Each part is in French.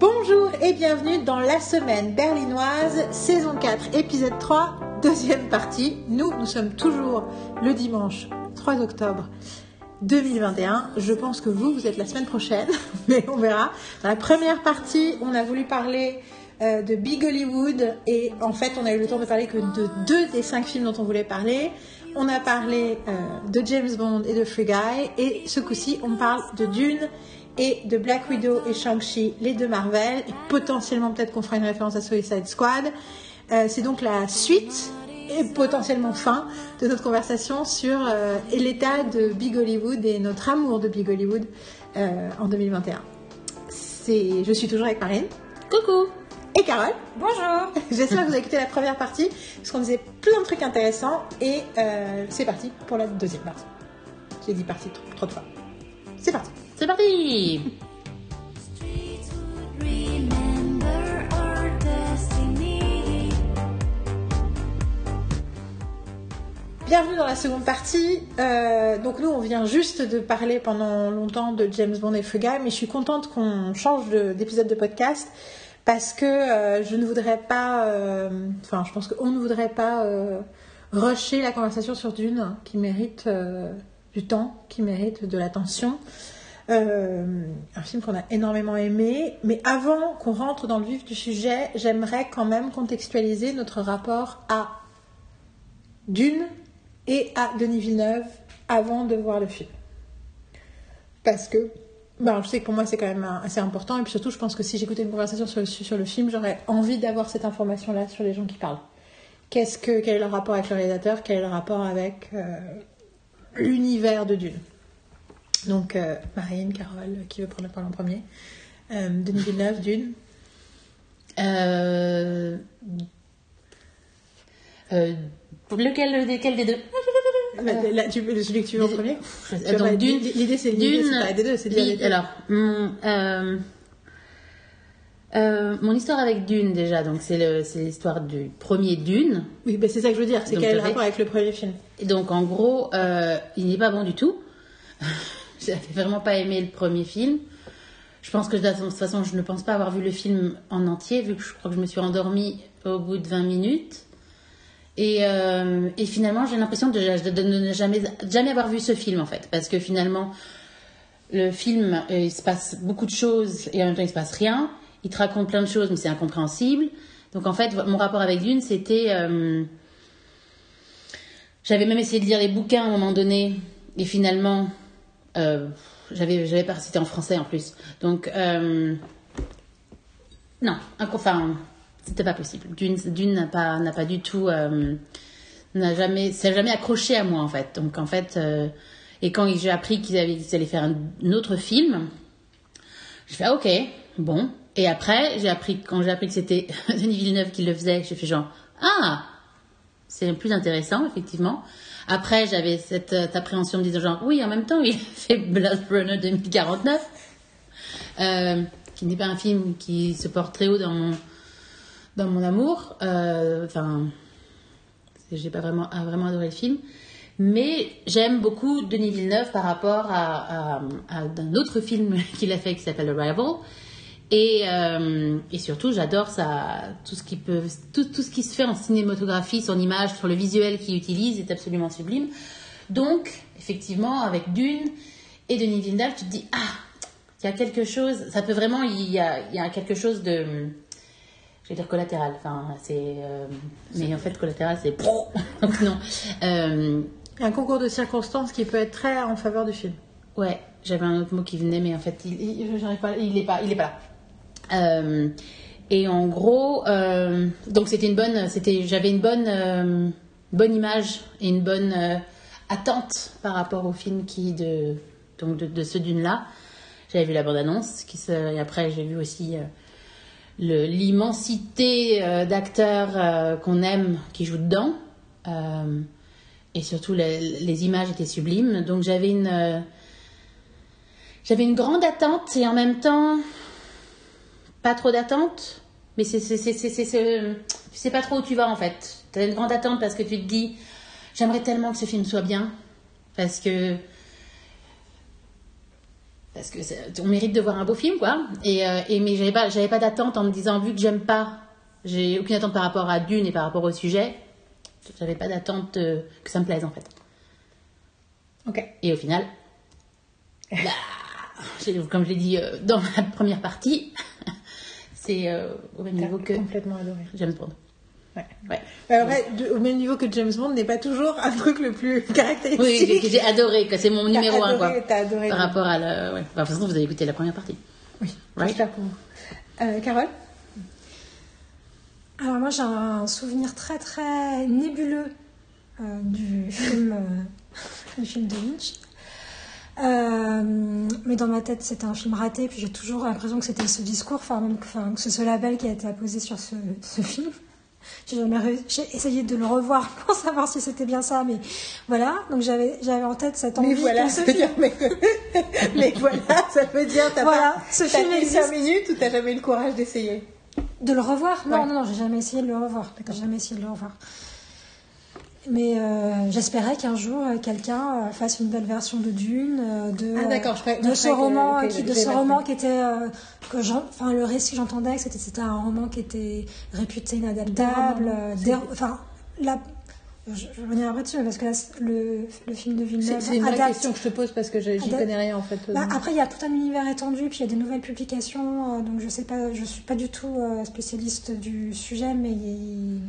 Bonjour et bienvenue dans la semaine berlinoise, saison 4, épisode 3, deuxième partie. Nous, nous sommes toujours le dimanche 3 octobre 2021. Je pense que vous, vous êtes la semaine prochaine, mais on verra. Dans la première partie, on a voulu parler euh, de Big Hollywood et en fait, on a eu le temps de parler que de deux des cinq films dont on voulait parler. On a parlé euh, de James Bond et de Free Guy et ce coup-ci, on parle de Dune et de Black Widow et Shang-Chi, les deux Marvel, et potentiellement peut-être qu'on fera une référence à Suicide Squad. Euh, c'est donc la suite et potentiellement fin de notre conversation sur euh, l'état de Big Hollywood et notre amour de Big Hollywood euh, en 2021. C'est, je suis toujours avec Marine. Coucou Et Carole. Bonjour J'espère que vous avez écouté la première partie, parce qu'on disait plein de trucs intéressants, et euh, c'est parti pour la deuxième partie. J'ai dit partie trop, trop de fois. C'est parti. C'est parti. Bienvenue dans la seconde partie. Euh, donc nous, on vient juste de parler pendant longtemps de James Bond et Guy, mais je suis contente qu'on change de- d'épisode de, podcast parce que euh, je ne voudrais pas, euh, enfin, je pense qu'on ne voudrait pas rusher la conversation sur Dune, qui mérite du temps, qui mérite de l'attention. Euh, un film qu'on a énormément aimé. Mais avant qu'on rentre dans le vif du sujet, j'aimerais quand même contextualiser notre rapport à Dune et à Denis Villeneuve avant de voir le film. Parce que ben, je sais que pour moi c'est quand même assez important et puis surtout je pense que si j'écoutais une conversation sur le, le film, j'aurais envie d'avoir cette information-là sur les gens qui parlent. Que, quel est leur rapport avec le réalisateur? Quel est le rapport avec euh, l'univers de Dune? Donc euh, Marine, Carole, qui veut prendre la parole en premier Euh, Denis Villeneuve, Dune. euh... Euh, lequel, lequel des deux Là, là, tu, celui que tu veux en premier Donc, Dune, L'idée c'est Dune, c'est pas des deux, c'est de oui, alors, mon, euh, euh, mon histoire avec Dune déjà, donc c'est l'histoire du premier Dune. Oui, ben c'est ça que je veux dire. C'est Donc, quel est le t'avais- rapport avec le premier film Et donc en gros, euh, il n'est pas bon du tout. J'avais vraiment pas aimé le premier film. Je pense que de toute façon, je ne pense pas avoir vu le film en entier, vu que je crois que je me suis endormie au bout de 20 minutes. Et, euh, et finalement, j'ai l'impression de, ne jamais, jamais avoir vu ce film en fait. Parce que finalement, le film, euh, il se passe beaucoup de choses et en même temps, il se passe rien. Il te raconte plein de choses, mais c'est incompréhensible. Donc en fait, mon rapport avec Dune, c'était. euh, j'avais même essayé de lire les bouquins à un moment donné, et finalement, euh, j'avais, j'avais c'était en français en plus. Donc, euh, non, enfin, c'était pas possible. Dune, Dune n'a pas, n'a pas du tout, euh, n'a jamais, s'est jamais accroché à moi en fait. Donc en fait, euh, et quand j'ai appris qu'ils avaient, qu'ils allaient faire un, autre film, fais ah, ok, bon. Et après, j'ai appris quand j'ai appris que c'était Denis Villeneuve qui le faisait, j'ai fait genre ah c'est plus intéressant, effectivement. Après, j'avais cette, euh, appréhension de disant genre, oui, en même temps, il fait Blade Runner 2049, euh, qui n'est pas un film qui se porte très haut dans mon, dans mon amour. Euh, Enfin, j'ai pas vraiment, ah, vraiment adoré le film. Mais j'aime beaucoup Denis Villeneuve par rapport à, à, à un autre film qu'il a fait qui s'appelle Arrival. Et, euh, et surtout, j'adore ça, tout ce qui peut, tout, tout ce qui se fait en cinématographie, son image, sur le visuel qu'il utilise est absolument sublime. Donc, effectivement, avec Dune et Denis Villeneuve, tu te dis ah, il y a quelque chose, ça peut vraiment, il y a, il y a quelque chose de, je vais dire collatéral. Enfin, c'est, euh, mais en fait, collatéral, c'est donc non. Euh, Un concours de circonstances qui peut être très en faveur du film. Ouais, j'avais un autre mot qui venait, mais en fait, il, il, pas, il est pas, il est pas là. Euh, et en gros, euh, donc c'était une bonne, j'avais une bonne, euh, bonne image et une bonne attente par rapport au film qui de, donc de, de ce dune là. J'avais vu la bande annonce, qui se, et après j'ai vu aussi l'immensité d'acteurs qu'on aime qui jouent dedans. Et surtout, les, les images étaient sublimes. Donc j'avais une, j'avais une grande attente et en même temps, pas trop d'attente. Mais c'est, c'est, c'est, c'est, c'est, c'est- tu sais pas trop où tu vas en fait. Tu as une grande attente parce que tu te dis, j'aimerais tellement que ce film soit bien. Parce que parce que on mérite de voir un beau film, quoi. Et, euh, et mais j'avais pas, j'avais pas d'attente en me disant vu que j'aime pas, j'ai aucune attente par rapport à Dune et par rapport au sujet. J'avais pas d'attente euh, que ça me plaise en fait. Ok. Et au final, bah, comme je l'ai dit euh, dans la première partie, c'est euh, au même niveau que Complètement adoré. James Bond. Ouais. Ouais. Alors, ouais, de- au même niveau que James Bond n'est pas toujours un truc le plus caractéristique. Oui, que, que j'ai adoré, que c'est mon numéro un, adoré, quoi. T'as adoré. Par rapport à la. Ouais. Enfin, de toute façon, vous avez écouté la première partie. Oui, Right? j'espère pour vous. Euh, Carole? Alors moi j'ai un souvenir très très nébuleux euh, du film, euh, du film de Lynch. Euh, mais dans ma tête c'était un film raté, puis j'ai toujours l'impression que c'était ce discours, enfin même que, enfin, que c'est ce label qui a été apposé sur ce, ce film. J'ai essayé de le revoir pour savoir si c'était bien ça, mais voilà. Donc j'avais j'avais en tête cette envie. Mais voilà, que ça ce veut film- dire, mais, mais voilà, ça veut dire, t'as Voilà, pas, ce t'as film existe. 5 minutes ou t'as jamais eu le courage d'essayer? De le revoir? Non, Ouais. non, non, j'ai jamais essayé de le revoir. J'ai jamais essayé de le revoir. Mais euh, j'espérais qu'un jour euh, quelqu'un euh, fasse une belle version de Dune, de, Ah, je de ce roman, qui, de ce roman qui était, que enfin le récit que j'entendais, que c'était, c'était un roman qui était réputé inadaptable, Des des- enfin la, je, je vais revenir après dessus, parce que là, le, le film de Villeneuve c'est une vraie adapte- question que je te pose parce que je- j'y connais rien en fait. bah, après, il y a tout un univers étendu, puis il y a des nouvelles publications, euh, donc je sais pas, je suis pas du tout euh, spécialiste du sujet, mais il,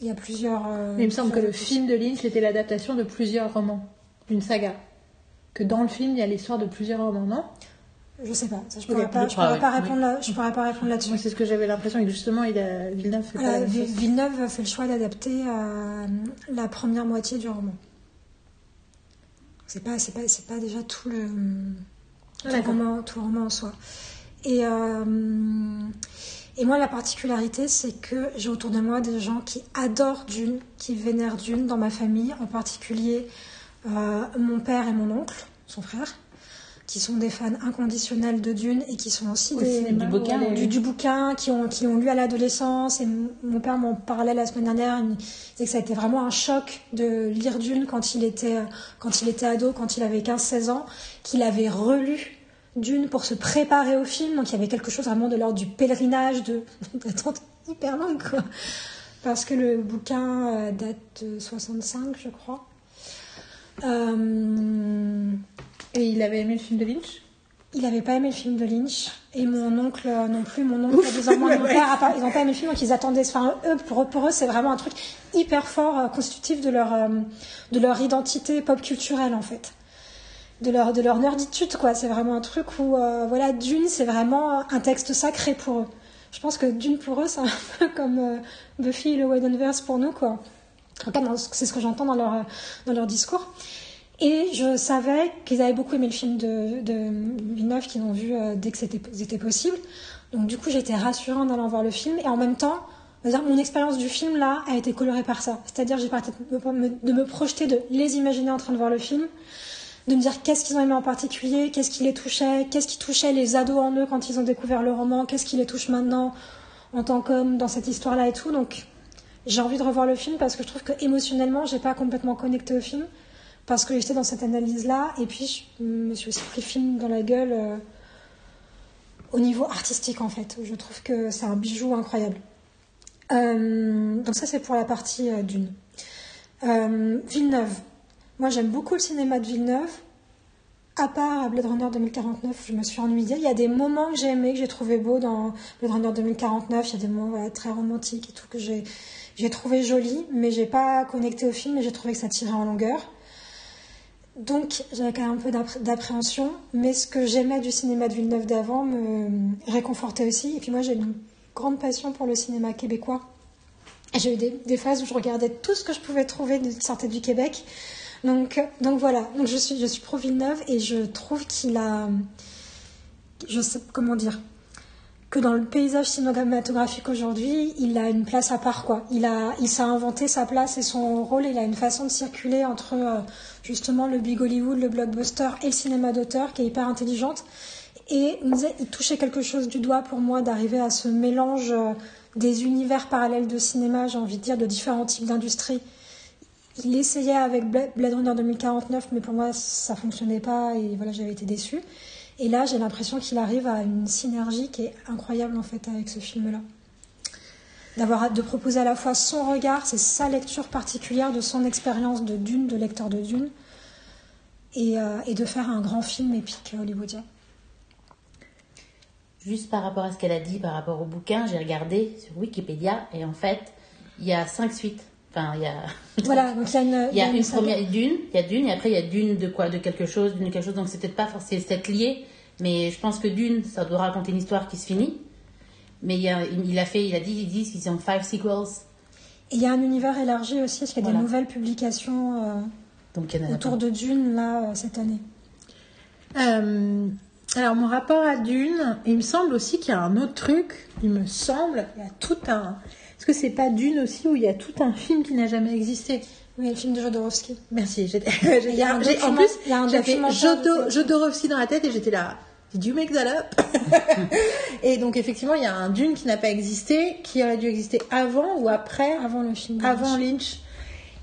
il y a plusieurs. euh, il me semble que le film de Lynch était l'adaptation de plusieurs romans, d'une saga. Que dans le film, il y a l'histoire de plusieurs romans, non? Je sais pas, ça, je pourrais pas, je pourrais ouais. pas répondre, là, je pourrais pas répondre là-dessus. C'est ce que j'avais l'impression et que justement, il a, Villeneuve fait pas chose. Villeneuve fait le choix d'adapter euh, la première moitié du roman. C'est pas, c'est pas, c'est pas déjà tout le, tout le D'accord. roman, tout le roman en soi. Et, euh, et moi, la particularité, c'est que j'ai autour de moi des gens qui adorent Dune, qui vénèrent Dune dans ma famille, en particulier euh, mon père et mon oncle, son frère, qui sont des fans inconditionnels de Dune et qui sont aussi Au des, du bouquin, du, du bouquin, qui ont, qui ont lu à l'adolescence. Et mon père m'en parlait la semaine dernière. Il me disait que ça a été vraiment un choc de lire Dune quand il était, quand il était ado, quand il avait 15-16 ans, qu'il avait relu Dune pour se préparer au film. Donc il y avait quelque chose vraiment de l'ordre du pèlerinage, de d'attente hyper longue, quoi. Parce que le bouquin euh, date de 65, je crois. Euh, Et il avait aimé le film de Lynch? Il n'avait pas aimé le film de Lynch et mon oncle euh, non plus. Mon oncle et mon père, ils n'ont pas aimé le film, donc ils attendaient. Enfin, eux, pour eux, eux, c'est vraiment un truc hyper fort, euh, constitutif de leur, euh, de leur identité pop culturelle en fait, de leur, de leur nerditude quoi. C'est vraiment un truc où, euh, voilà, Dune, c'est vraiment un texte sacré pour eux. Je pense que Dune pour eux, c'est un peu comme euh, Buffy et le Whedonverse pour nous quoi. En tout cas, c'est ce que j'entends dans leur, euh, dans leur discours. Et je savais qu'ils avaient beaucoup aimé le film de, de Villeneuve, qu'ils ont vu euh, dès que c'était possible. Donc du coup, j'étais rassurée en allant voir le film. Et en même temps, mon expérience du film, là, a été colorée par ça. C'est-à-dire, j'ai parlé de de me projeter, de les imaginer en train de voir le film, de me dire qu'est-ce qu'ils ont aimé en particulier, qu'est-ce qui les touchait, qu'est-ce qui touchait les ados en eux quand ils ont découvert le roman, qu'est-ce qui les touche maintenant en tant qu'homme dans cette histoire-là et tout. Donc, j'ai envie de revoir le film parce que je trouve que émotionnellement, j'ai pas complètement connecté au film parce que j'étais dans cette analyse-là et puis je me suis aussi pris le film dans la gueule euh, au niveau artistique en fait. Je trouve que c'est un bijou incroyable. Euh, donc ça c'est pour la partie euh, d'une. Villeneuve. Moi j'aime beaucoup le cinéma de Villeneuve. À part Blade Runner 2049, je me suis ennuyée. Il y a des moments que j'ai aimés, que j'ai trouvé beaux dans Blade Runner 2049. Il y a des moments très romantiques et tout que j'ai j'ai trouvé joli, mais j'ai pas connecté au film et j'ai trouvé que ça tirait en longueur. Donc j'avais quand même un peu d'appré- d'appréhension, mais ce que j'aimais du cinéma de Villeneuve d'avant me réconfortait aussi. Et puis moi j'ai une grande passion pour le cinéma québécois. J'ai eu des, phases où je regardais tout ce que je pouvais trouver de sortait du Québec. Donc, donc voilà, je suis, pro Villeneuve et je trouve qu'il a, je sais comment dire, que dans le paysage cinématographique aujourd'hui, il a une place à part quoi. Il a, il s'est inventé sa place et son rôle. Il a une façon de circuler entre euh, justement le big Hollywood, le blockbuster et le cinéma d'auteur qui est hyper intelligente. Et il touchait quelque chose du doigt pour moi d'arriver à ce mélange euh, des univers parallèles de cinéma, j'ai envie de dire, de différents types d'industries. Il essayait avec Bla- Blade Runner 2049, mais pour moi, ça fonctionnait pas et voilà, j'avais été déçue. Et là, j'ai l'impression qu'il arrive à une synergie qui est incroyable en fait avec ce film-là. D'avoir de proposer à la fois son regard, c'est sa lecture particulière de son expérience de Dune, de lecteur de Dune, euh, et de faire un grand film épique hollywoodien. Juste par rapport à ce qu'elle a dit par rapport au bouquin, j'ai regardé sur Wikipédia et en fait, il y a cinq suites. Enfin, il y a. Voilà, donc il y a une, Il y a une première dune, il y a dune, et après il y a dune de quoi De quelque chose, d'une de quelque chose. Donc c'est peut-être pas forcément peut-être lié, mais je pense que dune, ça doit raconter une histoire qui se finit. Mais il, y a, il a fait, il a dit, ils disent qu'ils ont five sequels. Et il y a un univers élargi aussi, parce qu'il y a Voilà. des nouvelles publications euh, Donc il y en a autour de Dune là euh, cette année. Euh, alors, mon rapport à Dune, il me semble aussi qu'il y a un autre truc. Il me semble, il y a tout un. Est-ce que c'est pas Dune aussi où il y a tout un film qui n'a jamais existé Oui, le film de Jodorowsky. Merci. un j'ai- en plus, j'avais Jodo- Jodorowsky dans la tête et j'étais là. Did you make that up Et donc, effectivement, il y a un Dune qui n'a pas existé, qui aurait dû exister avant ou après Avant le film. de avant Lynch. Lynch.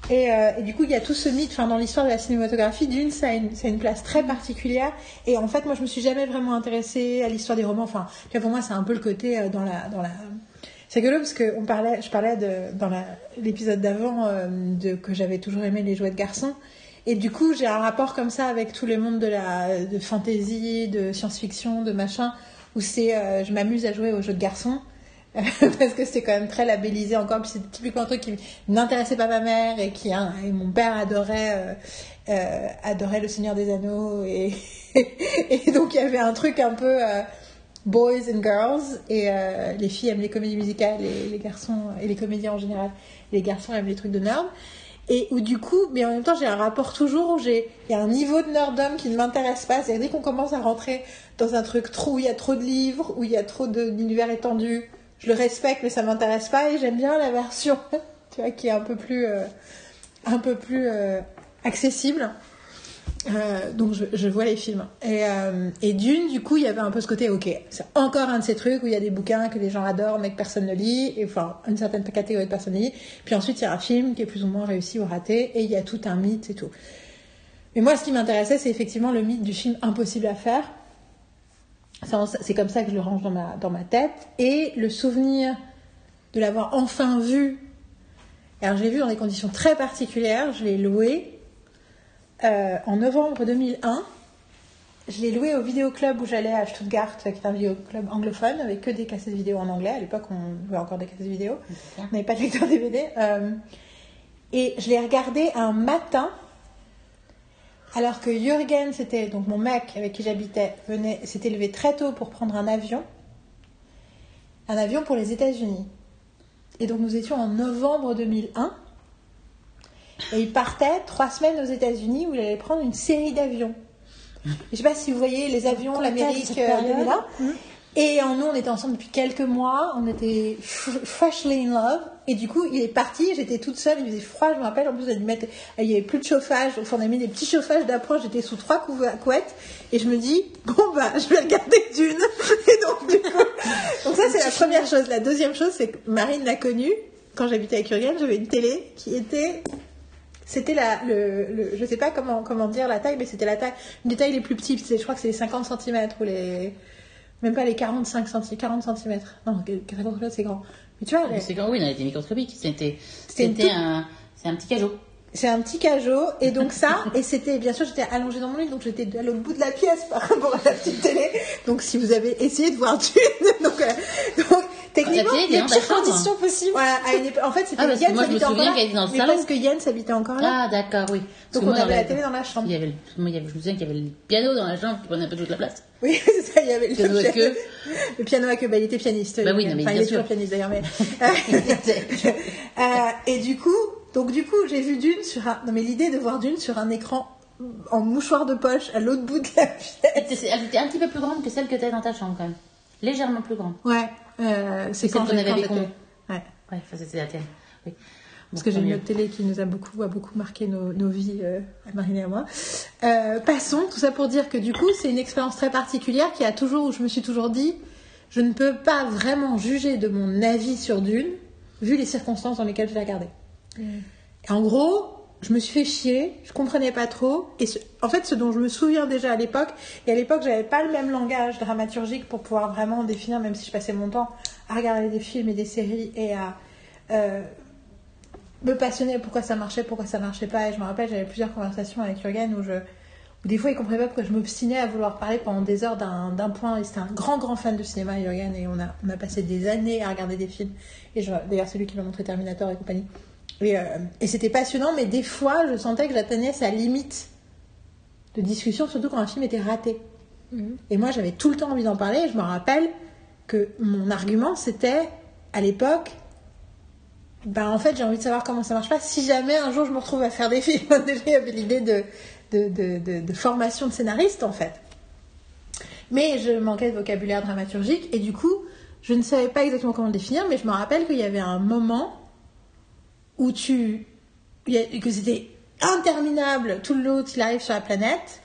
Et, euh, et du coup, il y a tout ce mythe, enfin, dans l'histoire de la cinématographie, d'une, ça a une, ça a une place très particulière. Et en fait, moi, je me suis jamais vraiment intéressée à l'histoire des romans. Enfin, tu vois, pour moi, c'est un peu le côté euh, dans la, dans la. C'est rigolo parce que on parlait, je parlais de, dans l'épisode d'avant euh, que j'avais toujours aimé les jouets de garçons. Et du coup, j'ai un rapport comme ça avec tout le monde de la de fantasy, de science-fiction, de machin, où c'est, euh, je m'amuse à jouer aux jeux de garçons. parce que c'est quand même très labellisé encore. Puis c'est typiquement un truc qui n'intéressait pas ma mère et qui hein, et mon père adorait euh, euh, adorait le Seigneur des Anneaux et et donc il y avait un truc un peu euh, boys and girls et euh, les filles aiment les comédies musicales et les garçons et les comédiens en général. Les garçons aiment les trucs de nerd. Et où du coup, mais en même temps, j'ai un rapport toujours où j'ai, il y a un niveau de nerdom qui ne m'intéresse pas. C'est-à-dire dès qu'on commence à rentrer dans un truc trop où il y a trop de livres, où il y a trop d'univers étendu, je le respecte, mais ça m'intéresse pas. Et j'aime bien la version, tu vois, qui est un peu plus, euh, un peu plus euh, accessible. Euh, donc je, vois les films. Et, euh, et Dune, du coup, il y avait un peu ce côté, ok, c'est encore un de ces trucs où il y a des bouquins que les gens adorent mais que personne ne lit, et enfin une certaine catégorie de personnes ne lit. Puis ensuite, il y a un film qui est plus ou moins réussi ou raté, et il y a tout un mythe et tout. Mais moi, ce qui m'intéressait, c'est effectivement le mythe du film impossible à faire. C'est comme ça que je le range dans ma, dans ma tête. Et le souvenir de l'avoir enfin vu. Alors, je l'ai vu dans des conditions très particulières. Je l'ai loué euh, en novembre 2001. Je l'ai loué au vidéoclub où j'allais à Stuttgart, qui est un vidéoclub anglophone, avec que des cassettes vidéo en anglais. À l'époque, on jouait encore des cassettes vidéo. On n'avait pas de lecteur DVD. Euh, et je l'ai regardé un matin, alors que Jürgen, c'était donc mon mec avec qui j'habitais, venait, s'était levé très tôt pour prendre un avion. Un avion pour les États-Unis. Et donc nous étions en novembre 2001. Et il partait trois semaines aux États-Unis où il allait prendre une série d'avions. Je sais pas si vous voyez les avions, l'Amérique euh, période. 2001. Mhm. Et en nous, on était ensemble depuis quelques mois, on était freshly in love. Et du coup, il est parti, j'étais toute seule, il faisait froid, je me rappelle. En plus, mettre- il y avait plus de chauffage, donc on a mis des petits chauffages d'approche. J'étais sous trois couettes, et je me dis, bon bah, je vais regarder d'une. Et donc, du coup, donc ça, c'est la première chose. La deuxième chose, c'est que Marine l'a connue. Quand j'habitais avec Jürgen, j'avais une télé qui était c'était la, le, le- je sais pas comment, comment dire la taille, mais c'était la taille, une des tailles les plus petites. Je crois que c'est les 50 cm ou les, même pas les 45 cm, 40 cm. Non, 50 cm c'est grand. Mais tu vois, les- C'est quand oui, on a été microscopique. C'était, C'était un, c'est un petit cajot. c'est un petit cajot. Et donc ça, et c'était, bien sûr, j'étais allongée dans mon lit, donc j'étais à l'autre bout de la pièce par rapport à la petite télé. Donc si vous avez essayé de voir Dune, donc, euh, donc techniquement, ta pires chambre. conditions possibles. Voilà, à une en fait, c'était Ah, parce que Jens moi, je me habitait encore là, dans le mais salon. parce que Jens habitait encore là. Ah, d'accord, oui. Parce donc on moi, avait la télé dans la chambre. Il y avait, le- moi, il y avait, je me souviens qu'il y avait le piano dans la chambre qui prenait un peu toute la place. Oui, c'est ça, il y avait le Piano à piano, queue. le piano à queue. Bah, il était pianiste. Bah oui, non, mais enfin, il bien est toujours sûr. pianiste d'ailleurs, mais. Euh, et du coup, donc du coup, j'ai vu Dune sur un. Non, mais l'idée de voir Dune sur un écran en mouchoir de poche à l'autre bout de la pièce. Elle était elle était un petit peu plus grande que celle que tu as dans ta chambre, quand même. Légèrement plus grande. Ouais, euh, c'est quand j'ai- avait quand avec j'étais- on. Ouais. Ouais, enfin, c'était la tienne. Oui. Parce Bon, que j'ai une autre télé qui nous a beaucoup, a beaucoup marqué nos, nos vies, euh, à Marine et à moi. Euh, passons, tout ça pour dire que du coup, c'est une expérience très particulière qui a toujours, où je me suis toujours dit, je ne peux pas vraiment juger de mon avis sur Dune, vu les circonstances dans lesquelles je l'ai regardé. Et en gros, je me suis fait chier, je comprenais pas trop. Et ce- en fait, ce dont je me souviens déjà à l'époque, et à l'époque, j'avais pas le même langage dramaturgique pour pouvoir vraiment définir, même si je passais mon temps à regarder des films et des séries et à euh, me passionner pourquoi ça marchait, pourquoi ça marchait pas. Et je me rappelle, j'avais plusieurs conversations avec Jürgen où je. des fois, il comprenait pas pourquoi je m'obstinais à vouloir parler pendant des heures d'un point. C'était un grand, grand fan de cinéma, Jürgen, et on a, on a passé des années à regarder des films. Et d'ailleurs, c'est lui qui m'a montré Terminator et compagnie. Et, euh, et c'était passionnant, mais des fois, je sentais que j'atteignais sa limite de discussion, surtout quand un film était raté. Mhm. Et moi, j'avais tout le temps envie d'en parler. Et je me rappelle que mon argument, c'était, à l'époque, ben, en fait, j'ai envie de savoir comment ça marche pas. Si jamais un jour je me retrouve à faire des films, déjà, il y avait l'idée de, de, de, de- de formation de scénariste, en fait. Mais je manquais de vocabulaire dramaturgique. Et du coup, je ne savais pas exactement comment le définir, mais je me rappelle qu'il y avait un moment où tu. il que c'était interminable tout le long qu'il arrive sur la planète.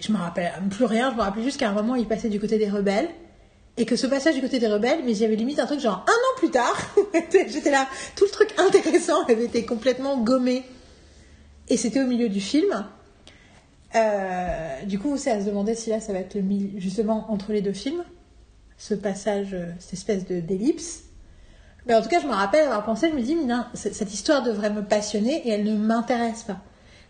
Et je me rappelle plus rien, je me rappelais juste qu'à un moment il passait du côté des rebelles. Et que ce passage du côté des rebelles, mais j'avais limite un truc genre un an plus tard, j'étais là, tout le truc intéressant avait été complètement gommé. Et c'était au milieu du film. Euh, du coup, c'est à se demander si là ça va être justement entre les deux films, ce passage, euh, cette espèce de d'ellipse. Mais en tout cas, je me rappelle avoir pensé, je me dis, mais non, cette histoire devrait me passionner et elle ne m'intéresse pas.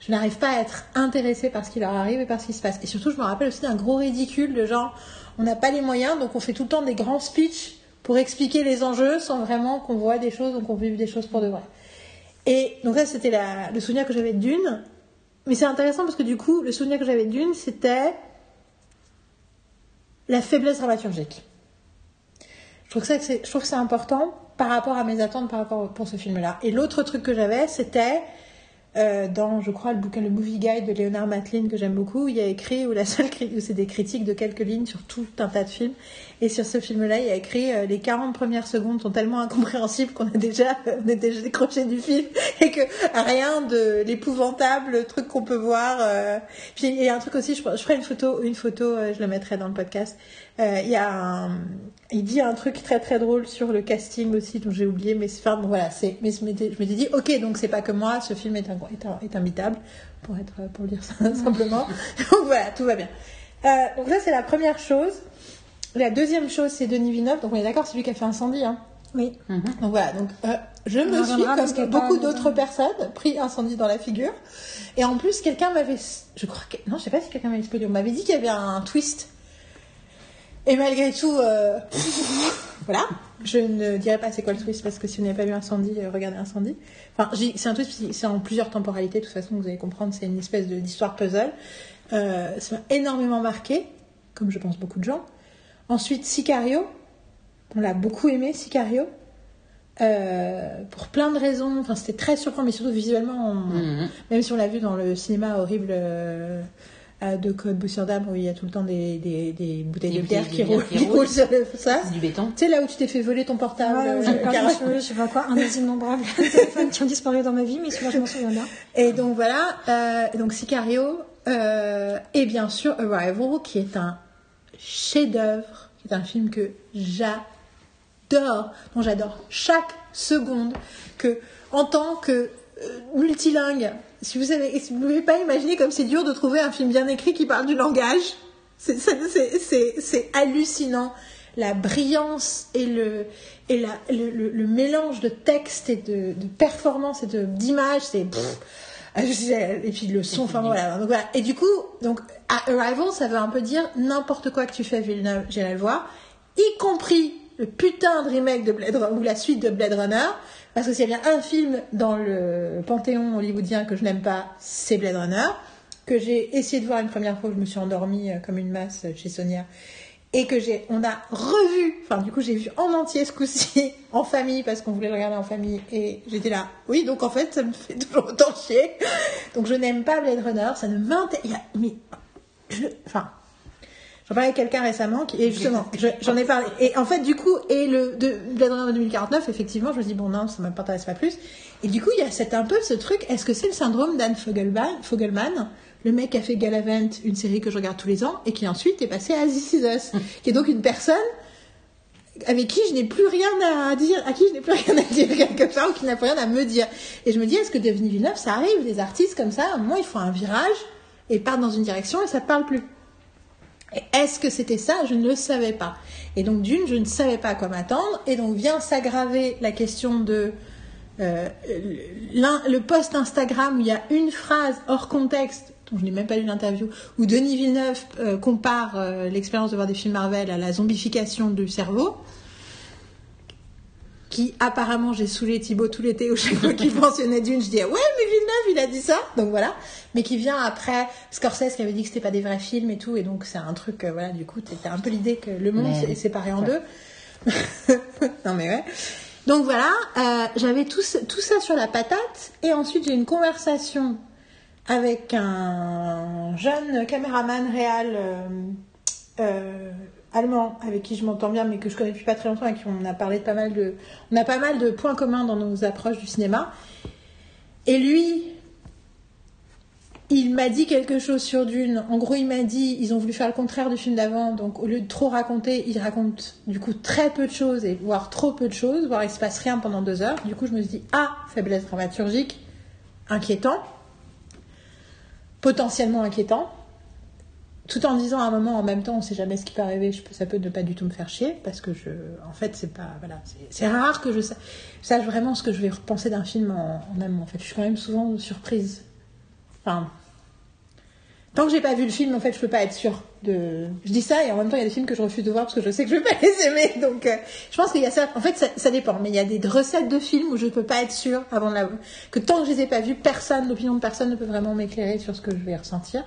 Je n'arrive pas à être intéressée par ce qui leur arrive et par ce qui se passe. Et surtout, je me rappelle aussi d'un gros ridicule de genre, on n'a pas les moyens, donc on fait tout le temps des grands speeches pour expliquer les enjeux sans vraiment qu'on voit des choses, donc on vive des choses pour de vrai. Et donc ça, c'était le souvenir que j'avais Dune. Mais c'est intéressant parce que du coup, le souvenir que j'avais Dune, c'était la faiblesse dramaturgique. Je trouve ça, je trouve que c'est important par rapport à mes attentes par rapport pour ce film-là. Et l'autre truc que j'avais, c'était euh, dans, je crois, le bouquin Le Movie Guide de Leonard Matlin que j'aime beaucoup, il y a écrit où la seule où c'est des critiques de quelques lignes sur tout un tas de films. Et sur ce film-là, il y a écrit euh, les 40 premières secondes sont tellement incompréhensibles qu'on a déjà, on est déjà décroché du film et que rien de l'épouvantable truc qu'on peut voir. euh, Puis il y a un truc aussi, je, je ferai une photo, une photo, euh, je la mettrai dans le podcast. Euh, il y a un, il dit un truc très très drôle sur le casting aussi dont j'ai oublié, mais enfin bon voilà, c'est, mais je m'étais, dit, ok, donc c'est pas que moi, ce film est, un, est, un- est imbitable pour être, pour dire ça simplement. donc voilà, tout va bien. Euh, donc ça c'est la première chose. La deuxième chose c'est Denis Villeneuve, donc on est d'accord, c'est lui qui a fait Incendie, hein. Oui. Donc voilà, donc euh, je me suis, comme beaucoup d'autres personnes, pris incendie dans la figure. Et en plus, quelqu'un m'avait, je crois que, non, je sais pas si quelqu'un m'avait spoilé, on m'avait dit qu'il y avait un twist. Et malgré tout, euh, voilà, je ne dirais pas c'est quoi le twist parce que si vous n'avez pas vu Incendie, euh, regardez Incendie. Enfin, c'est un twist, c'est en plusieurs temporalités, de toute façon, vous allez comprendre, c'est une espèce d'histoire puzzle. Euh, ça m'a énormément marqué, comme je pense beaucoup de gens. Ensuite, Sicario, on l'a beaucoup aimé, Sicario. Euh, pour plein de raisons, enfin c'était très surprenant, mais surtout visuellement, on- Mhm. même si on l'a vu dans le cinéma horrible euh, de Claude Boussierdam où il y a tout le temps des, des, des bouteilles Des de bière qui roulent, qui roulent. sur le ça. C'est du béton. Tu sais là où tu t'es fait voler ton portable, Ouais, euh, j'ai perdu carrément. sur- je sais pas quoi, un des innombrables téléphones qui ont disparu dans ma vie, mais celui-là, je m'en souviens bien. Et donc voilà, euh, donc Sicario, euh, et bien sûr Arrival, qui est un chef-d'œuvre, qui est un film que j'adore, dont j'adore chaque seconde, que en tant que euh, multilingue, si vous savez, vous ne pouvez pas imaginer comme c'est dur de trouver un film bien écrit qui parle du langage, c'est hallucinant. La brillance et le, et la, le, le- le mélange de texte et de, de performance et d'image, c'est. ah, Et puis le son, enfin voilà. Donc, voilà. Et du coup, donc, à Arrival, ça veut un peu dire n'importe quoi que tu fais, Villeneuve, j'irai le voir, y compris le putain de remake de Blade Runner, ou la suite de Blade Runner, parce que s'il y a bien un film dans le panthéon hollywoodien que je n'aime pas, c'est Blade Runner, que j'ai essayé de voir une première fois, je me suis endormie euh, comme une masse euh, chez Sonia, et que j'ai, on a revu, enfin du coup j'ai vu en entier ce coup-ci en famille parce qu'on voulait le regarder en famille et j'étais là, oui donc en fait ça me fait toujours autant chier, donc je n'aime pas Blade Runner, ça ne m'intéresse, mais enfin j'en parlais avec quelqu'un récemment qui, et justement je- j'en ai parlé et en fait du coup et le de Runner 2049 effectivement je me dis bon non ça m'intéresse pas plus et du coup il y a cette un peu ce truc est-ce que c'est le syndrome d'Anne Fogelman, Fogelman le mec qui a fait Galavant une série que je regarde tous les ans et qui ensuite est passé à This Is Us qui est donc une personne avec qui je n'ai plus rien à dire, à qui je n'ai plus rien à dire quelque part ou qui n'a plus rien à me dire. Et je me dis, est-ce que Denis Villeneuve, ça arrive, des artistes comme ça, à un moment ils font un virage et partent dans une direction et ça ne parle plus. Est-ce que c'était ça? Je ne le savais pas. Et donc d'une, je ne savais pas à quoi m'attendre. Et donc vient s'aggraver la question de euh, le post Instagram où il y a une phrase hors contexte, dont je n'ai même pas lu l'interview, où Denis Villeneuve euh, compare euh, l'expérience de voir des films Marvel à la zombification du cerveau. Qui apparemment j'ai saoulé Thibaut tout l'été où chaque fois qu'il mentionnait d'une, je disais ouais mais Villeneuve il a dit ça. Donc voilà. Mais qui vient après Scorsese qui avait dit que c'était pas des vrais films et tout. Et donc c'est un truc euh, voilà du coup t'as un peu l'idée que le monde Mais- est séparé en deux. Non mais ouais. Donc voilà. Euh, j'avais tout, ça sur la patate. Et ensuite j'ai une conversation avec un jeune caméraman réel euh, allemand avec qui je m'entends bien mais que je connais depuis pas très longtemps et qui on a parlé de pas mal de on a pas mal de points communs dans nos approches du cinéma et lui il m'a dit quelque chose sur Dune. En gros, il m'a dit, ils ont voulu faire le contraire du film d'avant, donc au lieu de trop raconter, ils racontent du coup très peu de choses, et voire trop peu de choses, voire il se passe rien pendant deux heures. Du coup, je me suis dit, ah, faiblesse dramaturgique, inquiétant, potentiellement inquiétant, tout en disant à un moment, en même temps, on sait jamais ce qui peut arriver, je peux- ça peut ne pas du tout me faire chier, parce que je, en fait, c'est pas, voilà, c'est- rare que je sa- sache vraiment ce que je vais repenser d'un film en, en amont. En fait, je suis quand même souvent surprise. Enfin, Tant que j'ai pas vu le film, en fait, je peux pas être sûre de. Je dis ça et en même temps, il y a des films que je refuse de voir parce que je sais que je vais pas les aimer. Donc, euh, je pense qu'il y a ça. En fait, ça, dépend. Mais il y a des recettes de films où je peux pas être sûre avant de la. Que tant que je les ai pas vus, personne, l'opinion de personne ne peut vraiment m'éclairer sur ce que je vais ressentir.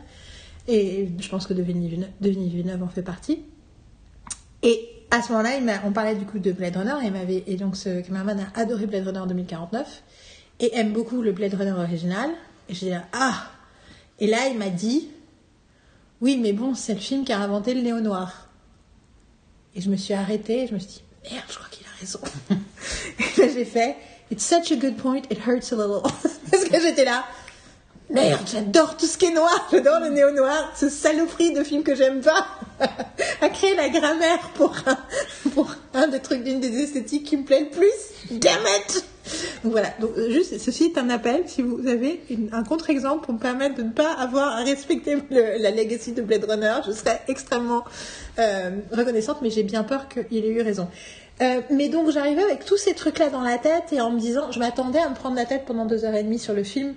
Et je pense que Denis Villeneuve, en fait partie. Et à ce moment-là, on parlait du coup de Blade Runner et, et donc ce cameraman a adoré Blade Runner 2049 et aime beaucoup le Blade Runner original. Et j'ai dit ah Et là, il m'a dit oui, mais bon, c'est le film qui a inventé le néo-noir. Et je me suis arrêtée et je me suis dit merde, je crois qu'il a raison. et là, j'ai fait It's such a good point, it hurts a little. Parce que j'étais là. Merde, j'adore tout ce qui est noir, j'adore le néo-noir, ce saloperie de film que j'aime pas, à créer la grammaire pour un, pour un des trucs d'une des esthétiques qui me plaît le plus. Damn it! Donc voilà, donc euh, juste, ceci est un appel, si vous avez une- un contre-exemple pour me permettre de ne pas avoir à respecter le- la legacy de Blade Runner, je serais extrêmement euh, reconnaissante, mais j'ai bien peur qu'il ait eu raison. Euh, mais donc j'arrivais avec tous ces trucs-là dans la tête et en me disant, je m'attendais à me prendre la tête pendant deux heures et demie sur le film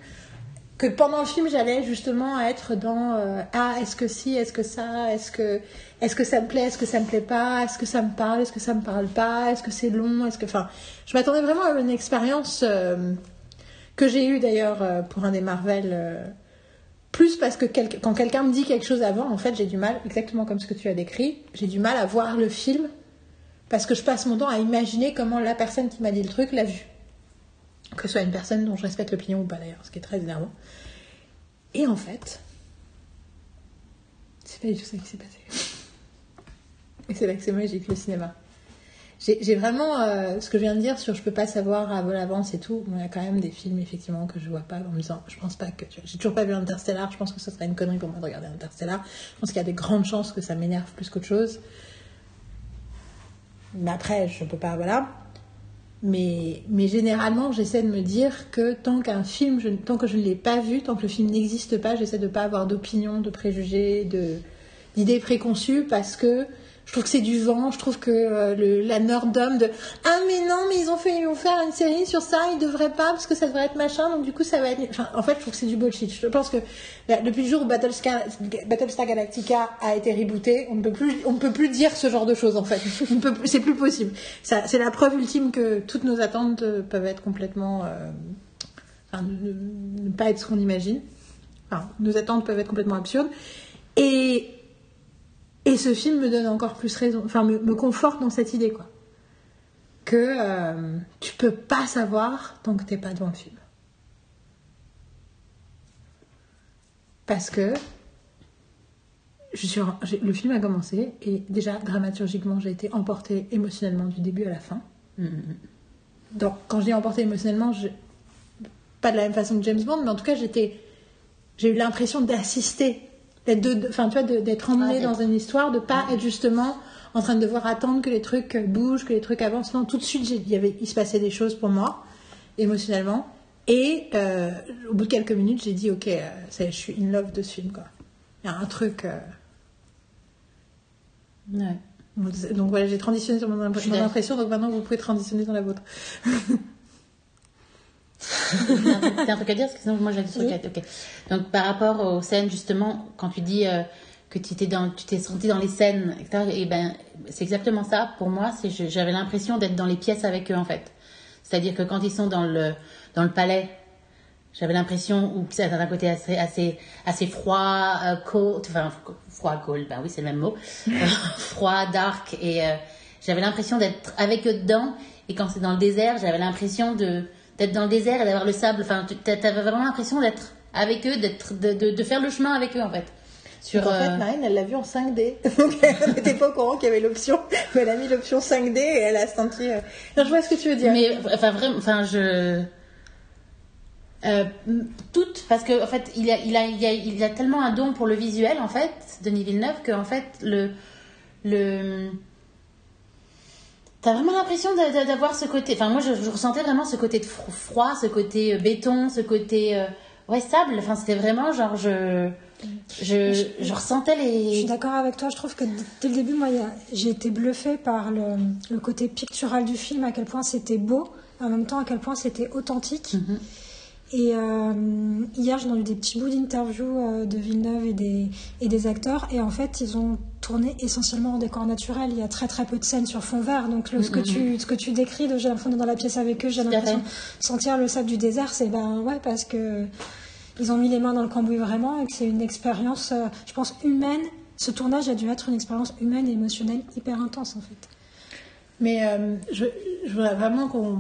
que pendant le film j'allais justement être dans euh, ah est-ce que si est-ce que ça est-ce que ça me plaît est-ce que ça me plaît pas est-ce que ça me parle est-ce que ça me parle pas est-ce que c'est long est-ce que enfin je m'attendais vraiment à une expérience euh, que j'ai eue d'ailleurs euh, pour un des Marvel plus parce que quand quelqu'un me dit quelque chose avant en fait j'ai du mal exactement comme ce que tu as décrit j'ai du mal à voir le film parce que je passe mon temps à imaginer comment la personne qui m'a dit le truc l'a vu que ce soit une personne dont je respecte l'opinion ou pas d'ailleurs, ce qui est très énervant. Et en fait, c'est pas du tout ça qui s'est passé. Et c'est là que c'est magique le cinéma. J'ai vraiment euh, ce que je viens de dire sur je peux pas savoir à l'avance et tout. Il y a quand même des films effectivement que je vois pas en me disant je pense pas que j'ai toujours pas vu Interstellar. Je pense que ce serait une connerie pour moi de regarder Interstellar. Je pense qu'il y a des grandes chances que ça m'énerve plus qu'autre chose. Mais après je peux pas voilà. Mais, mais généralement, j'essaie de me dire que tant qu'un film, je- tant que je ne l'ai pas vu, tant que le film n'existe pas, j'essaie de ne pas avoir d'opinion, de préjugés, d'idées préconçues parce que je trouve que c'est du vent, je trouve que euh, le, la nerdom de Ah, mais non, mais ils ont, fait, ils faire une série sur ça, ils devraient pas parce que ça devrait être machin, donc du coup ça va être. Enfin, en fait, je trouve que c'est du bullshit. Je pense que depuis le jour où Battlestar, Galactica a été rebooté, on ne peut plus, on peut plus dire ce genre de choses en fait. C'est plus possible. C'est la preuve ultime que toutes nos attentes euh, peuvent être complètement. euh, enfin, ne- ne pas être ce qu'on imagine. Enfin, nos attentes peuvent être complètement absurdes. Et, et ce film me donne encore plus raison, enfin, me, me conforte dans cette idée, quoi. Que euh, tu peux pas savoir tant que t'es pas devant le film. Parce que je suis, le film a commencé et déjà dramaturgiquement j'ai été emportée émotionnellement du début à la fin. Donc quand je dis emportée émotionnellement, je, pas de la même façon que James Bond, mais en tout cas j'étais, j'ai eu l'impression d'assister, d'être, de- enfin, tu vois, de- d'être emmené Ah, dans une histoire, de pas être justement en train de devoir attendre que les trucs bougent, que les trucs avancent. Non, tout de suite, j'ai- il y avait, il se passait des choses pour moi, émotionnellement. Et euh, au bout de quelques minutes, j'ai dit, ok, euh, ça je suis in love de ce film, quoi. Il y a un truc. euh, Ouais. donc, voilà, j'ai transitionné sur mon, impression, donc maintenant vous pouvez transitionner dans la vôtre. C'est un truc à dire, parce que sinon moi j'ai des trucs à Ok. Donc par rapport aux scènes, justement, quand tu dis euh, que tu t'es dans, tu t'es senti dans les scènes, etc., et ben c'est exactement ça. Pour moi, c'est j'avais l'impression d'être dans les pièces avec eux en fait. C'est-à-dire que quand ils sont dans le dans le palais, j'avais l'impression où c'est d'un côté assez assez assez froid, euh, cold, enfin froid cold, ben oui c'est le même mot, froid, dark, et euh, j'avais l'impression d'être avec eux dedans. Et quand c'est dans le désert, j'avais l'impression de d'être dans le désert et d'avoir le sable. Enfin, tu avais vraiment l'impression d'être avec eux, d'être de, de, de faire le chemin avec eux en fait. Sur En fait, euh, Marine, elle l'a vu en 5D. Donc, elle n'était pas au courant qu'il y avait l'option. Mais elle a mis l'option 5D et elle a senti. euh, Non, je vois ce que tu veux dire. Mais enfin vraiment, enfin je euh, toutes parce que en fait il a il a il a il a tellement un don pour le visuel en fait Denis Villeneuve que en fait le le T'as vraiment l'impression d'avoir ce côté. Enfin, moi, je, je ressentais vraiment ce côté de fro- froid, ce côté euh, béton, ce côté euh, ouais sable. Enfin, c'était vraiment genre je je, je ressentais Je suis les. d'accord avec toi. Je trouve que dès le début, moi, j'ai été bluffée par le, le côté pictural du film, à quel point c'était beau, en même temps à quel point c'était authentique. Mhm. Et euh, hier, j'ai entendu des petits bouts d'interviews euh, de Villeneuve et des, et des acteurs. Et en fait, ils ont tourné essentiellement en décor naturel. Il y a très très peu de scènes sur fond vert. Donc le, ce, que tu, ce que tu décris, de j'ai l'impression d'être dans la pièce avec eux, j'ai l'impression de sentir le sable du désert. C'est ben ouais, parce que ils ont mis les mains dans le cambouis vraiment et que c'est une expérience, euh, je pense, humaine. Ce tournage a dû être une expérience humaine et émotionnelle hyper intense en fait. Mais euh, je, je voudrais vraiment qu'on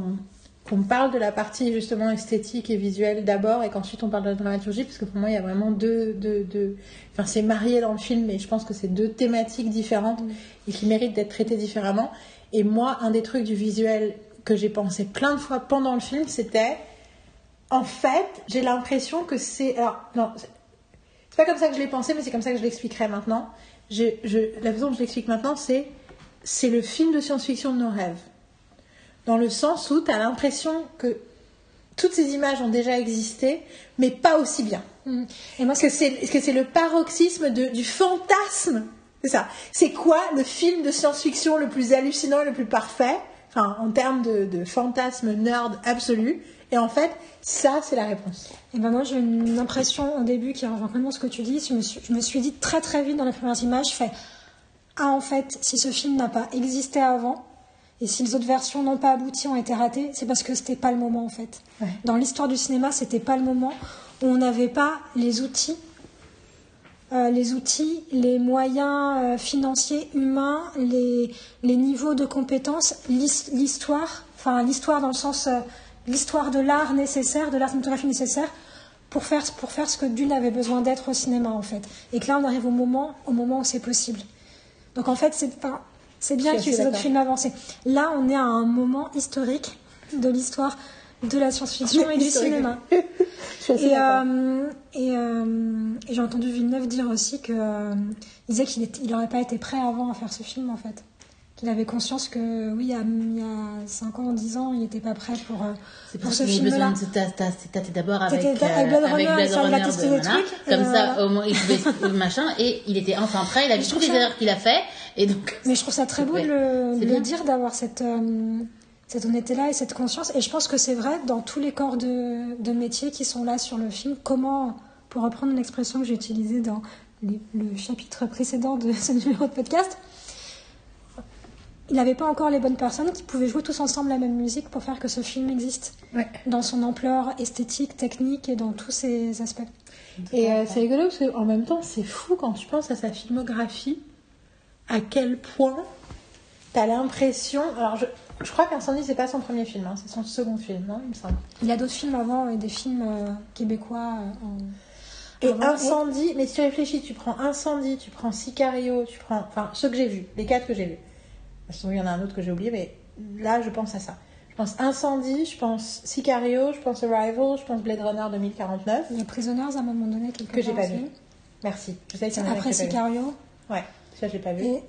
qu'on parle de la partie justement esthétique et visuelle d'abord et qu'ensuite on parle de la dramaturgie parce que pour moi il y a vraiment deux, deux, enfin c'est marié dans le film mais je pense que c'est deux thématiques différentes et qui méritent d'être traitées différemment et moi un des trucs du visuel que j'ai pensé plein de fois pendant le film c'était en fait j'ai l'impression que c'est alors non c'est pas comme ça que je l'ai pensé mais c'est comme ça que je l'expliquerai maintenant je, la façon dont je l'explique maintenant c'est c'est le film de science-fiction de nos rêves. Dans le sens où tu as l'impression que toutes ces images ont déjà existé, mais pas aussi bien. Et moi, Que c'est que c'est le paroxysme de, du fantasme. C'est ça. C'est quoi le film de science-fiction le plus hallucinant et le plus parfait? Enfin, en termes de, de fantasme nerd absolu. Et en fait, ça, c'est la réponse. Et ben moi j'ai une impression au début qui rejoint complètement ce que tu dis. Je me suis, je me suis dit très très vite dans les premières images, je fais ah en fait si ce film n'a pas existé avant et si les autres versions n'ont pas abouti, ont été ratées, c'est parce que c'était pas le moment en fait. Ouais. Dans l'histoire du cinéma, c'était pas le moment où on n'avait pas les outils, euh, les outils, les moyens euh, financiers, humains, les, les niveaux de compétences, l'his- l'histoire, enfin l'histoire dans le sens euh, l'histoire de l'art nécessaire, de l'art cinématographique nécessaire pour faire pour faire ce que Dune avait besoin d'être au cinéma en fait. Et que là on arrive au moment au moment où c'est possible. Donc en fait c'est enfin, c'est bien qu'il y ait ces autres films avancés. Là on est à un moment historique de l'histoire de la science-fiction et du cinéma. Et, euh, et, euh, et j'ai entendu Villeneuve dire aussi que euh, il disait qu'il n'aurait pas été prêt avant à faire ce film en fait. Qu'il avait conscience que oui, il y a, il y a 5 ans, 10 ans, il n'était pas prêt pour, euh, pour pour ce film-là. tâter d'abord avec, euh, avec Blade Runner, avec ça, il a testé de- des trucs, Comme ça, au moins, il pouvait machin, et il était enfin prêt, il a vu toutes les erreurs qu'il a fait, et donc. Mais je trouve ça très beau de le, bien. dire, d'avoir cette, euh, cette honnêteté-là et cette conscience. Et je pense que c'est vrai dans tous les corps de, de métier qui sont là sur le film. Comment, pour reprendre une expression que j'ai utilisée dans les- le chapitre précédent de ce numéro de podcast, il n'avait pas encore les bonnes personnes qui pouvaient jouer tous ensemble la même musique pour faire que ce film existe. Ouais. Dans son ampleur esthétique, technique et dans tous ses aspects. Et euh, c'est rigolo parce qu'en même temps, c'est fou quand tu penses à sa filmographie, à quel point t'as l'impression. Alors, je, je crois qu'Incendie, c'est pas son premier film, hein, c'est son second film, non Il me semble. Il y a d'autres films avant et des films euh, québécois euh, en. Et avant. Incendie, mais si tu réfléchis, tu prends Incendie, tu prends Sicario, tu prends. Enfin, ceux que j'ai vus, les quatre que j'ai vus. Qu'il y en a un autre que j'ai oublié, mais là, je pense à ça. Je pense Incendie, je pense Sicario, je pense Arrival, je pense Blade Runner 2049. Il y a Prisoners à un moment donné quelque Que j'ai pas vu. Merci. Je sais Après Sicario. vu. Ouais, ça j'ai pas vu. Et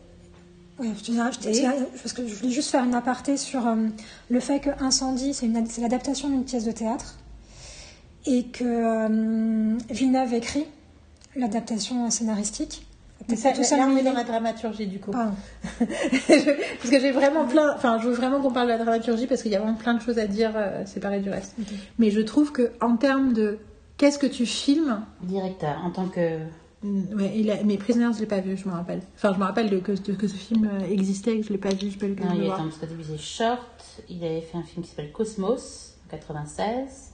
ouais, je dirais, dirais- parce que je voulais juste faire une aparté sur euh, le fait que Incendie, c'est l'adaptation d'une pièce de théâtre et que euh, Villeneuve écrit l'adaptation scénaristique. Mais ça, tout ça là, on est dans la dramaturgie du coup. Pardon. parce que j'ai vraiment plein. Enfin, je veux vraiment qu'on parle de la dramaturgie parce qu'il y a vraiment plein de choses à dire euh, séparées du reste. Mais je trouve que en termes de qu'est-ce que tu filmes, Directeur, en tant que. mm, ouais, il a, mais Prisoners, je l'ai pas vu, je me rappelle. Enfin, je me rappelle de, que, de- que ce film euh, existait, que je l'ai pas vu, je peux le Non, il est parce qu'au début, c'est Short. Il avait fait un film qui s'appelle Cosmos, en 96.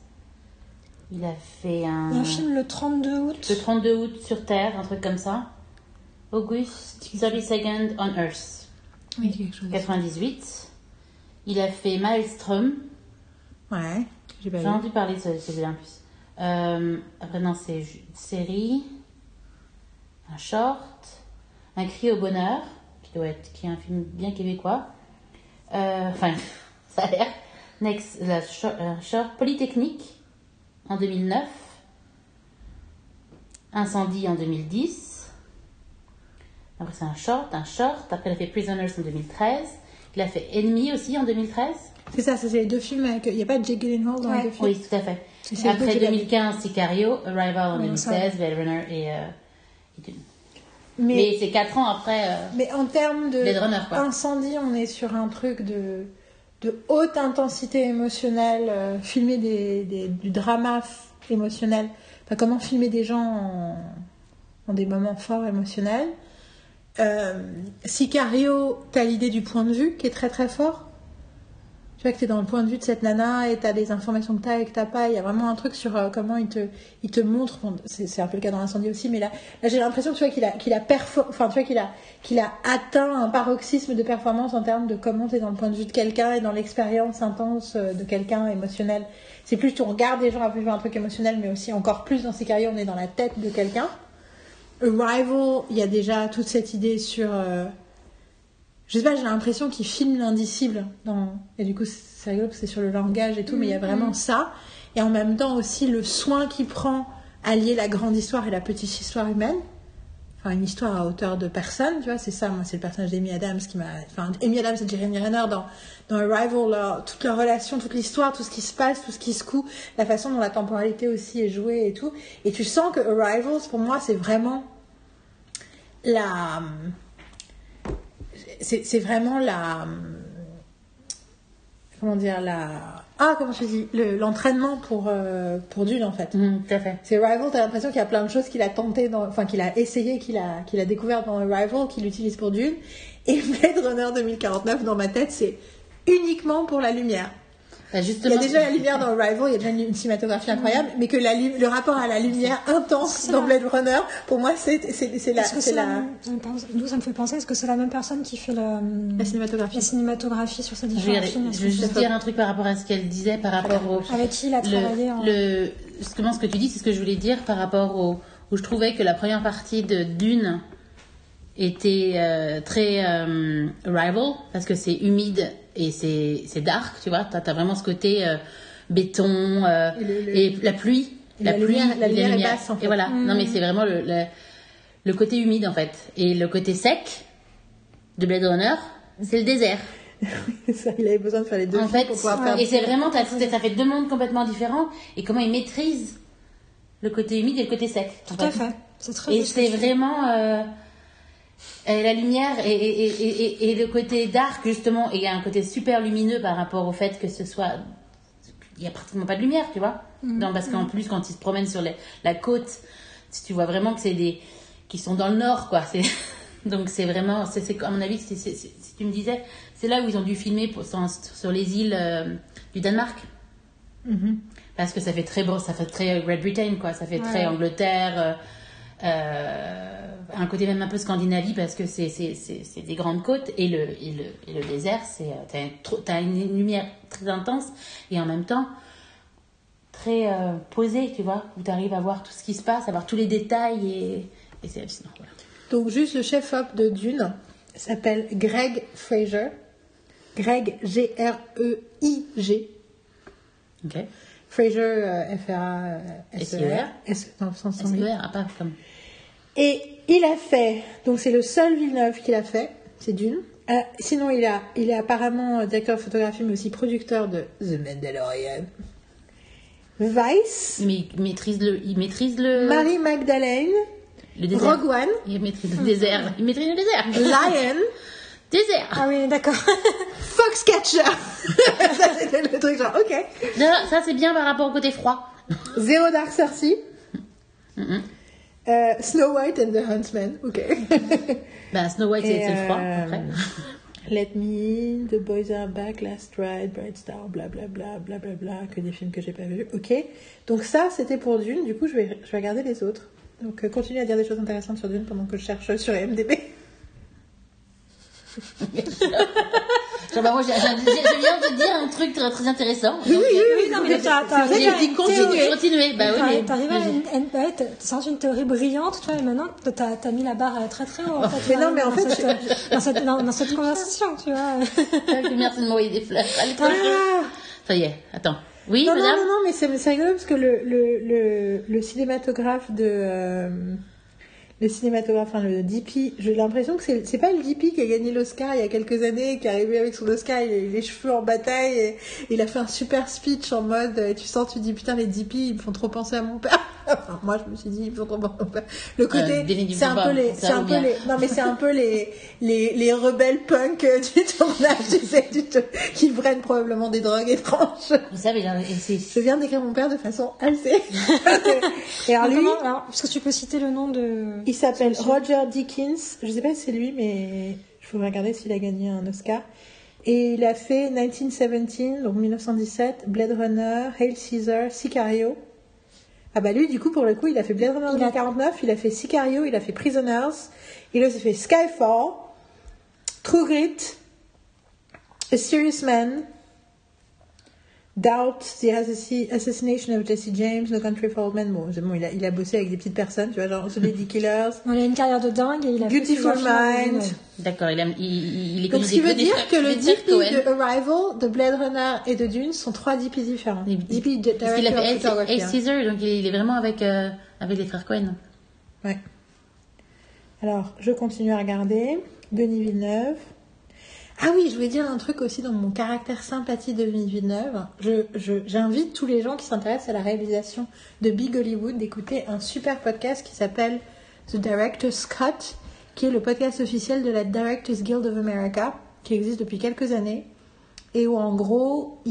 Il a fait un. Un film le 32 août. Le 32 août sur Terre, un truc comme ça. August 32nd on Earth, Oui, quelque chose. 98. Il a fait Maelstrom. Ouais, j'ai pas J'ai entendu parler de ce- celui-là en plus. Euh, après, non, c'est une série, un short, un cri au bonheur, qui doit être, qui est un film bien québécois. Euh, Enfin, ça a l'air. Next, la short Polytechnique en 2009. Incendie en 2010. Après, c'est un short, un short. Après, il a fait Prisoners en 2013. Il a fait Ennemi aussi en 2013. C'est ça, ça, c'est les deux films avec. Il n'y a pas Jake Gyllenhaal dans Ouais. les deux films? Oui, tout à fait. C'est Après que j'ai 2015, Sicario, Arrival en Ouais, 2016, Blade Runner et, euh, et Dune. Mais, Mais c'est 4 ans après. euh, mais en termes de Blade Runner, quoi. incendie, on est sur un truc de, de haute intensité émotionnelle, euh, filmer des, des- du drama émotionnel. Enfin, comment filmer des gens en, en des moments forts émotionnels. Euh, Sicario, t'as l'idée du point de vue qui est très très fort? Tu vois que t'es dans le point de vue de cette nana et t'as des informations que t'as et que t'as pas. Il y a vraiment un truc sur euh, comment il te, il te montre. c'est un peu le cas dans l'incendie aussi, mais là, j'ai l'impression tu vois qu'il a, qu'il a enfin tu vois qu'il a, qu'il a atteint un paroxysme de performance en termes de comment t'es dans le point de vue de quelqu'un et dans l'expérience intense euh, de quelqu'un émotionnel. C'est plus tu regardes les gens à vivre un truc émotionnel, mais aussi encore plus dans carrières, on est dans la tête de quelqu'un. Arrival, il y a déjà toute cette idée sur. euh, je sais pas, j'ai l'impression qu'il filme l'indicible. Dans... Et du coup, c'est rigolo parce que c'est sur le langage et tout, mais il y a vraiment ça. Et en même temps aussi le soin qu'il prend à lier la grande histoire et la petite histoire humaine. Une histoire à hauteur de personne, tu vois, c'est ça, moi, c'est le personnage d'Amy Adams qui m'a. Enfin, Amy Adams et Jeremy Renner dans, dans Arrival, toute leur relation, toute l'histoire, tout ce qui se passe, tout ce qui se coud, la façon dont la temporalité aussi est jouée et tout. Et tu sens que Arrivals, pour moi, c'est vraiment la. C'est vraiment la. Comment dire, la. Ah, comment je dis le- L'entraînement pour, euh, pour Dune, en fait. mhm, tout à fait. C'est Arrival, t'as l'impression qu'il y a plein de choses qu'il a tenté, dans, enfin qu'il a essayé, qu'il a, qu'il a découvert dans Arrival, qu'il utilise pour Dune. Et Blade Runner 2049, dans ma tête, c'est uniquement pour la lumière. Bah, Il y a déjà la lumière dans Arrival, il y a déjà une, une cinématographie incroyable, mais que la, le rapport à la lumière intense dans la- Blade Runner, pour moi, c'est c'est- c'est la, Est-ce que c'est c'est la... la, même- D'où ça me fait penser Est-ce que c'est la même personne qui fait la cinématographie. la cinématographie sur ces je vais, différents films je vais juste dire un truc par rapport à ce qu'elle disait par rapport au. Avec qui il a travaillé en... le, ce que tu dis, c'est ce que je voulais dire par rapport au. où je trouvais que la première partie de Dune était euh, très euh, rival, parce que c'est humide et c'est dark, tu vois. T'as as vraiment ce côté euh, béton euh, Et le- le- et la pluie. Et La, la pluie, lumière- la lumière est basse, en fait. Et voilà. Non, mais c'est vraiment le, le, le côté humide, en fait. Et le côté sec de Blade Runner, c'est le désert. Ça, il avait besoin de faire les deux En fait, pour pouvoir faire. et c'est vraiment, ça fait deux mondes complètement différents. Et comment ils maîtrisent le côté humide et le côté sec. Tout à fait. C'est très Et c'est vraiment euh, euh, la lumière et, et, et, et, et le côté dark, justement. Et il y a un côté super lumineux par rapport au fait que ce soit. Il n'y a pratiquement pas de lumière, tu vois. Non, parce qu'en plus, quand ils se promènent sur les- la côte, tu vois vraiment que c'est des. qui sont dans le nord, quoi. Donc c'est vraiment, c'est, c'est- à mon avis, si tu me disais, c'est là où ils ont dû filmer pour, sur, sur les îles euh, du Danemark. Mhm. Parce que ça fait très beau, ça fait très Great Britain, quoi. Ça fait très. Angleterre, euh, euh, un côté même un peu Scandinavie parce que c'est, des grandes côtes et le, et le, et le désert, c'est, euh, t'as, t'as une lumière très intense et en même temps très euh, posée, tu vois, où tu arrives à voir tout ce qui se passe, à voir tous les détails et, et c'est hallucinant. Voilà. Donc juste le chef-op de Dune s'appelle Greg Fraser. Greg G-R-E-I-G. Ok. Fraser, euh, F-R-A-S-E-R. S-E-R. Le R, ah, pas comme. Et il a fait, donc c'est le seul Villeneuve qu'il a fait, c'est d'une? Euh, sinon, il, a, il est apparemment directeur de photographie, mais aussi producteur de The Mandalorian. Vice, Mais il maîtrise le. Il maîtrise le. Marie Magdalene, le désert. Rogue One, Il maîtrise le désert. Il maîtrise le désert. Lion, Désert. Ah oui, d'accord. Foxcatcher. ça, c'était le truc genre, ok. Non, ça c'est bien par rapport au côté froid. Zero Dark Thirty, Mhm. Euh, Snow White and the Huntsman, ok. Bah, Snow White, c'est le froid. euh, Après. Let Me In, The Boys Are Back, Last Ride, Bright Star, blablabla, blablabla, que des films que j'ai pas vus. Ok. Donc ça, c'était pour Dune. Du coup, je vais, je vais regarder les autres. Donc, euh, continue à dire des choses intéressantes sur Dune pendant que je cherche sur IMDb. Genre, bah, moi, j'ai- j'ai- j'ai- je viens de dire un truc très, très intéressant. Oui, oui, oui, oui, non, mais t'as- J'ai dit continuer. Continuez. Bah oui, mais. T'arrives à une, une, ouais, une théorie brillante, tu vois, et maintenant t'as as mis la barre euh, très très haut. En fait, Mais non, mais en fait, cette, dans, cette, dans, dans cette conversation, tu vois. Merci de m'envoyer des fleurs. Ah Ça y est, attends. Oui, non, non, madame non, non, mais c'est c'est rigolo parce que le, le, le, le cinématographe de. euh, le cinématographe, enfin le DP, j'ai l'impression que c'est pas le DP qui a gagné l'Oscar il y a quelques années, qui est arrivé avec son Oscar, il a eu les cheveux en bataille et il a fait un super speech en mode, euh, tu sens, tu dis putain, les DP ils me font trop penser à mon père. Enfin, moi je me suis dit, à mon père. Le côté, Euh, c'est un peu les, ça c'est vaut un peu bien. les, non mais c'est un peu les, les, les rebelles punk euh, du tournage, tu sais, du qui prennent probablement des drogues étranges. Vous savez. Je viens d'écrire mon père de façon assez. et alors lui, Comment- alors, est-ce que tu peux citer le nom de. il s'appelle Roger Dickens. Je sais pas si c'est lui, mais il faudrait regarder s'il a gagné un Oscar. Et il a fait 1917, donc 1917, Blade Runner, Hail Caesar, Sicario. Ah bah lui, du coup, pour le coup, il a fait Blade Runner Il a- 2049, il a fait Sicario, il a fait Prisoners, il a aussi fait Skyfall, True Grit, A Serious Man, Doubt, The Assassi- Assassination of Jesse James, No Country for Old Men. Bon, il a, il a bossé avec des petites personnes, tu vois, genre The Lady Killers, Bon, il a une carrière de dingue et il a fait Beautiful Mind. D'accord, il, il, il, est Donc, connu ce qui veut dire que le DP de Arrival, de Blade Runner et de Dune sont trois DP différents. DP de Parce qu'il a fait Ace hein. Caesar, donc il est, il est vraiment avec, euh, avec les frères Cohen. Ouais. Alors, je continue à regarder. Denis Villeneuve. Ah oui, je voulais dire un truc aussi dans mon caractère sympathie de Denis Villeneuve. Je, j'invite tous les gens qui s'intéressent à la réalisation de Big Hollywood d'écouter un super podcast qui s'appelle The Director's Cut, qui est le podcast officiel de la Directors Guild of America, qui existe depuis quelques années, et où en gros,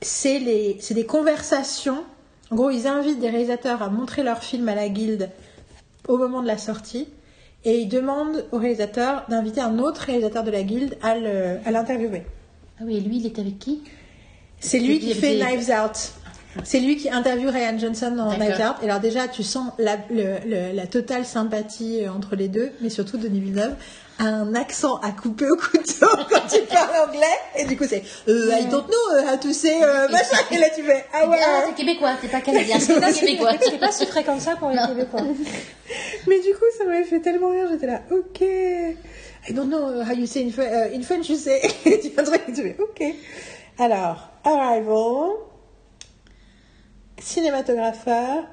c'est des conversations. En gros, ils invitent des réalisateurs à montrer leur film à la guilde au moment de la sortie. Et ils demandent au réalisateur d'inviter un autre réalisateur de la guilde à, l'interviewer. Ah oui, et lui, il est avec qui? C'est lui qui fait il Knives Out. C'est lui qui interviewe Ryan Johnson dans Out. Et alors déjà, tu sens la, le- le- la totale sympathie euh, entre les deux, mais surtout Denis Villeneuve a un accent à couper au couteau quand il parle anglais. Et du coup, c'est euh, I don't know uh, how to say euh, machin. Et là, tu fais ah ouais. Ah, c'est québécoais, c'est pas canadien, c'est pas québécois. C'est pas si comme ça pour les Québécois. Mais du coup, ça m'avait fait tellement rire. J'étais là, ok. I don't know how you say in, in French, you say. tu fais un truc, tu fais, ok. Alors, Arrival, cinématographeur,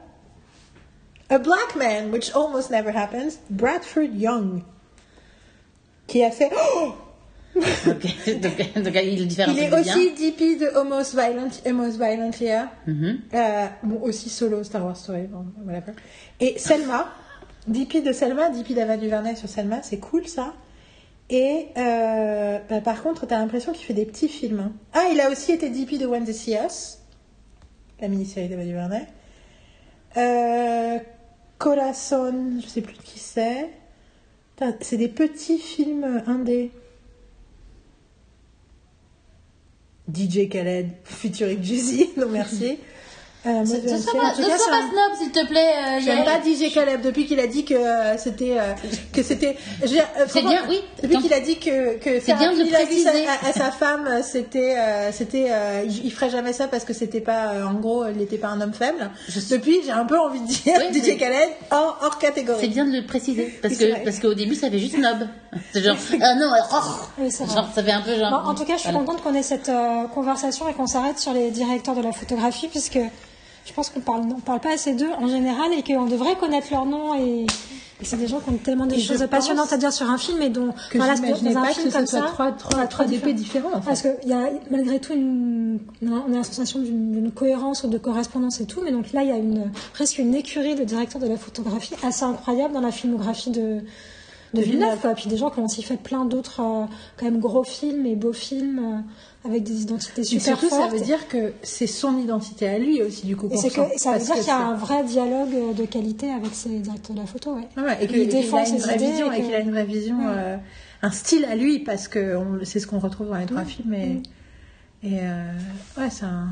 A Black Man, which almost never happens, Bradford Young, qui a fait. Oh donc, donc il est différent. il est aussi DP de Almost Violent, Almost Violent Here. Mhm. Euh, bon, aussi solo Star Wars Story, bon, whatever. Et Selma, DP de Selma, DP d'Ava Duvernay sur Selma, c'est cool ça. Et euh, bah, par contre, t'as l'impression qu'il fait des petits films. hein. Ah, il a aussi été DP de When They See Us, la mini-série d'Ava Duvernay. Euh, Corazon, je sais plus qui c'est. C'est des petits films indés. DJ Khaled, featuring Juicy, non merci. Euh, moi, Ne sois pas, cas, sois c'est pas snob, s'il te plaît. euh, J'aime pas DJ Caleb depuis qu'il a dit que euh, c'était euh, que c'était. euh, C'est bien, oui. Depuis qu'il a dit que que C'est bien de le préciser. à, à sa femme, euh, c'était c'était il, ferait jamais ça parce que c'était pas en gros il n'était pas un homme faible. Depuis j'ai un peu envie de dire Oui, DJ Khaled hors, hors C'est catégorie. bien de le préciser. Parce Oui, c'est que parce qu'au début, ça fait juste snob. C'est genre, ah non, oh. Oui, c'est vrai. genre, ça fait un peu genre. Bon, en tout cas, je suis Voilà. contente qu'on ait cette conversation et qu'on s'arrête sur les directeurs de la photographie, puisque je pense qu'on parle, on parle pas assez d'eux en général et qu'on devrait connaître leur nom et, et c'est des gens qui ont tellement des Et choses passionnantes à dire sur un film et dont Que voilà, dans un pas film que ce comme soit ça, trois, trois, trois DP différents. en fait. Parce qu'il y a malgré tout une, on a la sensation d'une d'une cohérence ou de correspondance et tout, mais donc là il y a une, presque une écurie de directeurs de la photographie assez incroyable dans la filmographie de, de Villeneuve. Quoi. Puis des gens qui ont aussi fait plein d'autres euh, quand même gros films et beaux films euh, avec des identités Et super surtout, fortes. ça veut dire que c'est son identité à lui aussi, du coup. Et que ça veut dire qu'il y a un vrai dialogue euh, de qualité avec ses directeurs de la photo, ouais. Ouais, ouais, et Il qu'il défend a ses une vraie idées vision, et et qu'il a une vraie vision, Ouais. euh, un style à lui, parce que c'est ce qu'on retrouve dans les trois films. Et, et euh, ouais, c'est un.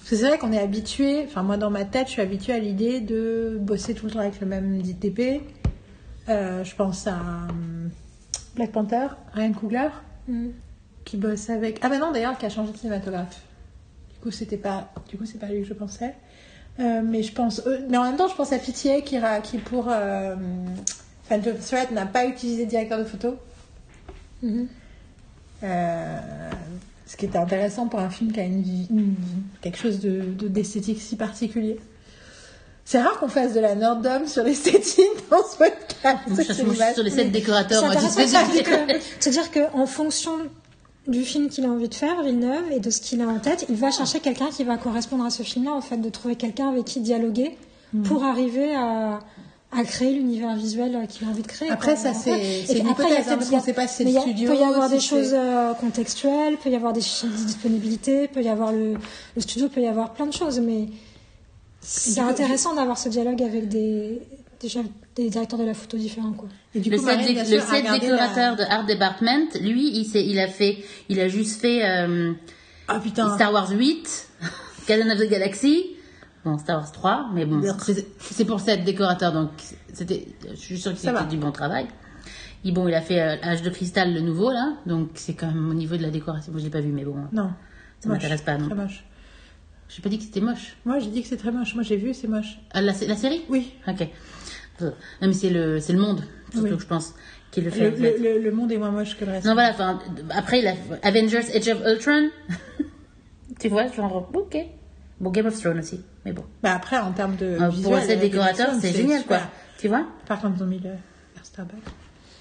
Parce que c'est vrai qu'on est habitué, enfin, moi dans ma tête, je suis habituée à l'idée de bosser tout le temps avec le même DTP. Euh, je pense à hum, Black Panther, Ryan Coogler, Mm. Qui bosse avec. Ah, bah non, d'ailleurs, qui a changé de cinématographe. Du coup, c'était pas. Du coup, c'est pas lui que je pensais. Euh, mais je pense. euh, mais en même temps, je pense à Pitié qui, qui pour euh, Phantom Thread n'a pas utilisé de directeur de photo. Mhm. Euh, ce qui était intéressant pour un film qui a une, quelque chose de de- d'esthétique si particulier. C'est rare qu'on fasse de la nerddom sur l'esthétique dans ce podcast. Je sur les sept décorateurs. C'est moi, intéressant j'essaie de de- se dire que- se dire qu'en fonction du film qu'il a envie de faire, Villeneuve, et de ce qu'il a en tête, il va chercher quelqu'un qui va correspondre à ce film-là, en fait, de trouver quelqu'un avec qui dialoguer Hmm. pour arriver à, à créer l'univers visuel qu'il a envie de créer. Après, ça, c'est- une après, il hypothèse, hein, parce qu'on sait pas si c'est le il studio, peut y avoir si des choses euh, contextuelles, peut y avoir des des disponibilités, peut y avoir le, le studio, peut y avoir plein de choses, mais c'est intéressant d'avoir ce dialogue avec des, déjà des directeurs de la photo différents, quoi. Et du le coup, set, Marine, le set décorateur la- de Art Department, lui, il, il a fait, il a juste fait euh, Ah putain. Star Wars 8, Guardian of the Galaxy, bon Star Wars 3, mais bon, c'est pour set décorateur, donc c'était, je suis sûre que c'était du bon travail. Et bon, il a fait euh, Âge de cristal, le nouveau là, donc c'est quand même au niveau de la décoration. Moi, je l'ai pas vu, mais bon, Non. Ça m'intéresse pas, non. Très moche. j'ai pas dit que c'était moche. Moi, j'ai dit que c'est très moche. Moi, j'ai vu, c'est moche. Ah, la, la série? Oui. Ok. Non, mais c'est le, c'est le monde, surtout Oui. que je pense, qui le fait. Le, en fait. le- le- le monde est moins moche que le reste. Non, voilà, enfin, après, il a Avengers Age of Ultron. tu vois, genre, ok. Bon, Game of Thrones aussi, mais bon. Bah après, en termes de Euh, visuel, pour euh, décorateur, c'est génial, super. quoi. Tu vois Par contre, ils ont mis le Starbucks.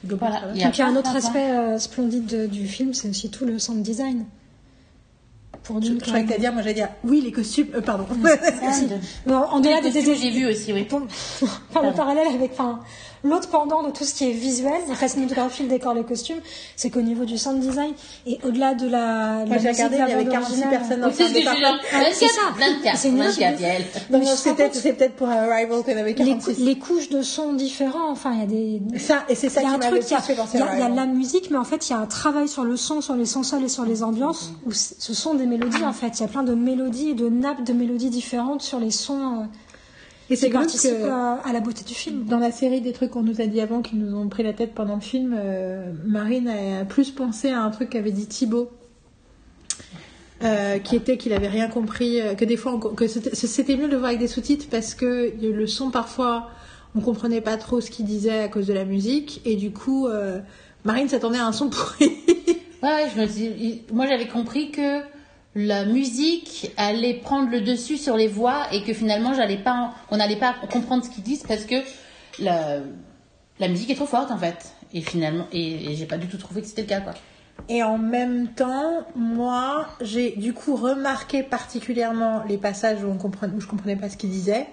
Voilà, Starbucks. il y a Et puis un autre aspect euh, splendide de- du film, c'est aussi tout le sound design. Pour Dune, je croyais que dire, moi j'allais dire, oui, les costumes, euh, pardon. Si. Bon, en delà Costume, j'ai vu aussi, oui. pour faire le parallèle avec enfin, l'autre pendant de tout ce qui est visuel, donc la cinématographie, le décor, les costumes, c'est qu'au niveau du sound design et au-delà de la, Moi la j'ai musique, regardé, il y avait bande 46 originale, personnes dans le. Ah, c'est ça. 24, C'est une 24, image- Yael. Non, Mais non, je c'est peut-être rends c'est peut-être pour Arrival qu'on avait les, 46. cou- les couches de son différents, enfin, il y a des, Ça, et c'est ça il y qui a un m'a le truc, il y plus a, fait penser il y a- il y a Arrival. la musique, mais en fait, il y a un travail sur le son, sur les sons seuls et sur les ambiances, où ce sont des mélodies, en fait. Il y a plein de mélodies et de nappes de mélodies différentes sur les sons euh, Et c'est participent que à, la beauté du film. dans la série des trucs qu'on nous a dit avant, qui nous ont pris la tête pendant le film, euh, Marine a plus pensé à un truc qu'avait dit Thibaut. euh, qui était qu'il avait rien compris, euh, que des fois on co- que c'était c'était mieux de le voir avec des sous-titres parce que le son parfois on comprenait pas trop ce qu'il disait à cause de la musique et du coup euh, Marine s'attendait à un son pourri. Ouais, ouais, je me dis, moi j'avais compris que la musique allait prendre le dessus sur les voix et que finalement j'allais pas, on n'allait pas comprendre ce qu'ils disent parce que la, la musique est trop forte en fait. Et finalement, et, j'ai pas du tout trouvé que c'était le cas quoi. Et en même temps, moi, j'ai du coup remarqué particulièrement les passages où, on comprenait, où je comprenais pas ce qu'il disait.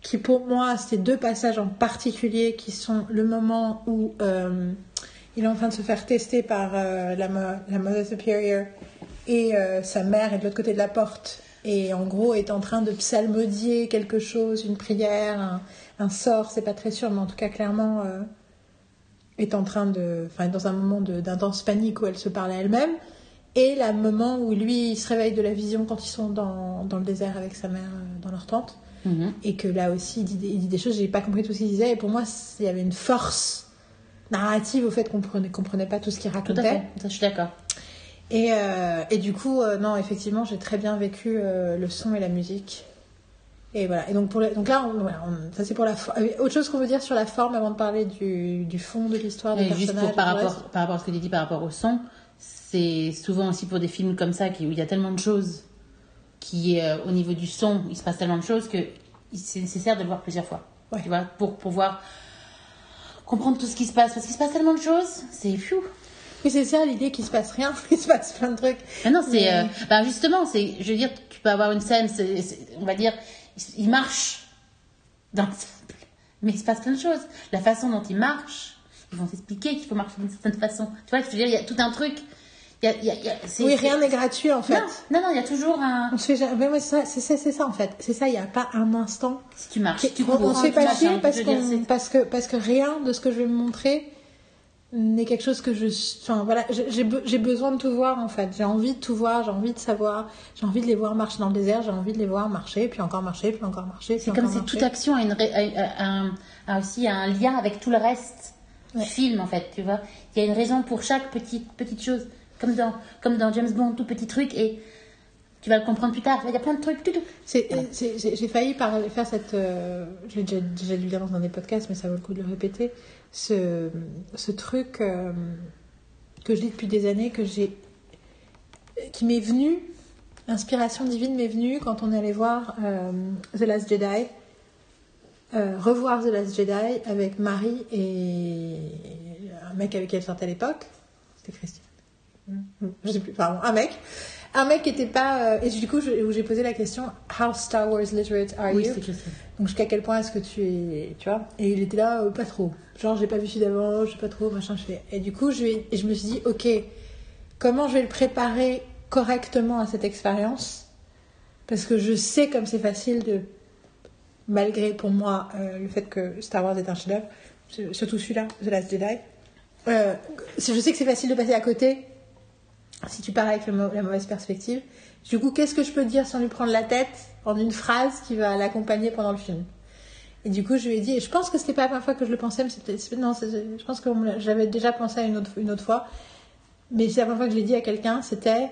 Qui pour moi, c'était deux passages en particulier qui sont le moment où euh, il est en train de se faire tester par euh, la, la Mother Superior et euh, sa mère est de l'autre côté de la porte. Et en gros, est en train de psalmodier quelque chose, une prière, un, un sort, c'est pas très sûr, mais en tout cas, clairement. euh, est en train de, enfin, dans un moment d'intense panique où elle se parle à elle-même, et le moment où lui il se réveille de la vision quand ils sont dans, dans le désert avec sa mère euh, dans leur tente, Mhm. et que là aussi il dit, des- il dit des choses, j'ai pas compris tout ce qu'il disait, et pour moi il y avait une force narrative au fait qu'on prenait, comprenait pas tout ce qu'il Tout à racontait. fait, je suis d'accord. Et, euh, et du coup, euh, non, effectivement, j'ai très bien vécu euh, le son et la musique. Et voilà. Et donc, pour le- donc là, on- voilà, on- ça c'est pour la forme. Autre chose qu'on veut dire sur la forme avant de parler du, du fond de l'histoire Et juste pour, par, rapport, par rapport à ce que tu dis par rapport au son, c'est souvent aussi pour des films comme ça qui, où il y a tellement de choses qui au niveau du son, il se passe tellement de choses que c'est nécessaire de le voir plusieurs fois. Ouais. Tu vois, pour pouvoir comprendre tout ce qui se passe. Parce qu'il se passe tellement de choses, c'est fou. Mais c'est ça l'idée qu'il se passe rien, il se passe plein de trucs. Ah non, c'est. Mais- euh, ben justement, c'est. Je veux dire, tu peux avoir une scène, on va dire, il, marche dans le mais il se passe plein de choses. La façon dont il marche, ils vont t'expliquer qu'il faut marcher d'une certaine façon. Tu vois, je veux dire, il y a tout un truc. Il y a, il y a- il y a- c'est- Oui, rien n'est gratuit en fait. Non, non, il y a toujours un. On se fait ouais, c'est ça, en fait. C'est ça, il n'y a pas un instant. Si tu marches, tu on, cours, on se fait pas chier parce, c'est- parce, que, parce que rien de ce que je vais me montrer n'est quelque chose que je. Enfin voilà, j'ai- j'ai be- j'ai besoin de tout voir en fait. J'ai envie de tout voir, j'ai envie de savoir, j'ai envie de les voir marcher dans le désert, j'ai envie de les voir marcher, puis encore marcher, puis encore marcher. C'est comme si toute action a, une ré- a- a- un- a aussi un lien avec tout le reste Ouais. du film, en fait, tu vois. Il y a une raison pour chaque petite, petite chose. Comme dans, comme dans James Bond, tout petit truc, et tu vas le comprendre plus tard. Il y a plein de trucs, tout, tout. C'est- c'est- J'ai j'ai failli par- faire cette. euh, je l'ai déjà, déjà dire dans un des podcasts, mais ça vaut le coup de le répéter. Ce, ce truc euh, que je lis depuis des années, que j'ai, qui m'est venu, l'inspiration divine m'est venue quand on est allé voir euh, The Last Jedi, euh, revoir The Last Jedi avec Marie et un mec avec qui elle sortait à l'époque. C'était Christian. Je sais plus, pardon, un mec. Un mec qui était pas. euh, et du coup, je- où j'ai posé la question How Star Wars literate are Oui, you? Donc, jusqu'à quel point est-ce que tu es. Tu vois? Et il était là, euh, pas trop. Genre, j'ai pas vu celui d'avant, je sais pas trop, machin, je fais. Et du coup, je, et je me suis dit Ok, comment je vais le préparer correctement à cette expérience? Parce que je sais comme c'est facile de. Malgré pour moi euh, le fait que Star Wars est un chef-d'œuvre, surtout celui-là, The Last Jedi, je sais que c'est facile de passer à côté si tu pars avec la mauvaise perspective. Du coup, qu'est-ce que je peux dire sans lui prendre la tête en une phrase qui va l'accompagner pendant le film? Et du coup, je lui ai dit, et je pense que c'était pas la première fois que je le pensais, mais c'était, non, je pense que j'avais déjà pensé à une autre, une autre fois, mais c'est la première fois que je l'ai dit à quelqu'un, c'était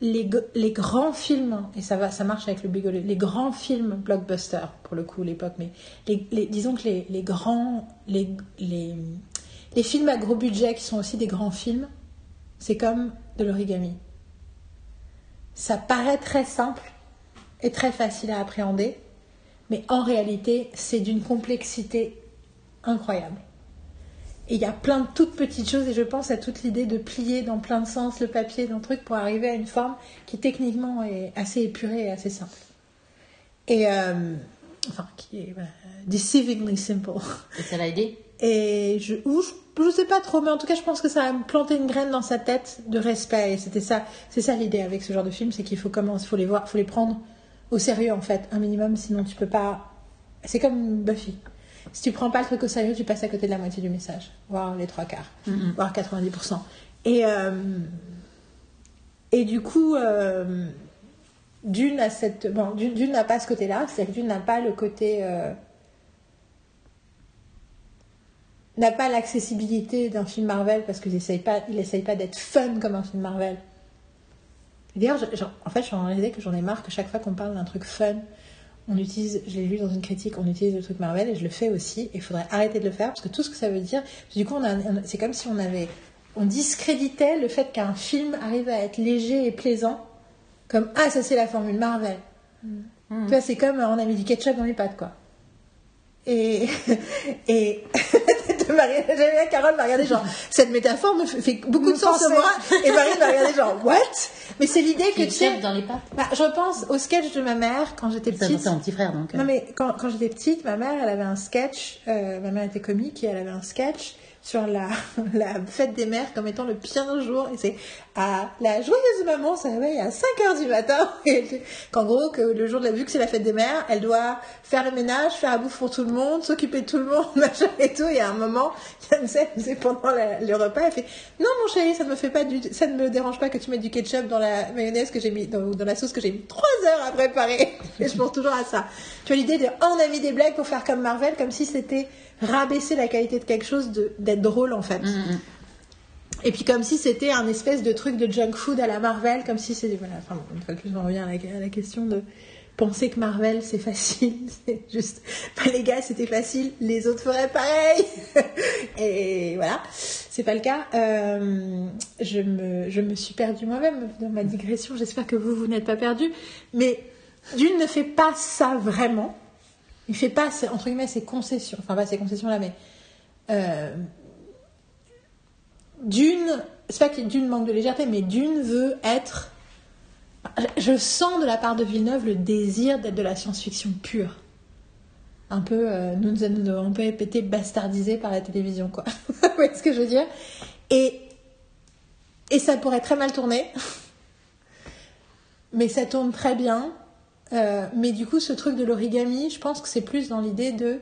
les, les grands films, et ça va, ça marche avec le Bigolet, les grands films blockbusters, pour le coup, l'époque, mais disons que les, les grands, les, les, les films à gros budget qui sont aussi des grands films, c'est comme de l'origami. Ça paraît très simple et très facile à appréhender, mais en réalité, c'est d'une complexité incroyable. Et il y a plein de toutes petites choses, et je pense à toute l'idée de plier dans plein de sens le papier d'un truc pour arriver à une forme qui techniquement est assez épurée et assez simple. Et euh, enfin, qui est deceivingly simple. Et ça l'a aidé Et je, ou je, je sais pas trop, mais en tout cas, je pense que ça a planté une graine dans sa tête de respect. Et c'était ça, c'est ça l'idée avec ce genre de film, c'est qu'il faut commencer, faut les voir, faut les prendre au sérieux en fait, un minimum, sinon tu peux pas. C'est comme Buffy. Si tu prends pas le truc au sérieux, tu passes à côté de la moitié du message, voire les trois quarts, voire 90%. Et euh, et du coup, euh, Dune a cette, bon, Dune, Dune n'a pas ce côté-là, c'est-à-dire que Dune n'a pas le côté euh, n'a pas l'accessibilité d'un film Marvel parce qu'il essaye pas, il essaye pas d'être fun comme un film Marvel. D'ailleurs, en fait, je suis en réalité que j'en ai marre que chaque fois qu'on parle d'un truc fun, on utilise, je l'ai lu dans une critique, on utilise le truc Marvel et je le fais aussi. Et il faudrait arrêter de le faire parce que tout ce que ça veut dire, du coup, on a, on- c'est comme si on avait, on discréditait le fait qu'un film arrive à être léger et plaisant, comme ah ça c'est la formule Marvel. Tu vois, c'est comme euh, on a mis du ketchup dans les pâtes quoi. Et et j'avais bien Carole m'a regardé genre cette métaphore me fait, fait beaucoup de sens moi et Marie m'a regardé genre what? Mais c'est l'idée que tu sais. Dans les pattes. Bah, je repense au sketch de ma mère quand j'étais petite. c'est mon petit frère, donc. euh, Non mais quand, quand j'étais petite, ma mère, elle avait un sketch. euh, ma mère était comique et elle avait un sketch sur la, la fête des mères comme étant le pire jour. Et c'est la joyeuse maman se réveille à 5 heures du matin. Qu'en gros, que le jour de la vu que c'est la fête des mères, elle doit faire le ménage, faire la bouffe pour tout le monde, s'occuper de tout le monde, machin et tout. Et à un moment, c'est pendant le repas, elle fait non mon chéri, ça ne me fait pas du, ça ne me dérange pas que tu mettes du ketchup dans la mayonnaise que j'ai mis dans, dans la sauce que j'ai mis 3 heures à préparer. Et je pense toujours à ça. Tu vois l'idée de oh, on a mis des blagues pour faire comme Marvel, comme si c'était rabaisser la qualité de quelque chose d'être drôle en fait. mm, mm. Et puis comme si c'était un espèce de truc de junk food à la Marvel, comme si c'était voilà. Enfin une fois de plus on revient à la, à la question de penser que Marvel c'est facile, c'est juste, bah, les gars c'était facile, les autres feraient pareil. Et voilà, c'est pas le cas. Euh, je, me, je me suis perdue moi-même dans ma digression, j'espère que vous, vous n'êtes pas perdus. Mais Dune ne fait pas ça vraiment. Il fait pas, entre guillemets, ses concessions, enfin pas ses concessions là, mais euh, Dune, c'est pas que Dune manque de légèreté, mais Dune veut être. Je sens de la part de Villeneuve le désir d'être de la science-fiction pure. Un peu, euh, nous, nous, avons un peu été bastardisés par la télévision, quoi. Vous voyez ce que je veux dire? Et, et ça pourrait très mal tourner. Mais ça tourne très bien. Euh, mais du coup, ce truc de l'origami, je pense que c'est plus dans l'idée de.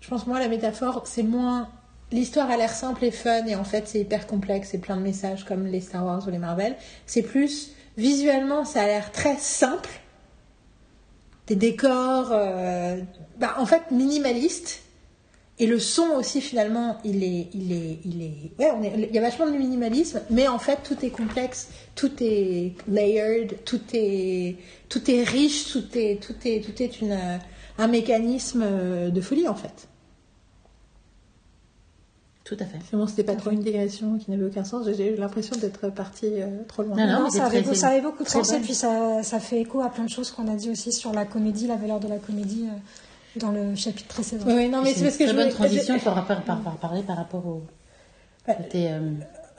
Je pense, moi, la métaphore, c'est moins. L'histoire a l'air simple et fun, et en fait, c'est hyper complexe et plein de messages comme les Star Wars ou les Marvel. C'est plus. Visuellement, ça a l'air très simple. Des décors. euh, bah, en fait, minimalistes. Et le son aussi, finalement, il est. Il, est, il, est, ouais, est, il y a vachement de minimalisme, mais en fait, tout est complexe, tout est layered, tout est, tout est riche, tout est, tout est, tout est une, euh, un mécanisme euh, de folie, en fait. Tout à fait. Bon, c'était pas trop une digression qui n'avait aucun sens. J'ai eu l'impression d'être partie euh, trop loin. Non, non. Ça, avait, très- ça avait beaucoup de sens et puis ça, ça fait écho à plein de choses qu'on a dit aussi sur la comédie, la valeur de la comédie euh, dans le chapitre précédent. Oui, non, mais c'est parce que très je bonne voulais- transition pour par, par, par- parler par rapport au Ouais. côté. euh,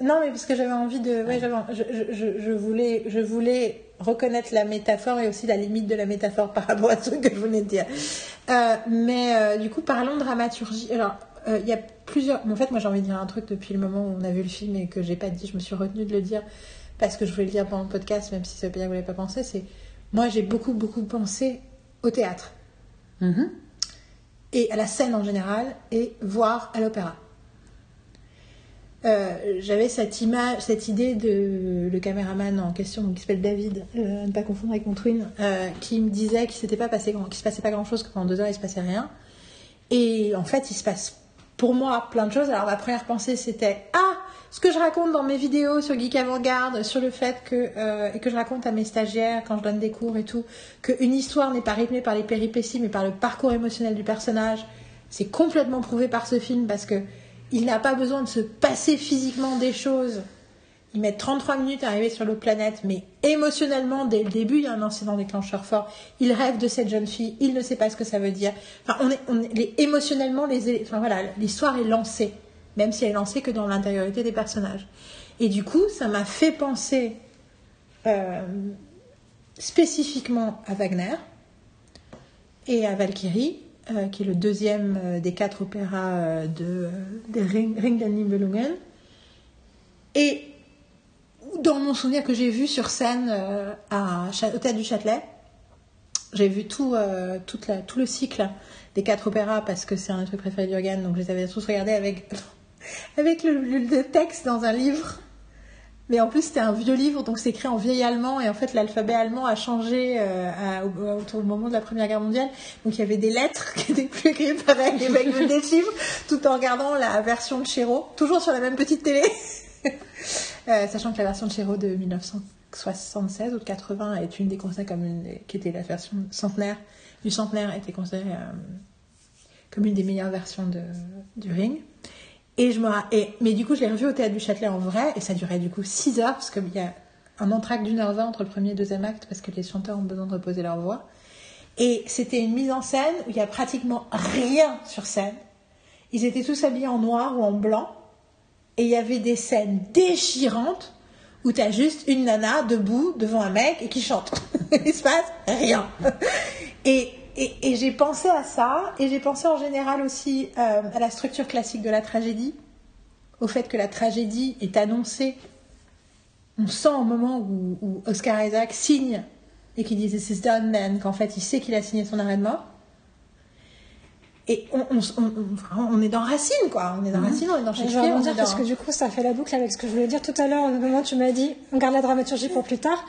Non, mais parce que j'avais envie de. Ouais, j'avais. Je, je- je, je voulais, je voulais reconnaître la métaphore et aussi la limite de la métaphore par rapport à ce que je venais de dire. Euh, mais euh, du coup, parlons dramaturgie. Alors, euh, il y a plusieurs. En fait, moi, j'ai envie de dire un truc depuis le moment où on a vu le film et que j'ai pas dit. Je me suis retenue de le dire parce que je voulais le dire pendant le podcast, même si ça veut pas dire que vous l'avez pas pensé. C'est moi, j'ai beaucoup, beaucoup pensé au théâtre mhm. et à la scène en général et voire à l'opéra. Euh, J'avais cette image, cette idée de le caméraman en question qui s'appelle David, euh, à ne pas confondre avec mon twin, euh, qui me disait qu'il s'était pas passé, qu'il se passait pas grand chose, que pendant deux heures il se passait rien. Et en fait, il se passe pour moi plein de choses. Alors ma première pensée c'était ah ce que je raconte dans mes vidéos sur Geek Avant-Garde sur le fait que euh, et que je raconte à mes stagiaires quand je donne des cours et tout qu'une histoire n'est pas rythmée par les péripéties mais par le parcours émotionnel du personnage. C'est complètement prouvé par ce film parce que il n'a pas besoin de se passer physiquement des choses. Il met 33 minutes à arriver sur l'autre planète, mais émotionnellement, dès le début, il y a un incident déclencheur fort. Il rêve de cette jeune fille, il ne sait pas ce que ça veut dire. Enfin, on est, on est- émotionnellement, les, enfin, voilà, l'histoire est lancée, même si elle est lancée que dans l'intériorité des personnages. Et du coup, ça m'a fait penser euh, spécifiquement à Wagner et à Valkyrie, euh, qui est le deuxième euh, des quatre opéras de, Ring, Ring den Nibelungen. Et dans mon souvenir que j'ai vu sur scène euh, à, Théâtre du Châtelet, j'ai vu tout, euh, tout le cycle des quatre opéras parce que c'est un des trucs préférés d'Urgan, donc je les avais tous regardés avec, avec le, texte dans un livre. Mais en plus, c'était un vieux livre, donc c'est écrit en vieil allemand, et en fait, l'alphabet allemand a changé euh, au- autour du moment de la Première Guerre mondiale. Donc il y avait des lettres qui étaient plus écrites venaient des chiffres, tout en regardant la version de Chéreau, toujours sur la même petite télé. Euh, sachant que la version de Chéreau de 1976 ou de 80 est une des considérées comme qui était la version centenaire du centenaire était considérée euh, comme une des meilleures versions de, du Ring. Et je me mais du coup, je l'ai revu au théâtre du Châtelet en vrai, et ça durait du coup 6 heures, parce qu'il y a un entracte d'une heure vingt entre le premier et le deuxième acte, parce que les chanteurs ont besoin de reposer leur voix. Et c'était une mise en scène où il y a pratiquement rien sur scène. Ils étaient tous habillés en noir ou en blanc, et il y avait des scènes déchirantes où t'as juste une nana debout devant un mec et qui chante. il se passe rien. Et, et, j'ai pensé à ça, et j'ai pensé en général aussi euh, à la structure classique de la tragédie, au fait que la tragédie est annoncée. On sent au moment où, où Oscar Isaac signe et qu'il dit This is done then, qu'en fait il sait qu'il a signé son arrêt de mort. Et on, on, on, on- est dans Racine, quoi. On est dans Racine, on est dans Je vais Shakespeare. on rebondir est parce que du coup, ça fait la boucle avec ce que je voulais dire tout à l'heure. Au moment où tu m'as dit, on garde la dramaturgie pour plus tard,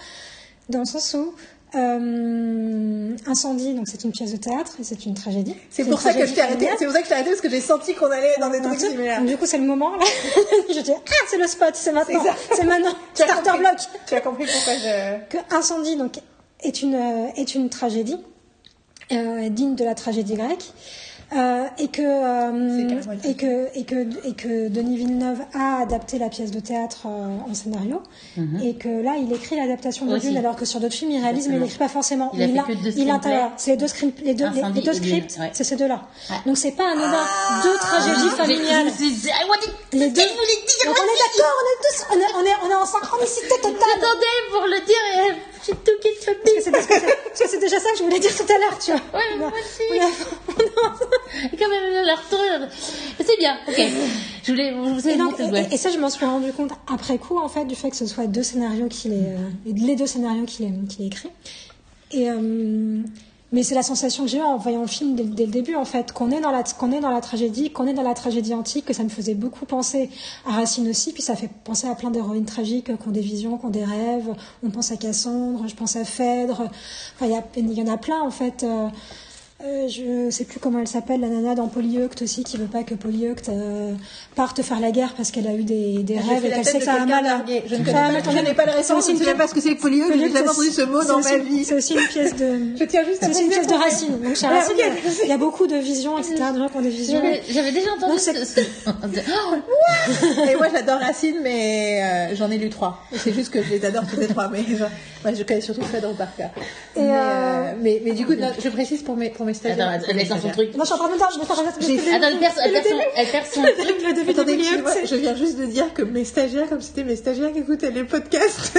dans le sens où euh, Incendie, donc c'est une pièce de théâtre et c'est une tragédie. C'est pour ça que je t'ai arrêté. C'est pour ça que je t'ai arrêté parce que j'ai senti qu'on allait dans des trucs similaires. du coup, c'est le moment. Là. je dis, ah, c'est le spot, c'est maintenant, C'est maintenant. Tu as Starter compris- block. Tu as compris pourquoi je. Que Incendie, donc, est une, euh, est une tragédie euh, digne de la tragédie grecque. Euh, et que euh, et que et que et que Denis Villeneuve a adapté la pièce de théâtre euh, en scénario. Et que là il écrit l'adaptation de. Dune alors que sur d'autres films il réalise mais il n'écrit pas forcément. Il a fait a- que deux il intègre c'est les deux scripts les deux les, Incendie les deux scripts. ouais. c'est ces deux là Ouais. donc c'est pas anodin deux tragédies Ah, familiales. les deux. Donc on est d'accord on est tous on est on est, on est en synchronicité totale. J'attendais pour le dire et j'ai tout qui se Parce que c'est- déjà ça que je voulais dire tout à l'heure, tu vois. Ouais, On moi aussi. Et quand même, la retourne. C'est bien, ok. Je voulais, vous Et, et- ouais. et ça, je m'en suis rendu compte après coup, en fait, du fait que ce soit deux scénarios qu'il ait, euh, les deux scénarios qu'il ait, qu'il ait écrits. Et, euh, mais c'est la sensation que j'ai eue en voyant le film dès, le début, en fait, qu'on est dans la, qu'on est dans la tragédie, qu'on est dans la tragédie antique, que ça me faisait beaucoup penser à Racine aussi, puis ça fait penser à plein d'héroïnes tragiques qui ont des visions, qui ont des rêves. On pense à Cassandre, je pense à Phèdre. Il y en a plein, en fait. euh, euh, je sais plus comment elle s'appelle, la nana dans Polyeucte aussi, qui veut pas que Polyeucte euh, parte faire la guerre parce qu'elle a eu des, des J'ai rêves et qu'elle sait que ça a mal. largué. Je ne connais pas- je n'ai pas le C'est je ne sais pas ce que c'est que polyeuque, j'ai Polyeucte, jamais entendu ce mot dans ma vie. C'est aussi une pièce de. Je tiens juste à C'est aussi une pièce de Racine. Donc chez Ah, Racine, ok. il y a- beaucoup de visions, etc. De gens qui ont des visions. J'avais déjà entendu ce, Oh, Et moi j'adore Racine, mais euh, j'en ai lu trois. C'est juste que je les adore tous les trois, mais je connais surtout Phèdre par cœur. Et, Mais, euh, euh, du coup, je précise pour mes, Attends, elle est dans son truc. Non, je suis en train de me dire, je vais faire un Attends, elle perd, son, elle perd son truc. le début Attendez, je viens juste de dire que mes stagiaires, comme c'était mes stagiaires qui écoutaient les podcasts,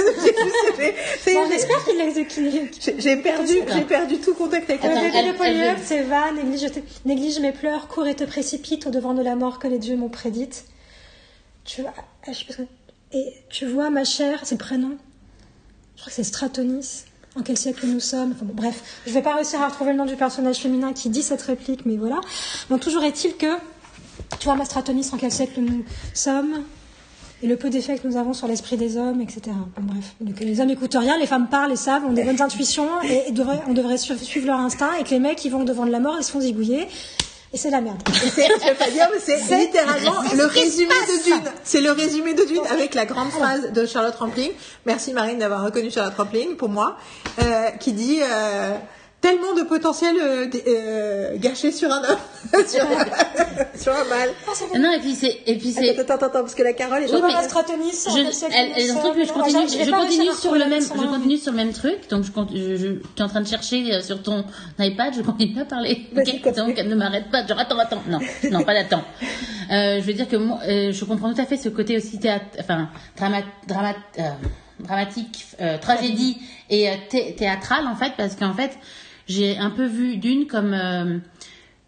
J'espère qu'il les qu'il- j'ai- j'ai perdu, j'ai perdu tout contact avec Le elle- de c'est va, néglige, mes pleurs, cours et te précipite au devant de la mort que les dieux m'ont prédite. Tu vois, ah, et tu vois, ma chère, c'est le prénom. Je crois que c'est Stratonis. En quel siècle nous sommes Bref, je vais pas réussir à retrouver le nom du personnage féminin qui dit cette réplique, mais voilà. Donc toujours est-il que, tu vois, ma Stratonis, en quel siècle nous sommes et le peu d'effet que nous avons sur l'esprit des hommes, etc. Bref, les hommes n'écoutent rien, les femmes parlent et savent, ont des bonnes intuitions, et, devraient- on devrait su- suivre leur instinct, et que les mecs, ils vont devant de la mort, ils se font zigouiller, et c'est la merde. C'est- je vais pas dire, mais c'est littéralement le résumé de Dune. C'est le résumé de Dune avec la grande phrase de Charlotte Rampling. Merci Marine d'avoir reconnu Charlotte Rampling pour moi, euh, qui dit euh, tellement de potentiel euh, euh, gâché sur un homme, sur, un, sur un mâle. Non, et puis c'est, et puis c'est, Attends, attends, attends, parce que la Carole est Oui, je, elle, elle, truc que je continue, je sur le même, je continue sur le même truc. Donc je, je, je, tu es en train de chercher euh, sur ton iPad, je continue à parler. Vas-y, Ok, continue. donc elle ne m'arrête pas. Genre attends, attends, non, non, pas d'attends. Euh, je veux dire que moi, euh, je comprends tout à fait ce côté aussi théâtre, enfin drama, drama, euh, dramatique, euh, tragédie et thé- théâtral en fait, parce qu'en fait j'ai un peu vu d'une comme euh,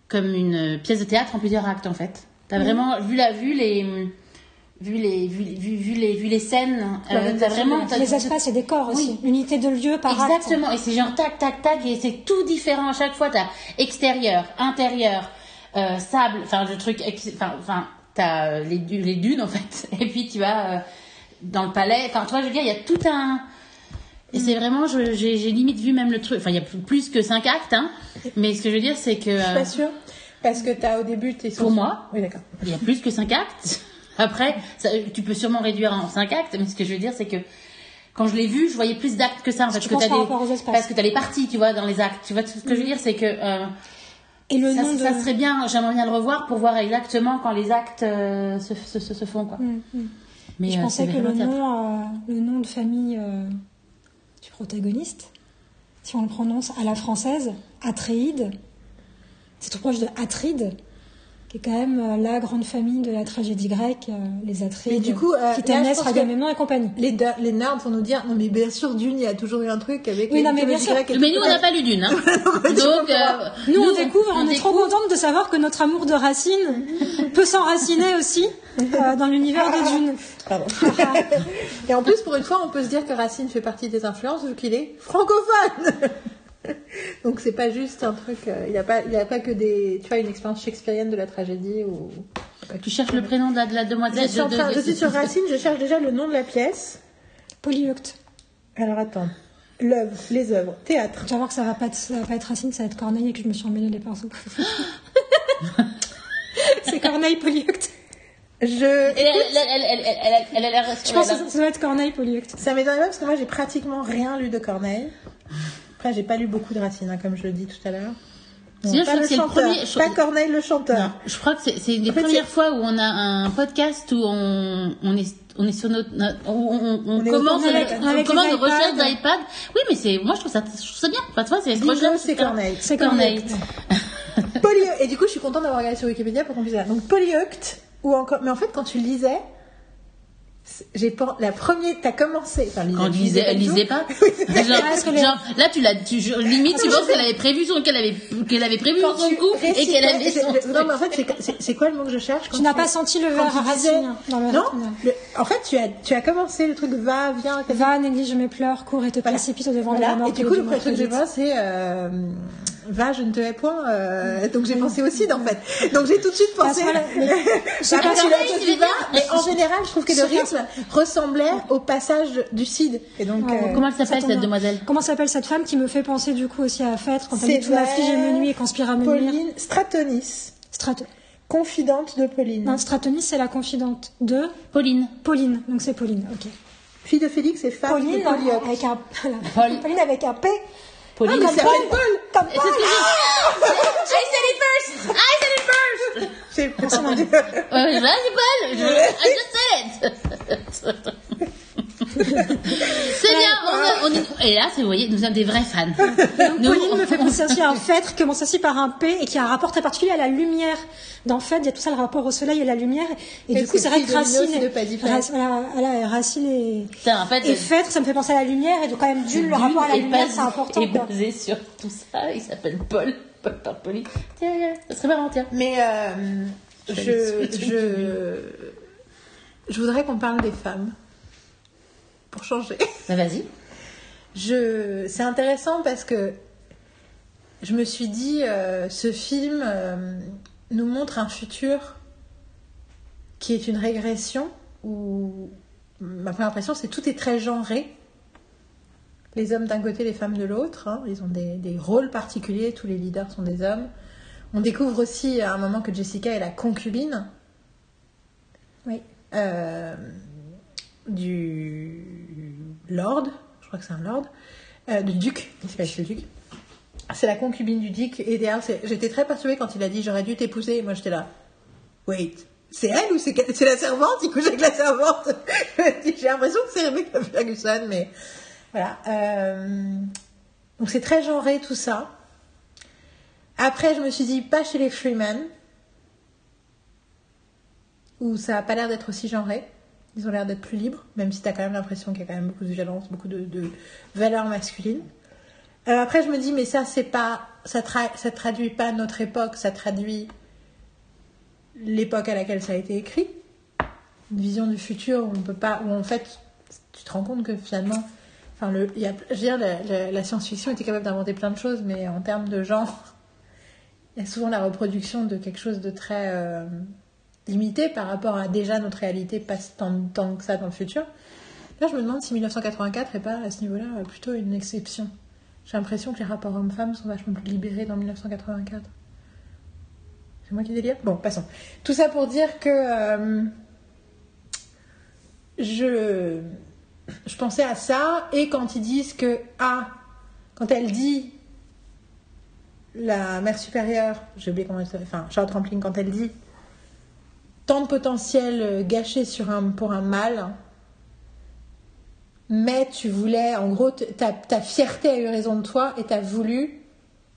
comme une pièce de théâtre en plusieurs actes en fait. T'as vraiment vu la vu les vu les vu, vu, vu les vu les scènes. euh, vraiment Les espaces et décors aussi. Oui. L'unité de lieu par acte. Exactement, et c'est genre tac, tac, tac, et c'est tout différent à chaque fois. T'as extérieur, intérieur, euh, sable, enfin le truc, enfin, enfin t'as euh, les, du- les dunes en fait, et puis tu as euh, dans le palais, enfin tu vois, je veux dire, il y a tout un. Et c'est vraiment, j'ai limite vu même le truc, enfin il y a plus que cinq actes, hein, mais ce que je veux dire c'est que. Je suis euh, pas sûre. Parce que t'as au début tes Pour moi. Oui, d'accord. il y a plus que cinq actes. Après, ça- tu peux sûrement réduire en cinq actes, mais ce que je veux dire, c'est que quand je l'ai vu, je voyais plus d'actes que ça. En fait, Tu que penses t'as des- parce que tu as les parties, tu vois, dans les actes. Tu vois ce que je veux dire, c'est que euh, Et le ça, nom de. ça serait bien. J'aimerais bien le revoir pour voir exactement quand les actes euh, se, se, se, se font, quoi. Mm, mm. Mais je euh, pensais que le nom, euh, le nom de famille euh, protagoniste, si on le prononce à la française, Atréide, c'est trop proche de Atride, qui est quand même euh, la grande famille de la tragédie grecque, euh, les Atrides, du coup, euh, Clytemnestre, Agamemnon et compagnie. Les, les nerds vont nous dire, non mais bien sûr, Dune, il y a toujours eu un truc avec Oui, les non, mais bien sûr. Mais nous, on n'a pas lu d'une. Hein. Donc, euh, Nous, on découvre, on, est trop contente de savoir que notre amour de Racine peut s'enraciner aussi euh, dans l'univers des dunes. Pardon. Et en plus, pour une fois, on peut se dire que Racine fait partie des influences vu qu'il est francophone. Donc c'est pas juste un truc. euh, il n'y a pas, il y a pas que des, tu vois, une expérience shakespearienne de la tragédie ou. Tu cherches le prénom de la, de la Je demoiselle. suis, en de- je suis sur Racine. Je cherche déjà le nom de la pièce. Polyeucte. Alors attends. L'œuvre, les œuvres, théâtre. Tu vas voir que ça va pas être, ça va pas être Racine, ça va être Corneille et que je me suis emmêlé les pinceaux. c'est Corneille Polyeucte. Je. Elle, a l'air Je pense que ça, doit être Corneille Polyeucte. Ça m'étonne pas parce que moi j'ai pratiquement rien lu de Corneille. Après, j'ai pas lu beaucoup de Racine, hein, comme je le dis tout à l'heure. Sinon, je pas crois le que c'est le chanteur, premier- je- Pas Corneille le chanteur. Non, je crois que c'est une des En fait, premières fois où on a un podcast où on, on est on est sur notre, on, on, on On on, avec- on avec recherches iPads. d'iPad. Oui, mais c'est moi je trouve ça je trouve ça bien. Enfin, tu vois, c'est recherche, c'est. Corneille. C'est Corneille. Et du coup, je suis contente d'avoir regardé sur Wikipédia pour qu'on puisse dire. Donc, Polyeucte, ou encore. Mais en fait, quand tu lisais, j'ai pas. La première. T'as commencé. Enfin, Quand elle tu lisait, elle lisait pas. genre, là, tu l'as, tu, je- limite, tu penses qu'elle avait prévu son, qu'elle avait, qu'elle avait prévu Quand son tu coup et qu'elle avait c'est- son. Non, mais en fait, c'est- c'est- c'est quoi le mot que je cherche quand Tu n'as tu- pas senti le verre à disais- Racine dans le Non, rythme. le- en fait, tu as, tu as commencé le truc va, viens, Va, néglige mes pleurs, cours et te Voilà. précipite au devant de la mort. Et du coup, le truc que j'ai très vite. Va, je ne te hais point. euh, donc j'ai pensé au Cid en fait. Donc j'ai tout de suite pensé. Que voilà, Je sais pas là, tu vas, mais en général, je trouve que le rythme ressemblait au passage du Cid. Et donc, Ouais. euh, Comment elle s'appelle cette demoiselle? Comment s'appelle cette femme qui me fait penser du coup aussi à Phèdre quand elle C'est dit tout m'afflige et me vrai. nuit et conspire à me Pauline Stratonis, Strato... confidente de Pauline. Non, Stratonis c'est la confidente de Pauline. Pauline, donc c'est Pauline, ok. Fille de Félix et femme Pauline de Polyeucte. avec un... Paul. Pauline avec un P. Pauline. Ah, mais c'est- ça s'appelle Paul Comme C'est ce que j'ai I said it first! I said it first! J'ai entendu. Euh, là, c'est Paul! Je, I just said it! c'est bien, on, a- on est- et là, vous voyez, nous sommes des vrais fans. Nous, Pauline me fait penser aussi à un Phèdre qui commence aussi par un P et qui a un rapport très particulier à la lumière. Dans Phèdre, il y a tout ça le rapport au soleil et la lumière. Et du coup, c'est vrai que Racine, et voilà, Racine et, en fait, et Phèdre, ça me fait penser à la lumière et donc quand même d'une, le rapport à la lumière, c'est important. est quoi. basé sur tout ça. Il s'appelle Paul. Paul par Pauline. Tiens, tiens, ça serait marrant, tiens. Mais euh, je, je voudrais qu'on parle des femmes. Pour changer. Bah, vas-y. Je, c'est intéressant parce que je me suis dit, euh, ce film euh, nous montre un futur qui est une régression où ma première impression c'est tout est très genré. Les hommes d'un côté, les femmes de l'autre. hein. Ils ont des, des rôles particuliers, tous les leaders sont des hommes. On découvre aussi à un moment que Jessica est la concubine Oui. euh, du lord, je crois que c'est un lord, euh, du duc, le duc. C'est la concubine du duc. Et c'est- j'étais très persuadée quand il a dit j'aurais dû t'épouser. Moi, j'étais là. Wait, c'est elle ou c'est la servante? Il couche avec la servante. J'ai l'impression que c'est Rebecca Ferguson, mais voilà. Euh, Donc c'est très genré tout ça. Après, je me suis dit pas chez les Freeman, où ça a pas l'air d'être aussi genré. Ils ont l'air d'être plus libres, même si tu as quand même l'impression qu'il y a quand même beaucoup de violence, beaucoup de, valeurs masculines. Euh, après, je me dis, mais ça, c'est pas, ça, tra- ça traduit pas notre époque, ça traduit l'époque à laquelle ça a été écrit. Une vision du futur où on peut pas, où en fait, tu te rends compte que finalement, enfin, le, y a, je veux dire, la science-fiction était capable d'inventer plein de choses, mais en termes de genre, il y a souvent la reproduction de quelque chose de très euh, limité par rapport à déjà notre réalité passe tant, tant que ça dans le futur. Là, je me demande si 1984 est pas à ce niveau-là plutôt une exception. J'ai l'impression que les rapports hommes-femmes sont vachement plus libérés dans 1984. C'est moi qui délire? Bon, passons. Tout ça pour dire que euh, je, je pensais à ça et quand ils disent que, ah, quand elle dit la mère supérieure, j'ai oublié comment elle s'appelle, enfin Charlotte Rampling, quand elle dit tant de potentiel euh, gâché pour un mâle, mais tu voulais, en gros, ta, fierté a eu raison de toi et tu as voulu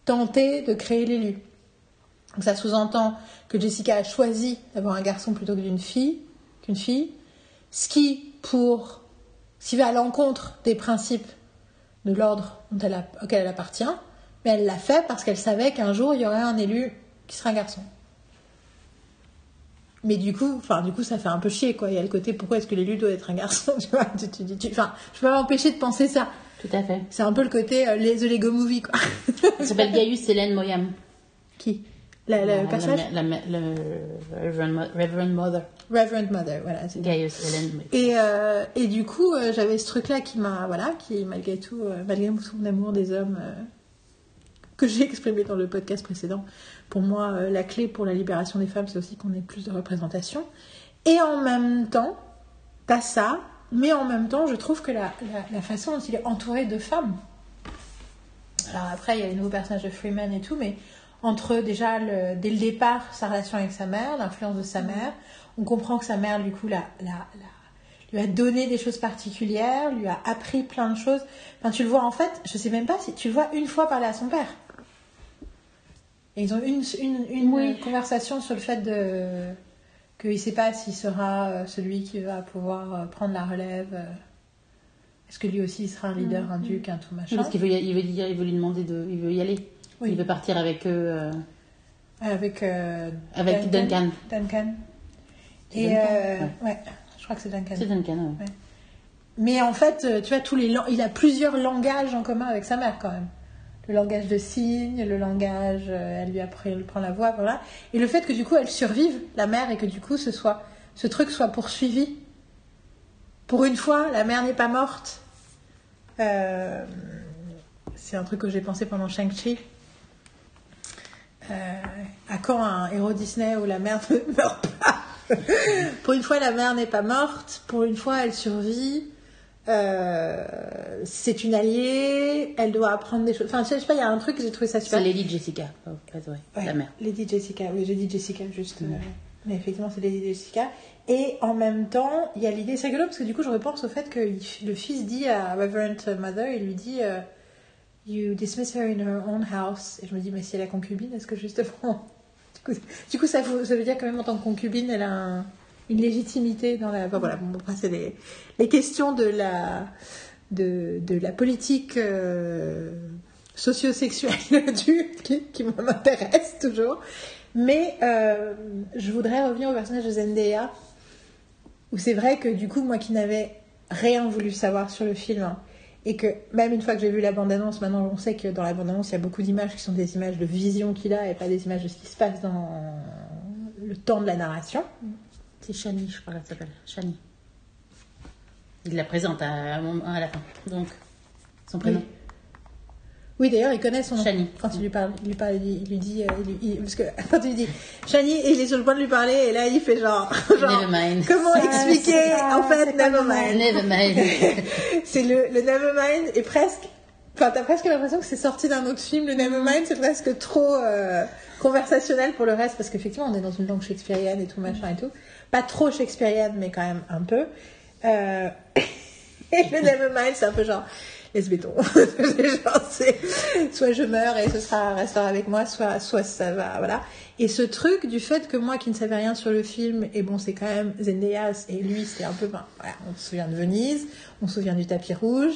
tenter de créer l'élu. Donc ça sous-entend que Jessica a choisi d'avoir un garçon plutôt que d'une fille, qu'une fille, ce qui, pour, ce va à l'encontre des principes de l'ordre auquel elle appartient, mais elle l'a fait parce qu'elle savait qu'un jour il y aurait un élu qui serait un garçon. Mais du coup, enfin, du coup, ça fait un peu chier, quoi. Il y a le côté, pourquoi est-ce que l'élu doit être un garçon, tu vois tu, tu, dis- tu- Enfin, je peux pas m'empêcher de penser ça. Tout à fait. C'est un peu le côté euh, les The Lego Movie, quoi. Elle s'appelle Gaius Hélène Moyam. Qui? La, la- La- Le personnage la- le Reverend, Mo- Reverend Mother. Reverend Mother, voilà. Gaius Hélène Moyam. Et, euh, et du coup, euh, j'avais ce truc-là qui m'a, voilà, qui malgré tout, euh, malgré son amour des hommes euh, que j'ai exprimé dans le podcast précédent, pour moi, euh, la clé pour la libération des femmes, c'est aussi qu'on ait plus de représentation. Et en même temps, t'as ça, mais en même temps, je trouve que la, la, la façon dont il est entouré de femmes, Alors après, il y a les nouveaux personnages de Freeman et tout, mais entre déjà, le- dès le départ, sa relation avec sa mère, l'influence de sa mère, on comprend que sa mère, du coup, la, la, la- lui a donné des choses particulières, lui a appris plein de choses. Enfin, tu le vois, en fait, je sais même pas si tu le vois une fois parler à son père. Et ils ont une, une, une Oui. conversation sur le fait de qu'il ne sait pas s'il sera euh, celui qui va pouvoir euh, prendre la relève. euh. Est-ce que lui aussi il sera un leader, un duc, un tout machin? Parce qu'il veut, y- il veut, dire- il veut lui demander de. Il veut y aller. Oui. Il veut partir avec eux. euh, Avec, euh, Avec Duncan. Duncan. Et Duncan euh, ouais. je crois que c'est Duncan. C'est Duncan, ouais. Mais en fait, tu vois, tous les il a plusieurs langages en commun avec sa mère quand même. Le langage de signes, le langage, euh, elle lui apprend, prend la voix, voilà. Et le fait que du coup elle survive, la mère, et que du coup ce soit, ce truc soit poursuivi. Pour une fois, la mère n'est pas morte. Euh, c'est un truc que j'ai pensé pendant Shang-Chi. Euh, à quand un héros Disney où la mère ne meurt pas? Pour une fois, la mère n'est pas morte. Pour une fois, elle survit. Euh, c'est une alliée. Elle doit apprendre des choses. Enfin, je sais pas, il y a un truc que j'ai trouvé ça super. C'est Lady Jessica, ouais. Ouais, La mère. Lady Jessica, oui, j'ai dit Jessica juste. Ouais. euh, mais effectivement, c'est Lady Jessica. Et en même temps, il y a l'idée, c'est rigolo parce que du coup, je repense au fait que le fils dit à Reverend Mother, il lui dit euh, You dismiss her in her own house. Et je me dis, mais si elle a concubine, est-ce que justement. Du coup, du coup, ça, veut- ça veut dire quand même en tant que concubine, elle a un- une légitimité dans la. Enfin, voilà, bon, après, c'est les, les questions de la, de, de la politique. euh, socio-sexuelle du, qui, qui m'intéresse toujours. Mais euh, je voudrais revenir au personnage de Zendaya, où c'est vrai que du coup, moi qui n'avais rien voulu savoir sur le film, et que même une fois que j'ai vu la bande-annonce, maintenant on sait que dans la bande-annonce, il y a beaucoup d'images qui sont des images de vision qu'il a et pas des images de ce qui se passe dans le temps de la narration. C'est Shani, je crois qu'elle s'appelle. Shani. Il la présente à, à la fin. Donc, son prénom. Oui. Oui, d'ailleurs, il connaît son nom. Shani. Quand il lui parle, il lui parle, il, lui dit, euh, il lui- il- parce que quand il lui dit Shani, il est sur le point de lui parler, et là il fait genre, genre Never mind. comment Ça, expliquer En fait, never mind. Never mind. c'est le, le Nevermind est presque. Enfin, t'as presque l'impression que c'est sorti d'un autre film. Le Nevermind, c'est presque trop euh, conversationnel pour le reste, parce qu'effectivement, on est dans une langue shakespearienne et tout, machin et tout. Pas trop shakespearienne, mais quand même un peu. Euh, et le Nevermind, c'est un peu genre. Laisse béton. Soit je meurs et ce sera restera avec moi, soit, soit ça va, voilà. Et ce truc du fait que moi qui ne savais rien sur le film, et bon, c'est quand même Zendaya et lui, c'était un peu, ben, voilà, on se souvient de Venise, on se souvient du tapis rouge,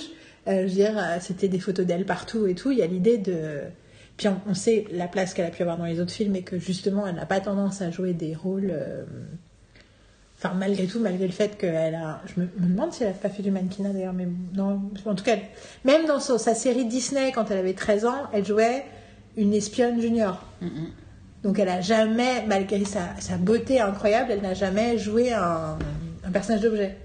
euh, je veux dire, c'était des photos d'elle partout et tout. Il y a l'idée de. Puis on, on sait la place qu'elle a pu avoir dans les autres films et que justement, elle n'a pas tendance à jouer des rôles. euh, Enfin, malgré tout, malgré le fait qu'elle a. Je me, me demande si elle n'a pas fait du mannequinat d'ailleurs, mais non. En tout cas, même dans sa série Disney, quand elle avait 13 ans, elle jouait une espionne junior. Donc elle a jamais, malgré sa, sa beauté incroyable, elle n'a jamais joué un, un personnage d'objet.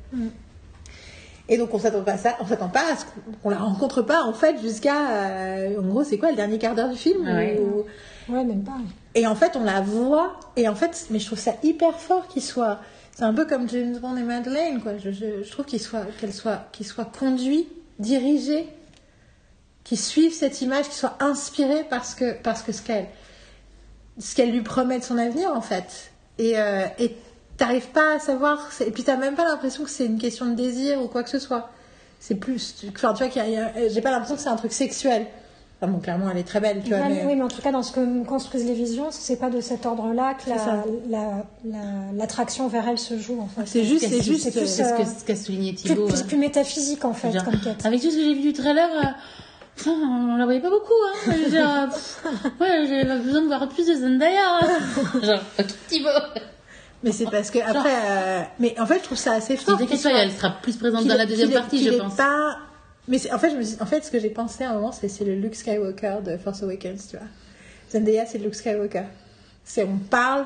Et donc on s'attend pas à ça, on s'attend pas à ce qu'on on la rencontre pas en fait jusqu'à, euh, en gros c'est quoi le dernier quart d'heure du film Ah ouais. ou- Ouais, même pas. Et en fait on la voit et en fait, mais je trouve ça hyper fort qu'il soit, c'est un peu comme James Bond et Madeleine quoi. Je, je, trouve qu'il soit, qu'elle soit, qu'il soit conduit, dirigé, qu'il suive cette image, qu'il soit inspiré parce que parce que ce qu'elle ce qu'elle lui promet de son avenir en fait. Et euh, et t'arrives pas à savoir. Et puis t'as même pas l'impression que c'est une question de désir ou quoi que ce soit. C'est plus. Enfin, tu vois, j'ai pas l'impression que c'est un truc sexuel. Enfin, bon, clairement, elle est très belle, tu vois. Ouais, mais- Oui, mais en tout cas, dans ce que me construisent les visions, c'est pas de cet ordre-là que C'est ça. la- la- la- l'attraction vers elle se joue. En fait. C'est juste, c'est juste. c'est plus, euh, C'est ce qu'a souligné Plus, Thibaut. plus, euh, plus métaphysique, en fait, genre, comme quête. avec tout ce que j'ai vu du trailer, euh, enfin, on la voyait pas beaucoup. Hein. Dire, euh, ouais, besoin de voir plus de Zendaya. hein. Genre, ok, Thibaut. Mais c'est parce que après. euh, Mais en fait, je trouve ça assez fort. Pas, soit- elle sera plus présente dans la deuxième partie, je pense. Pas... Mais en fait, je me suis- en fait, ce que j'ai pensé à un moment, c'est c'est le Luke Skywalker de Force Awakens, tu vois. Zendaya, c'est le Luke Skywalker. C'est on parle,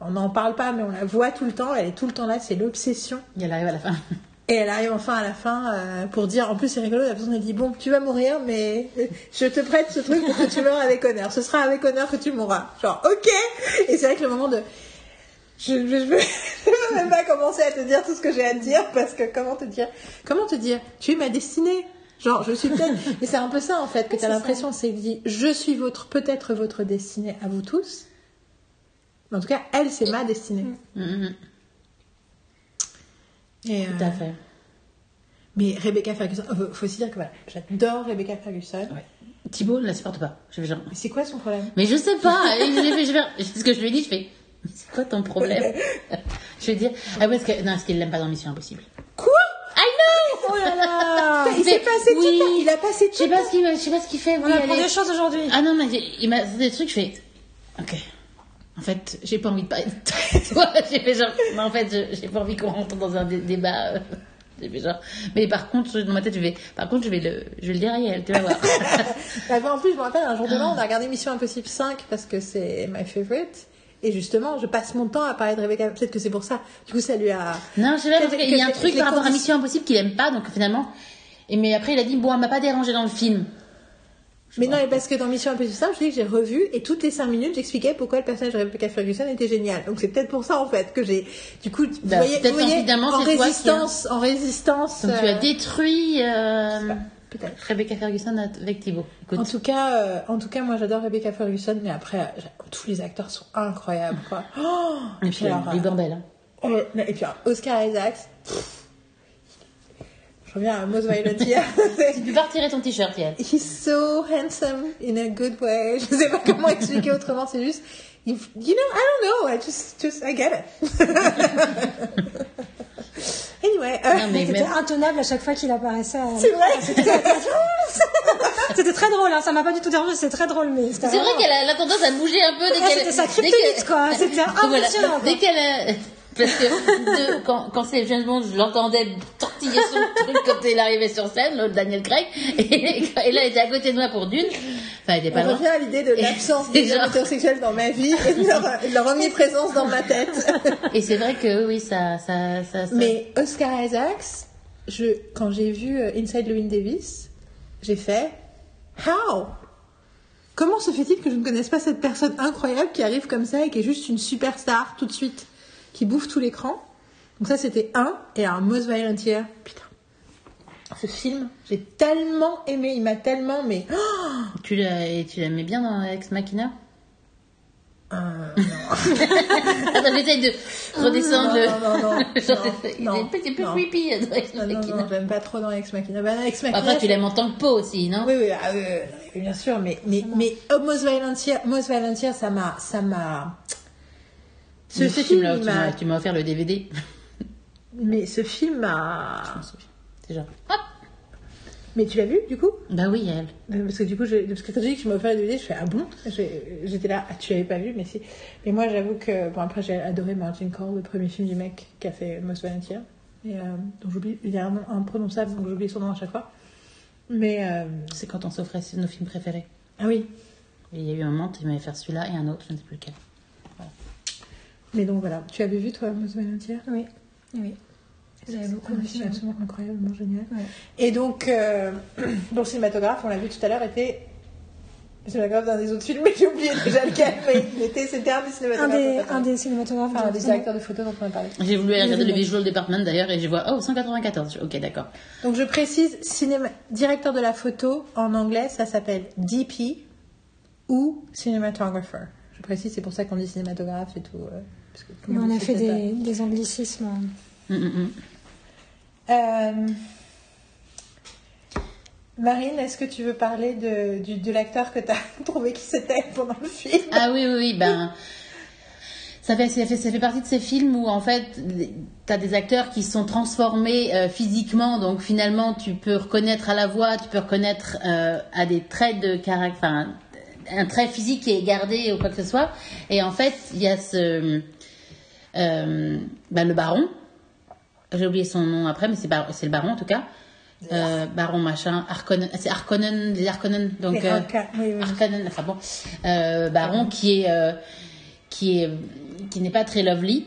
on n'en parle pas, mais on la voit tout le temps. Elle est tout le temps là. C'est l'obsession. Et elle arrive à la fin. Et elle arrive enfin à la fin euh, pour dire, en plus c'est rigolo, la personne elle dit bon tu vas mourir mais je te prête ce truc pour que tu meurs avec honneur. Ce sera avec honneur que tu mourras. Genre ok. Et c'est vrai que le moment de je, je veux même pas commencer à te dire tout ce que j'ai à te dire parce que comment te dire comment te dire tu es ma destinée Genre, je suis peut-être. Mais c'est un peu ça en fait que tu as l'impression, c'est qu'il dit Je suis votre, peut-être votre destinée à vous tous. Mais en tout cas, elle, c'est ma destinée. Mhm, Et, Tout euh, à fait. Mais Rebecca Ferguson, euh, faut aussi dire que voilà, j'adore Rebecca Ferguson. Ouais. Thibaut ne la supporte pas. Je. Mais c'est quoi son problème? Mais je sais pas. Je, ce que je lui ai dit, je fais. C'est quoi ton problème Je vais dire. Ah ouais, parce que non, parce qu'il l'aime pas dans Mission Impossible. Quoi? I know. Oh là là Il s'est passé tout oui. ça. Il a passé Je sais tout pas ce qu'il je sais pas ce qu'il fait. On oui, apprend des choses aujourd'hui. Ah non, mais il m'a des trucs, je fais. Ok. En fait, j'ai pas envie de parler de toi. J'ai fait genre. Mais en fait, j'ai pas envie qu'on rentre dans un dé- débat. euh, J'ai fait genre. Mais par contre, dans ma tête, je vais. Par contre, je vais le, je vais le dire à elle, tu vas voir. Bah, en plus, je me rappelle, un jour de l'an, on a regardé Mission Impossible 5 parce que c'est my favorite. Et justement, je passe mon temps à parler de Rebecca. Peut-être que c'est pour ça. Du coup, ça lui a. Non, je sais pas, parce qu'il y a un truc par rapport à Mission Impossible qu'il aime pas, donc finalement. Et mais après, il a dit, bon, elle m'a pas dérangé dans le film. Mais non, mais parce que dans Mission Impossible 5, je dis que j'ai revu et toutes les 5 minutes, j'expliquais pourquoi le personnage de Rebecca Ferguson était génial. Donc c'est peut-être pour ça en fait que j'ai. Du coup, vous Bah, voyez, vous voyez, évidemment, en résistance, en résistance. Donc tu euh, as détruit euh, Peut-être. Rebecca Ferguson avec Thibaut. Écoute. En tout cas, euh, en tout cas, moi j'adore Rebecca Ferguson, mais après, euh, tous les acteurs sont incroyables, quoi. Oh et puis, alors, euh, Ribambelle. Hein. Oh, et puis alors, Oscar Isaacs. pff, Je reviens à Most Violent Year. Tu peux pas retirer ton t-shirt, Yann. He's so handsome in a good way. Je sais pas comment expliquer autrement. C'est juste, you, you know, I don't know. I just, just, I get it. Anyway, euh, mais C'était même- intenable à chaque fois qu'il apparaissait. à- c'est vrai. C'était très drôle, hein. ça m'a pas du tout dérangé, c'était très drôle, mais c'était C'est vrai qu'elle a, elle a tendance à bouger un peu dès Ah, qu'elle. c'était sa dès kryptonite, quoi. C'était Voilà. impressionnant, quoi. Dès qu'elle. Parce que de- quand, quand c'est James Bond, je l'entendais tortiller son truc quand il arrivait sur scène, l'autre Daniel Craig. Et, et là, elle était à côté de moi pour d'une. Enfin, elle était pas On loin. revient à l'idée de l'absence des genre- hommes hétérosexuels dans ma vie et de leur, leur omniprésence dans ma tête. Et c'est vrai que oui, ça. ça, ça, ça- Mais Oscar Isaacs, je, quand j'ai vu euh, Inside Llewyn Davis, j'ai fait How? Comment se fait-il que je ne connaisse pas cette personne incroyable qui arrive comme ça et qui est juste une superstar tout de suite, qui bouffe tout l'écran Donc ça c'était un, et un Most Violent Year. Putain. Ce film, j'ai tellement aimé, il m'a tellement, mais... oh, Tu l'aimais bien dans Ex Machina? Euh, Attends, j'essaye de redescendre non, non, non, Genre, non, il non, est un petit peu non. creepy dans Ex non, non, Machina. non, j'aime pas trop dans Ex Machina. Dans Ex Machina, Après, tu l'aimes en tant que peau aussi, non? Oui, oui, ah, bien sûr, mais, mais, mais oh, Year, Most Violent Year, ça m'a, ce film, film, là, tu m'a, m'as- offert le DVD. mais ce film C'est genre. Hop mais tu l'as vu, du coup? Bah oui, elle. Euh, Parce que du coup, je, parce que quand j'ai dit que tu m'as offert le DVD, je fais, ah bon? J'étais là, ah, tu l'avais pas vu, mais si. Mais moi, j'avoue que, bon, après, j'ai adoré Martin Cole, le premier film du mec qui a fait Most Year. Et, euh, donc j'oublie, il y a un nom imprononçable, donc j'oublie son nom à chaque fois. Mais, euh, C'est quand on s'offrait nos films préférés. ah oui. Et il y a eu un moment, tu m'avais fait celui-là et un autre, je ne sais plus lequel. Mais donc voilà. Tu avais vu, toi, Violent Year? Oui, oui. J'avais beaucoup un aimé. film absolument incroyablement génial. Ouais. Et donc, euh, cinématographe, on l'a vu tout à l'heure, était le cinématographe d'un des autres films, mais j'ai oublié déjà lequel, mais il était, c'était un des Un cinématographes. des, un des cinématographes. Enfin, un des de- directeurs de photos dont on a parlé. J'ai voulu aller regarder le. Visual Department d'ailleurs et je vois, oh, 194. Je- Ok, d'accord. Donc je précise, cinéma... directeur de la photo, en anglais, ça s'appelle DP ou cinematographer. Je précise, c'est pour ça qu'on dit cinématographe et tout. euh, parce que Mais on a fait des, des anglicismes. Hum, hum. pas. Euh, Marine, est-ce que tu veux parler de, du- de l'acteur que tu as trouvé qui c'était pendant le film Ah oui, oui, oui, ben. Ça fait, ça, fait, ça fait partie de ces films où en fait tu as des acteurs qui sont transformés euh, physiquement, donc finalement tu peux reconnaître à la voix, tu peux reconnaître euh, à des traits de caractère, enfin un trait physique qui est gardé ou quoi que ce soit. Et en fait il y a ce. Euh, ben, le baron, j'ai oublié son nom après, mais c'est bar- le baron en tout cas. Euh, baron machin, Harkonnen, c'est Harkonnen, les Harkonnen, donc. Les euh, Harka- oui, oui. Harkonnen, enfin bon, euh, Baron qui est qui est qui n'est pas très lovely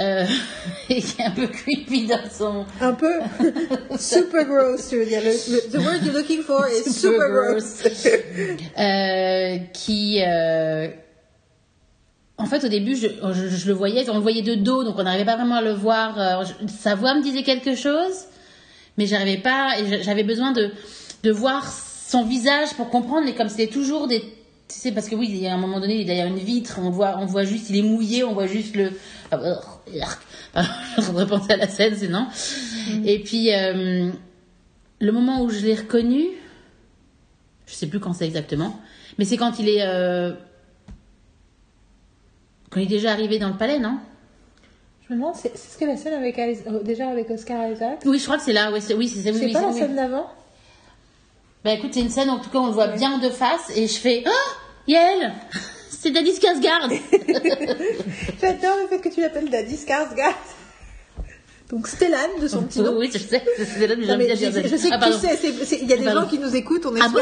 euh, et qui est un peu creepy dans son Un peu super gross, tu veux dire. Le, the word you're looking for is super, Super gross. euh, qui euh, en fait au début je, je, je le voyais on le voyait de dos donc on n'arrivait pas vraiment à le voir euh, je- sa voix me disait quelque chose mais j'arrivais pas j'avais besoin de de voir son visage pour comprendre, mais comme c'était toujours des. Tu sais, parce que oui, il y a un moment donné, il est derrière une vitre, on voit, on voit juste, il est mouillé, on voit juste le. Je voudrais penser à la scène, sinon. Et puis, euh, le moment où je l'ai reconnu, je sais plus quand c'est exactement, mais c'est quand il est. euh, il est déjà arrivé dans le palais, non? Je me demande, c'est ce que la scène avec Alice- euh, déjà avec Oscar Isaac? Oui, je crois que c'est là, ouais, c'est- oui, c'est oui, C'est oui, pas la scène d'avant? Bah écoute, c'est une scène, en tout cas, on le voit bien de face, et je fais Oh! Yael! C'est Daddy Skarsgård J'adore le fait que tu l'appelles Daddy Skarsgård. Donc Stellan de son petit nom. Oui, je sais, c'est que Non, j'aime mais bien je, dire je sais Ah, que tu sais, c'est- il y a des Pardon. gens qui nous écoutent, on Ah bon?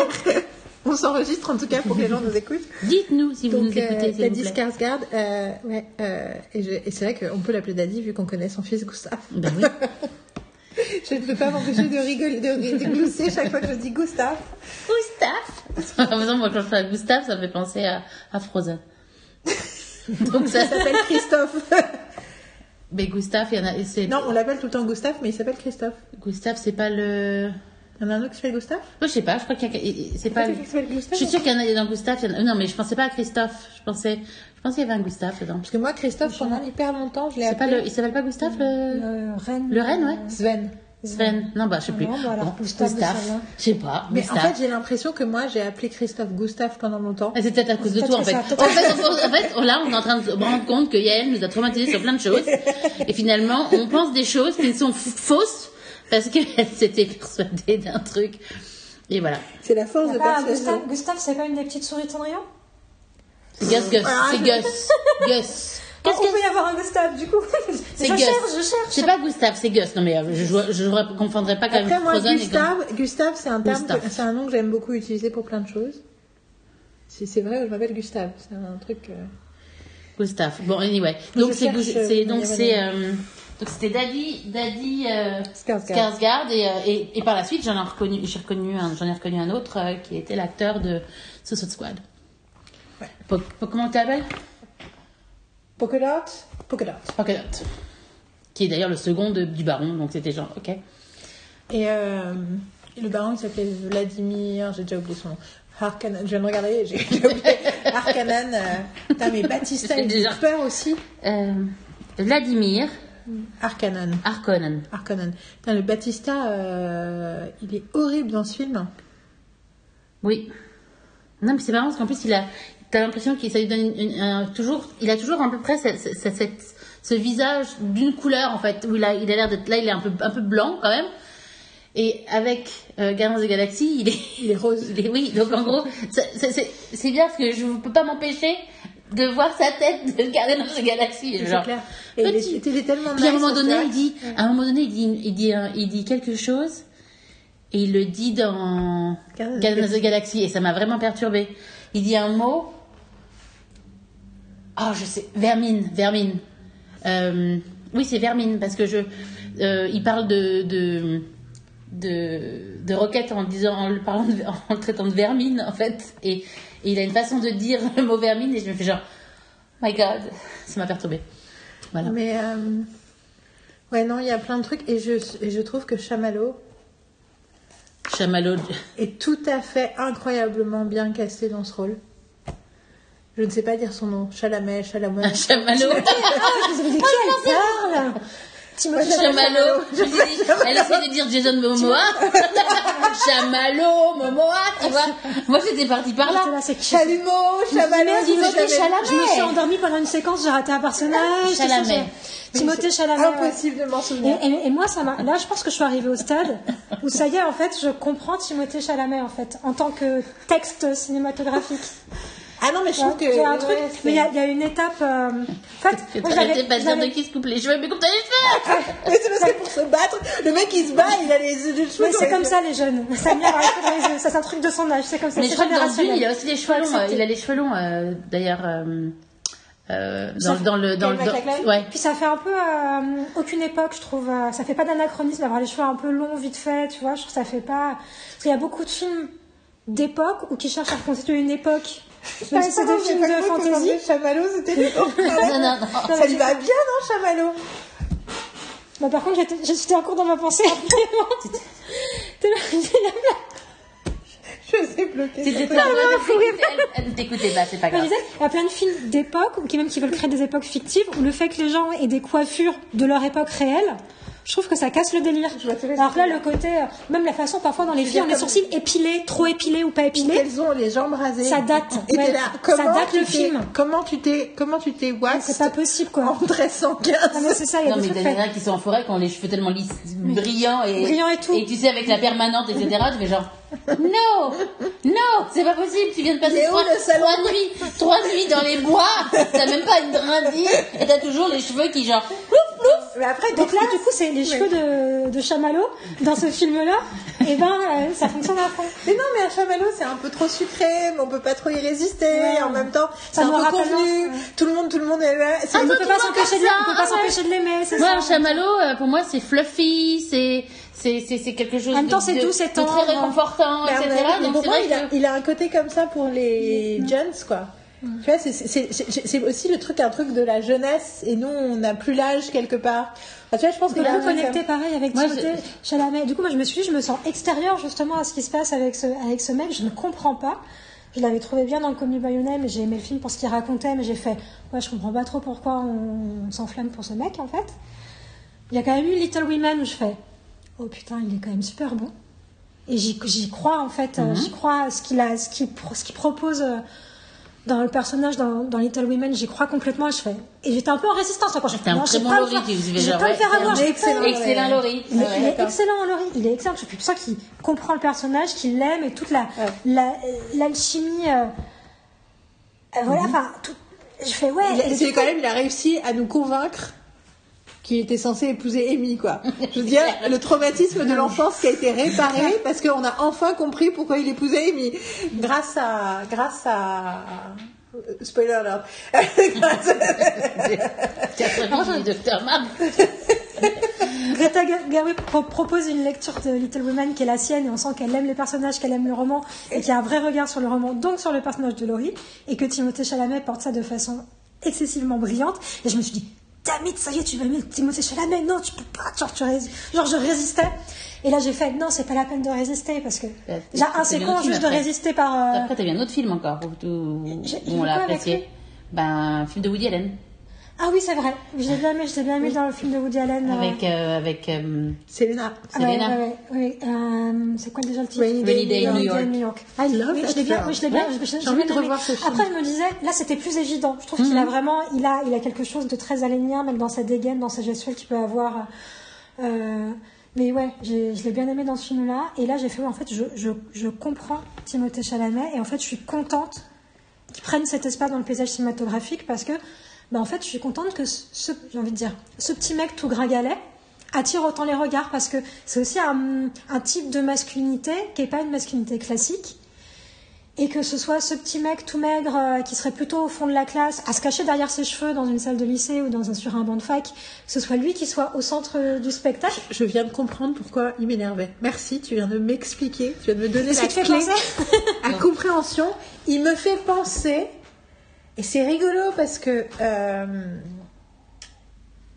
On s'enregistre en tout cas pour que les gens nous écoutent. Dites-nous si vous Donc nous écoutez, euh, Daddy. Skarsgård, euh, ouais, euh, et, c'est vrai qu'on peut l'appeler Daddy vu qu'on connaît son fils Gustave. Ben oui. Je ne peux pas m'empêcher de rigoler, de, de glousser chaque fois que je dis Gustave. Gustave Par exemple, moi, quand je fais Gustave, ça me fait penser à, à Frozen. Donc ça s'appelle Christophe. Mais Gustave, il y en a. non, on l'appelle tout le temps Gustave, mais il s'appelle Christophe. Gustave, c'est pas le. Il y en a un autre qui s'appelle Gustave? Je sais pas, je crois qu'il y a. C'est pas. Je suis sûre qu'il y en a dans Gustave. il y en a- Non, mais je pensais pas à Christophe. Je pensais, je pensais qu'il y avait un Gustave dedans. Parce que moi, Christophe, pendant hyper longtemps, je l'ai C'est pas appelé le. Il s'appelle pas Gustave le. Le Rennes. Le Rennes, ouais. Sven. Sven. Non, bah, je sais plus. Non, bah alors, Bon, Gustave. Je sais pas. Mais Gustave. en fait, j'ai l'impression que moi, j'ai appelé Christophe Gustave pendant longtemps. Ah, C'est peut-être à cause de toi en fait. En fait, en fait, là, on est en train de se rendre compte que Yael nous a traumatisés sur plein de choses. Et finalement, on pense des choses qui sont fausses parce qu'elle s'était persuadée d'un truc. Et voilà. C'est la force de persuasion. Gustave, Gustave, c'est pas une des petites souris de Cendrillon C'est Gus Gus. C'est je- Gus. Gus. Qu'est-ce qu'il peut y avoir un Gustave du coup? C'est Je Gus. cherche, je cherche. C'est pas Gustave, c'est Gus. Non mais euh, je je, je ne confondrais pas quand Après, même moi, Frozen et Gustave, Gustave c'est un terme, c'est un nom que j'aime beaucoup utiliser pour plein de choses. C'est c'est vrai, je m'appelle Gustave. C'est un truc. euh, Gustave. Bon, anyway. Je Donc c'est euh, donc c'est euh, donc c'était Daddy Daddy euh, Skarsgård. Skarsgård et, euh, et, et par la suite j'en ai reconnu j'ai reconnu un j'en ai reconnu un autre euh, qui était l'acteur de Suicide Squad. Ouais. Po- po- comment tu t'appelles Polka Dot Polka Dot. Polka Dot. Qui est d'ailleurs le second de- du baron donc c'était genre ok. Et, euh, le baron, il s'appelait Vladimir, j'ai déjà oublié son nom. Harkonnen, je viens de regarder, j'ai oublié. Harkonnen. Euh... Putain, mais Batista, il déjà. peur aussi. Vladimir Harkonnen. Harkonnen. Harkonnen. Putain, le Batista, euh, il est horrible dans ce film. Oui. Non, mais c'est marrant parce qu'en plus, il a, t'as l'impression qu'il ça lui donne une- une- un- toujours, il a toujours à peu près cette, cette- cette- ce visage d'une couleur en fait, où il a, il a l'air d'être là, il est un peu, un peu blanc quand même. Et avec euh, Guardians the Galaxy, il est, Il est rose. il est- oui. Donc en gros, c'est bien parce que je ne peux pas m'empêcher de voir sa tête de Guardians of the Galaxy. C'est Genre, clair. Et il est, petit. il est tellement Puis à un moment en donné, il dit, à un moment donné, il dit, il dit, un- il dit quelque chose et il le dit dans Guardians of the Guardians of the Galaxy et ça m'a vraiment perturbé. Il dit un mot. Ah, je sais, vermine, vermine. Euh, oui, c'est vermine parce que je, euh, il parle de de de, de roquette en disant, en le parlant, de- en le traitant de vermine en fait, et, et il a une façon de dire le mot vermine et je me fais genre, my God, ça m'a perturbé. Voilà. Mais euh, ouais, non, il y a plein de trucs et je, et je trouve que Chamallow Chamallow. est tout à fait incroyablement bien casté dans ce rôle. Je ne sais pas dire son nom. Chalamet, Chalamet. Chamallow. Ah, dit qui elle parle Timothée Chamallow. Je dis, elle essaie de dire Jason Momoa. Chamallow, Momoa, tu vois. Moi, j'étais partie par là. Chalumeau, Chamallow, Timothée Chalamet. Je me suis endormie pendant une séquence, j'ai raté un personnage. Chalamet. Timothée Chalamet. Impossible de m'en souvenir. et- et moi, ça m'a. Là, je pense que je suis arrivée au stade où ça y est, en fait, je comprends Timothée Chalamet, en fait, en tant que texte cinématographique. Ah non, mais je trouve que. Il y a un truc, ouais, mais il y, a- une étape. euh, En fait, moi, j'avais- pas de dire de qui se coupe les cheveux, mais coupe les cheveux. Mais c'est parce que pour se battre, le mec il se bat, il a les les cheveux. Mais c'est les comme ça, les jeunes. Ça les les c'est un truc de son âge. C'est comme ça. Mais je crois que dans il a aussi les cheveux longs. Il a les cheveux longs, euh, d'ailleurs, euh, euh, dans, fait- dans le, dans le, dans- ouais. Puis ça fait un peu euh, aucune époque, je trouve. euh, Ça fait pas d'anachronisme d'avoir les cheveux un peu longs, vite fait, tu vois. Je trouve que ça fait pas. Parce qu'il y a beaucoup de films d'époque ou qui cherchent à reconstituer une époque. C'est des films de fantasy. Chamallow, c'était Non, non, non. Ça lui va bien, non, Chamallow Bah, par contre, j'étais j'étais en cours dans ma pensée. Tellement- tellement- Je sais bloquer. C'était ça. toi, elle, elle ne t'écoutait pas, c'est pas grave. disais, il y a plein de films d'époque, ou qui même qui veulent créer des époques fictives, où le fait que les gens aient des coiffures de leur époque réelle, je trouve que ça casse le délire. Alors que là, le côté, euh, même la façon parfois dans les filles, on les sourcils épilés, trop épilés ou pas épilés. Elles ont les jambes rasées. Ça date, Et ouais. là, Ça date le film. Comment tu t'es, comment tu t'es wax C'est pas possible quoi. en 1315 Non mais c'est ça, il y a Non, des mais trucs des qui sont en forêt, qui ont les cheveux tellement lisses, brillants et, Brillants et tout. Et tu sais, avec la permanente, etc., tu fais genre, non, non, c'est pas possible, tu viens de passer trois, nuits, trois nuits dans les bois, t'as même pas une brindille, et t'as toujours les cheveux qui genre, ouf, ouf. Mais après, Donc là, du coup, c'est les cheveux de, de Chamallow dans ce film-là. Et ben, euh, ça fonctionne à fond. Mais non, mais un chamallow, c'est un peu trop sucré, mais on peut pas trop y résister. Ouais. En même temps, c'est Ça un nous peu convenu. ouais. Tout le monde, tout le monde est là. Ah, On peut pas s'empêcher de, ah ouais. de l'aimer, ça. un chamallow, euh, pour moi, c'est fluffy, c'est, c'est, quelque chose En même temps, de, c'est doux, c'est très réconfortant, Mais etc. avis, Donc pour c'est moi, vrai il a, que... il a un côté comme ça pour les jeunes, quoi. Tu vois, c'est- aussi le truc, un truc de la jeunesse, et nous, on n'a plus l'âge quelque part. Enfin, tu vois, je pense peu truc connecté pareil avec Moi, Timothée Chalamet. Du coup, moi, je me suis dit, je me sens extérieure justement à ce qui se passe avec ce, avec ce mec. Je ne comprends pas. Je l'avais trouvé bien dans le Commis by Your Name, et j'ai aimé le film pour ce qu'il racontait, mais j'ai fait, ouais, je comprends pas trop pourquoi on, on s'enflamme pour ce mec, en fait. Il y a quand même eu Little Women où je fais, oh putain, il est quand même super bon. Et j'y crois, en fait, Mhm. euh, j'y crois à ce qu'il ce ce qu'il propose euh, dans le personnage dans, dans Little Women, j'y crois complètement, et je fais, et j'étais un peu en résistance, quoi. Je fais, un non, très bon Laurie, vais genre, pas le faire pas excellent le- Excellent Laurie. il est, Ouais, il est d'accord. excellent, Laurie. Il est excellent. Je sens qu'il comprend le personnage, qu'il l'aime et toute la, Ouais. la- l'alchimie. euh, euh, voilà, enfin, tout. Je fais ouais. C'est quand même, il a réussi à nous convaincre qu'il était censé épouser Amy, quoi. Je veux dire, le traumatisme de l'enfance qui a été réparé parce qu'on a enfin compris pourquoi il épousait Amy. Grâce à, grâce à, euh, spoiler alert. Grâce à- Catherine du docteur Marc. Greta Gerwig pro- propose une lecture de Little Women qui est la sienne et on sent qu'elle aime les personnages, qu'elle aime le roman et qu'il y a un vrai regard sur le roman, donc sur le personnage de Laurie et que Timothée Chalamet porte ça de façon excessivement brillante. Et je me suis dit, Damit, ça y est, tu vas aimer Timothée Chalamet, non, tu peux pas, genre, tu rés- genre je résistais. Et là j'ai fait, non, c'est pas la peine de résister parce que Ouais, déjà, un, c'est con juste de résister par. euh, Après, t'as vu un autre film encore où, où- on l'a apprécié. Ben, un film de Woody Allen. Ah oui, c'est vrai, je l'ai bien aimé, je l'ai bien aimé dans le film de Woody Allen. euh, Avec, euh, avec euh, Selena. Ah ouais, Selena. ouais, ouais, ouais. Euh, c'est quoi déjà le titre? Rainy Day New Day in York. New York. Ah, I love oui, that je l'ai bien, oui, je l'ai bien, J'ai j'ai envie de revoir ce film. Après, je me disais, là, c'était plus évident. Je trouve qu'il a vraiment, il a, il a quelque chose de très alénien, même dans sa dégaine, dans sa gestuelle qu'il peut avoir. Euh, mais ouais, j'ai- je l'ai bien aimé dans ce film-là. Et là, j'ai fait, en fait, je, je, je comprends Timothée Chalamet. Et en fait, je suis contente qu'ils prennent cet espace dans le paysage cinématographique parce que, bah, en fait, je suis contente que ce, ce- j'ai envie de dire, ce petit mec tout gringalet attire autant les regards parce que c'est aussi un, un type de masculinité qui est pas une masculinité classique et que ce soit ce petit mec tout maigre euh, qui serait plutôt au fond de la classe à se cacher derrière ses cheveux dans une salle de lycée ou dans un, sur un banc de fac, que ce soit lui qui soit au centre euh, du spectacle. Je viens de comprendre pourquoi il m'énervait. Merci, tu viens de m'expliquer, tu viens de me donner la qui te fait clé penser à compréhension. Il me fait penser, et c'est rigolo parce que, euh,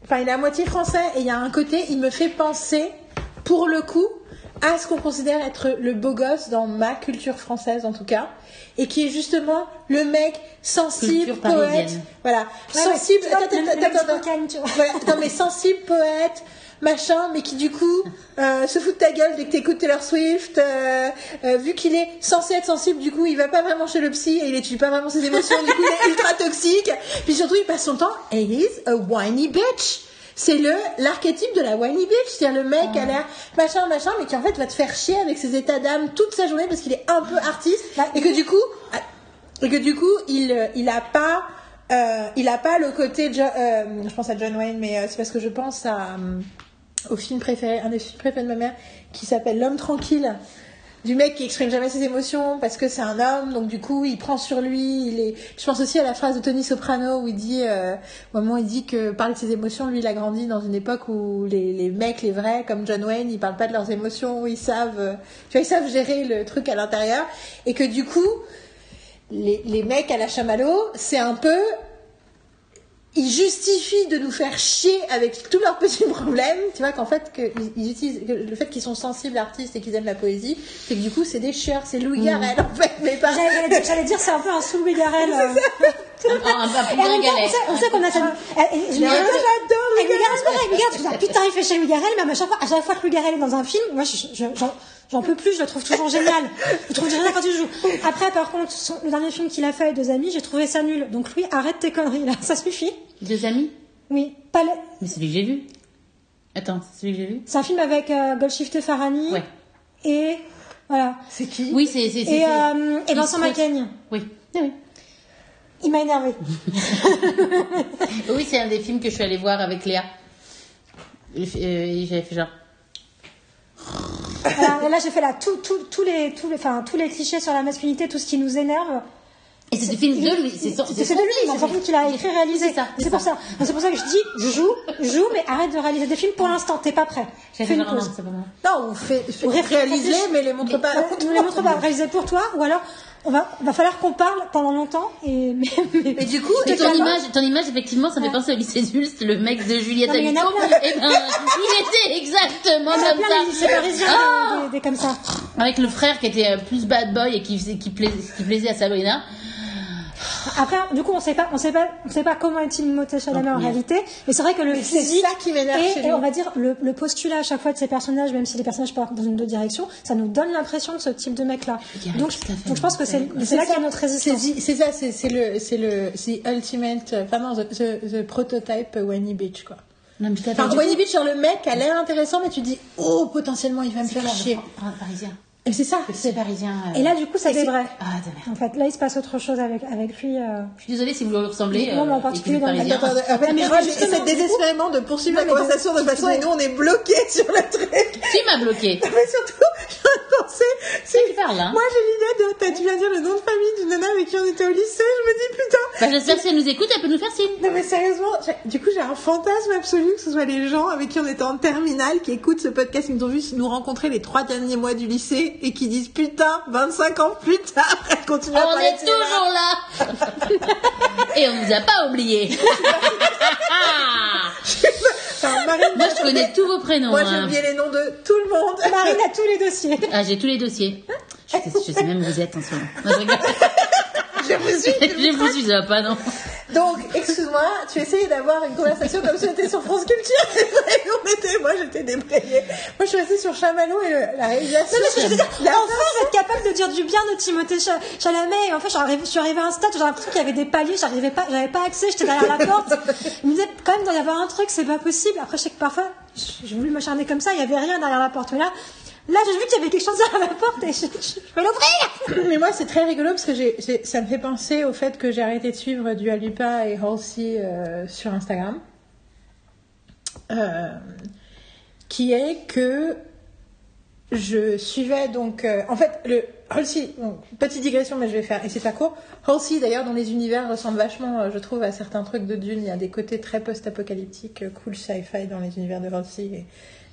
enfin, il est à moitié français et il y a un côté, il me fait penser, pour le coup, à ce qu'on considère être le beau gosse dans ma culture française en tout cas, et qui est justement le mec sensible, poète, voilà, sensible. non mais sensible, poète, machin, mais qui du coup euh, se fout de ta gueule dès que t'écoutes Taylor Swift. euh, euh, vu qu'il est censé être sensible, du coup il va pas vraiment chez le psy et il étudie pas vraiment ses émotions. du coup il est ultra toxique. Puis surtout il passe son temps. And he's a whiny bitch. C'est le l'archétype de la whiny bitch, c'est-à-dire le mec a l'air machin machin, mais qui en fait va te faire chier avec ses états d'âme toute sa journée parce qu'il est un peu artiste Bah, et que du coup et que du coup il il a pas euh, il a pas le côté Jo- euh, je pense à John Wayne mais c'est parce que je pense à au film préféré un des films préférés de ma mère qui s'appelle L'homme tranquille du mec qui exprime jamais ses émotions parce que c'est un homme donc du coup il prend sur lui il est je pense aussi à la phrase de Tony Soprano où il dit euh, au moment où il dit que parler de ses émotions lui il a grandi dans une époque où les, les mecs les vrais comme John Wayne ils parlent pas de leurs émotions ils savent euh, tu vois ils savent gérer le truc à l'intérieur. Et que du coup les, les mecs à la chamallow, c'est un peu ils justifient de nous faire chier avec tous leurs petits problèmes. Tu vois qu'en fait, que ils utilisent que le fait qu'ils sont sensibles artistes et qu'ils aiment la poésie, c'est que du coup, c'est des chieurs, c'est Louis Garrel en fait, mais pas. J'allais dire, j'allais dire, c'est un peu un sous Louis Garrel. euh. Un, un, un, on sait, on sait qu'on a et- je Ah, Louis Garrel, dis, ah, putain, il fait chez Louis Garrel, mais à chaque fois, à chaque fois que Louis Garrel est dans un film, moi, je- je- j'en peux plus, je le trouve toujours génial. Je trouve génial quand il joue. Après, par contre, son- le dernier film qu'il a fait, Deux Amis, j'ai trouvé ça nul. Donc, Louis, arrête tes conneries, là, ça suffit. Deux amis Oui, pas le- Mais c'est celui que j'ai vu. Attends, c'est celui que j'ai vu c'est un film avec euh, Golshifteh Farhani. Ouais. Et, voilà. C'est qui? Oui, c'est. c'est- c'est- Et, euh, et Vincent Macaigne. Oui. Ah oui. Il m'a énervé. Oui, c'est un des films que je suis allée voir avec Léa. Et j'avais fait genre. Voilà, et là, j'ai fait là tout, tout, tous les, tous les, enfin, tous les clichés sur la masculinité, tout ce qui nous énerve. Et c'est des films de lui. C'est son- C'est de lui, film, c'est son film qu'il a écrit, réalisé. C'est ça, c'est pour ça. C'est pour ça que je dis, joue, joue, mais arrête de réaliser des films pour l'instant. T'es pas prêt. J'ai Fais fait une pause. Non, ou réfléchis. réalise-les, mais les montre pas. Nous les montre pas. Réaliser pour toi, ou alors on va, va falloir qu'on parle pendant longtemps. Et mais, mais- Mais du coup, et ton image, ton image, effectivement, ça me fait Ouais. penser au lycée Zulst, le mec de Juliette Non. Et ben, il était exactement il y en a comme plein des lycées ça. parisiens, Ah des, des- des comme ça. Avec le frère qui était euh, plus bad boy et qui, plaisait, qui plaisait à Sabrina. Après, du coup, on sait pas, on sait pas, on sait pas comment est Timothée Chalamet en Oui. réalité, mais c'est vrai que le c'est physique ça qui et, et on va dire le, le postulat à chaque fois de ces personnages, même si les personnages partent dans une autre direction, ça nous donne l'impression de ce type de mec-là. Donc, fait. donc je pense que c'est c'est là qu'il y a notre C'est résistance. c'est ça, c'est c'est le, c'est le, c'est ultimate, enfin non, the, the, the prototype Wayne Beach quoi. Non, mais. Enfin, coup- Beach, genre le mec a l'air intéressant, mais tu dis, oh, potentiellement il va me C'est faire chier. le- un Parisien. Et c'est ça. C'est parisien. euh, Et là, du coup, ça c'est- débraye. Ah, de merde. En fait, là, il se passe autre chose avec, avec lui. euh. Je suis désolée si vous lui ressemblez. Non, mais en euh, particulier dans parisien. Attends, attends, attends, mais moi, j'essaie désespérément de poursuivre Non, la conversation de tu- façon tu- et nous on est bloqués sur le truc. Tu m'as bloqué. Mais surtout, je viens de penser, c'est qui parle, hein Moi j'ai l'idée de, t'as- tu viens de dire le nom de famille d'une nana avec qui on était au lycée, je me dis putain. Bah, j'espère que si elle nous écoute, elle peut nous faire signe. Non mais sérieusement, du coup j'ai un fantasme absolu que ce soit les gens avec qui on était en terminale qui écoutent ce podcast, qui nous ont vu nous rencontrer les trois derniers mois du lycée et qui disent putain, 25 ans plus tard, elle continue à On parler est de toujours là. Et on vous a pas oublié. Marine, Moi, je connais tous vos prénoms. moi j'ai hein. oublié les noms de tout le monde. Marine a tous les dossiers. Ah, j'ai tous les dossiers. Je sais, je sais même où vous êtes en ce moment. Non, je rigole. Je vous suis. je vous suis, ça va pas, non. Donc, excuse-moi, tu essayais d'avoir une conversation comme si on était sur France Culture. On était, moi j'étais déblayée. Moi je suis restée sur Chamallow et le- la réalisation. Non, mais je veux dire, enfin, êtes capable de dire du bien de Timothée Cha- Chalamet. Et en fait, je suis arrivée à un stade où j'ai l'impression qu'il y avait des paliers, j'arrivais pas, j'avais pas accès, j'étais derrière la porte. Il me disait, quand même, d'en avoir un truc, c'est pas possible. Après, je sais que parfois, j'ai voulu m'acharner comme ça, il y avait rien derrière la porte. Mais là, là, j'ai vu qu'il y avait quelque chose derrière la porte et je, je, l'ouvrir. Mais moi, c'est très rigolo parce que ça me fait penser au fait que j'ai arrêté de suivre Dua Lipa et Halsey euh, sur Instagram. Euh, qui est que je suivais donc. euh, en fait, le Halsey, petite digression, mais je vais faire, et c'est pas court. Halsey, d'ailleurs, dans les univers, ressemble vachement, je trouve, à certains trucs de Dune. Il y a des côtés très post-apocalyptiques, cool sci-fi dans les univers de Halsey.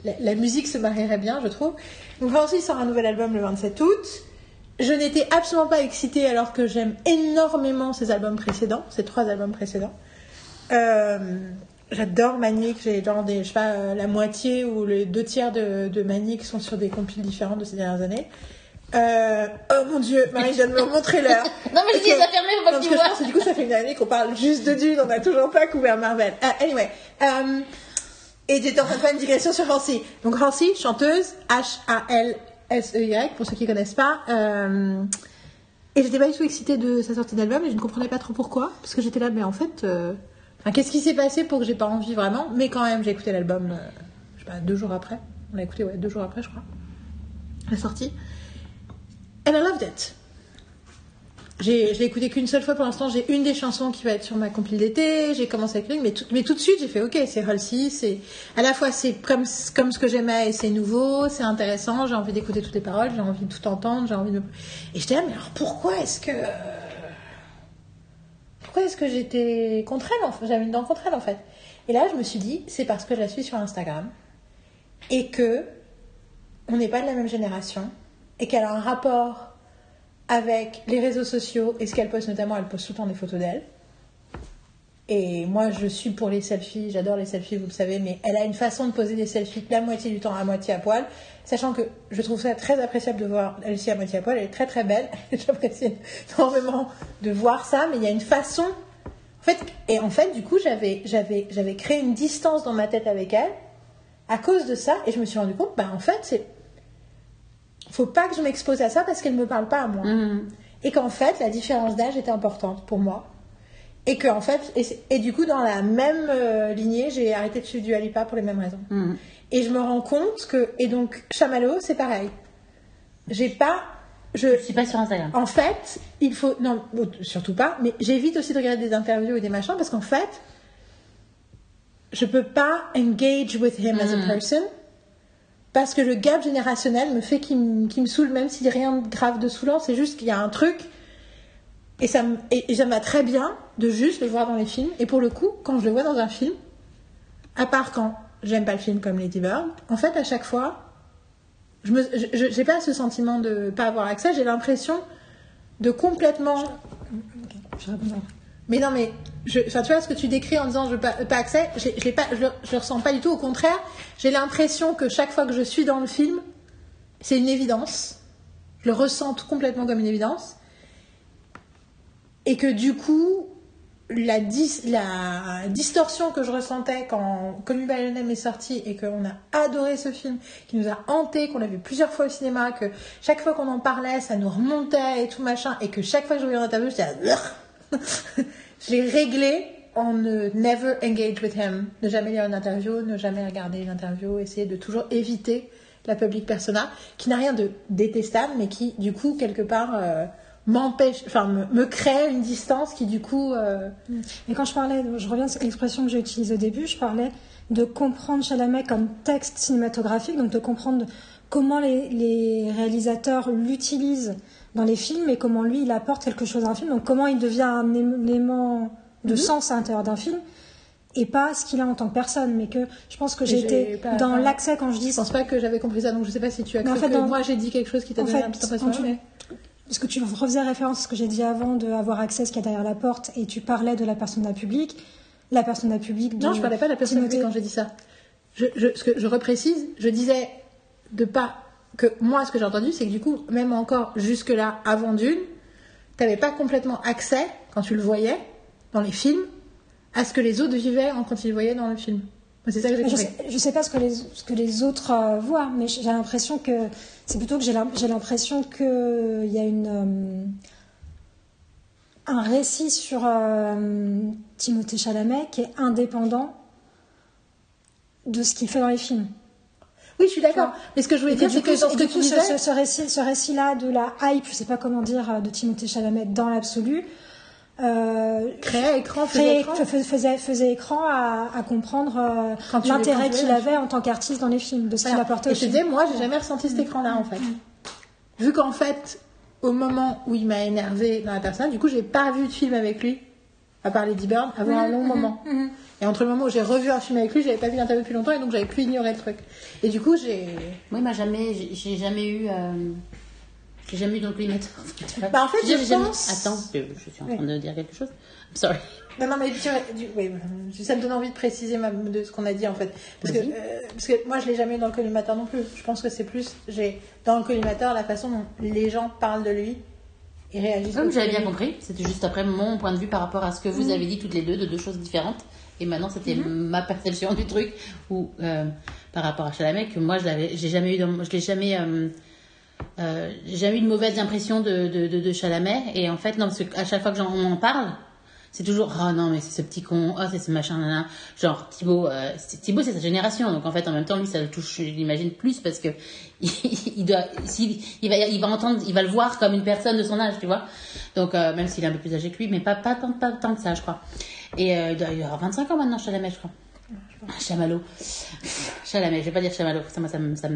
La, la musique se marierait bien, je trouve. Donc, Halsey sort un nouvel album le 27 août. Je n'étais absolument pas excitée alors que j'aime énormément ses albums précédents, ses trois albums précédents. Euh, J'adore Manic, j'ai genre des, je sais pas, euh, la moitié ou les deux tiers de, de Manic sont sur des compiles différents de ces dernières années. Euh, oh mon dieu, Marie vient de me montrer l'heure. Non, mais je dis Ok. les a fermés, faut pas que tu que je pense que du coup, ça fait une année qu'on parle juste de Dune, on n'a toujours pas couvert Marvel. Anyway. Et j'étais en train de faire une digression sur Halsey. Donc Halsey, chanteuse, H-A-L-S-E-Y, pour ceux qui connaissent pas. euh, et j'étais pas du tout excitée de sa sortie d'album et je ne comprenais pas trop pourquoi. Parce que j'étais là, mais en fait, euh, qu'est-ce qui s'est passé pour que j'ai pas envie vraiment? Mais quand même, j'ai écouté l'album, euh, je sais pas, deux jours après. On l'a écouté, ouais, deux jours après, je crois. La sortie. And I loved it. J'ai, je l'ai écouté qu'une seule fois pour l'instant. J'ai une des chansons qui va être sur ma compile d'été. J'ai commencé avec lui, mais tout, mais tout de suite j'ai fait OK, c'est Halsey. C'est à la fois c'est comme comme ce que j'aimais et c'est nouveau, c'est intéressant. J'ai envie d'écouter toutes les paroles, j'ai envie de tout entendre, j'ai envie de. Et j'étais là, mais alors pourquoi est-ce que pourquoi est-ce que j'étais contre elle J'avais une dent contre elle en fait. Et là je me suis dit, c'est parce que je la suis sur Instagram et que on n'est pas de la même génération et qu'elle a un rapport avec les réseaux sociaux et ce qu'elle poste notamment, elle poste tout le temps des photos d'elle. Et moi, je suis pour les selfies, j'adore les selfies, vous le savez, mais elle a une façon de poser des selfies la moitié du temps à moitié à poil, sachant que je trouve ça très appréciable de voir Elsie à moitié à poil, elle est très très belle, j'apprécie énormément de voir ça, mais il y a une façon... En fait, et en fait, du coup, j'avais créé une distance dans ma tête avec elle à cause de ça, et je me suis rendu compte, bah en fait, c'est... Faut pas que je m'expose à ça parce qu'elle me parle pas à moi. Mhm. Et qu'en fait, la différence d'âge était importante pour moi. Et que en fait, et, du coup, dans la même euh, lignée, j'ai arrêté de suivre du Alipa pour les mêmes raisons. Mhm. Et je me rends compte que, et donc, Chamallow, c'est pareil. J'ai pas, je, Je suis pas sur Instagram. en fait, il faut, non, surtout pas, mais j'évite aussi de regarder des interviews et des machins parce qu'en fait, je peux pas engage with him as a person parce que le gap générationnel me fait qu'il me, saoule, même a rien de grave de saoulant, c'est juste qu'il y a un truc et ça m'a très bien de juste le voir dans les films. Et pour le coup, quand je le vois dans un film, à part quand j'aime pas le film comme Lady Bird, en fait, à chaque fois, je j'ai pas ce sentiment de pas avoir accès, j'ai l'impression de complètement. Je. Mais non, mais je, tu vois ce que tu décris en disant je pas, pas accès, je l'ai pas, je, je ressens pas du tout. Au contraire, j'ai l'impression que chaque fois que je suis dans le film, c'est une évidence. Je le ressens complètement comme une évidence. Et que du coup, la, dis- la distorsion que je ressentais quand Name est sorti et qu'on a adoré ce film, qui nous a hanté, qu'on l'a vu plusieurs fois au cinéma, que chaque fois qu'on en parlait, ça nous remontait et tout machin, et que chaque fois que je voyais en interview, j'étais là, je l'ai réglé. En ne never engage with him, ne jamais lire une interview, ne jamais regarder une interview, essayer de toujours éviter la public persona, qui n'a rien de détestable, mais qui du coup quelque part euh, m'empêche, enfin me, crée une distance qui du coup euh, Et quand je parlais, je reviens à l'expression que j'ai utilisée au début, je parlais de comprendre Chalamet comme texte cinématographique, donc de comprendre comment les réalisateurs l'utilisent dans les films et comment lui il apporte quelque chose à un film, donc comment il devient un élément de sens à l'intérieur d'un film et pas ce qu'il a en tant que personne, mais que je pense que pas- dans l'accès quand je dis je pense pas que j'avais compris ça, donc je sais pas si tu as Mais en cru fait, que dans- moi j'ai dit quelque chose qui t'a en donné fait, un petit impression. tu- mais- parce que tu refaisais référence à ce que j'ai dit avant de avoir accès à ce qu'il y a derrière la porte et tu parlais de la personne public, la personne public. Non, je parlais pas de la personne Timothée- publique quand j'ai dit ça. Je, je, ce que je reprécise, je disais de pas que moi, ce que j'ai entendu, c'est que du coup, même encore jusque-là, avant d'une, t'avais pas complètement accès quand tu le voyais dans les films à ce que les autres vivaient en- quand ils le voyaient dans le film. C'est ça que j'ai Je compris. sais, je sais pas ce que les, ce que les autres euh, voient, mais j'ai l'impression que c'est plutôt que j'ai l'impression qu'il y a une euh, un récit sur euh, Timothée Chalamet qui est indépendant de ce qu'il fait dans les films. Oui, je suis d'accord. Mais ce que je voulais Et dire, c'est que dans ce que tu ce, disais, ce- ce récit, ce récit-là de la hype, je sais pas comment dire, euh, de Timothée Chalamet dans l'absolu, euh, créer écran, faisait créait- écran. fais- faisait, faisait écran à, à comprendre euh, l'intérêt qu'il avait en tant qu'artiste dans les films, de ce qu'il apportait Et je disais, moi, j'ai jamais ressenti cet écran-là, en fait. Vu qu'en fait, au moment où il m'a énervé dans la personne, du coup, j'ai pas vu de film avec lui, à part Lady Bird, avant un long moment. Et entre le moment où j'ai revu un film avec lui, j'avais pas vu l'interview depuis longtemps, et donc j'avais pu ignorer le truc. Et du coup, j'ai. Oui, moi jamais, j'ai jamais eu, euh, j'ai jamais eu d'onclimètre. Bah, en fait, je jamais- pense- Attends, je, je suis en train de dire quelque chose. I'm sorry. Non, non, mais tu, du- oui, euh, ça me donne envie de préciser ma- de ce qu'on a dit en fait. Parce que, euh, parce que moi, je l'ai jamais eu dans le collimateur non plus. Je pense que c'est plus, j'ai dans le collimateur la façon dont les gens parlent de lui et réagissent. Comme autour j'avais bien compris, c'était juste après mon point de vue par rapport à ce que vous avez dit toutes les deux de deux choses différentes. Et maintenant, c'était ma perception du truc ou euh, par rapport à Chalamet que moi, je l'avais, j'ai jamais eu, dans- je l'ai jamais, euh, euh, j'ai jamais eu une mauvaise impression de, de, de, de Chalamet. Et en fait, non, parce qu'à chaque fois que j'en on en parle, c'est toujours oh non mais c'est ce petit con, oh c'est ce machin là, genre Thibaut, euh, Thibaut c'est sa génération donc en fait en même temps lui ça le touche je l'imagine plus parce que il, il doit s'il- il va il va entendre il va le voir comme une personne de son âge tu vois. Donc euh, même s'il est un peu plus âgé que lui mais pas pas tant pas tant que ça je crois. Et euh, il doit il avoir 25 ans maintenant Chalamet je crois Chamallow. Chalamet, je vais pas dire Chamallow, ça, ça, ça,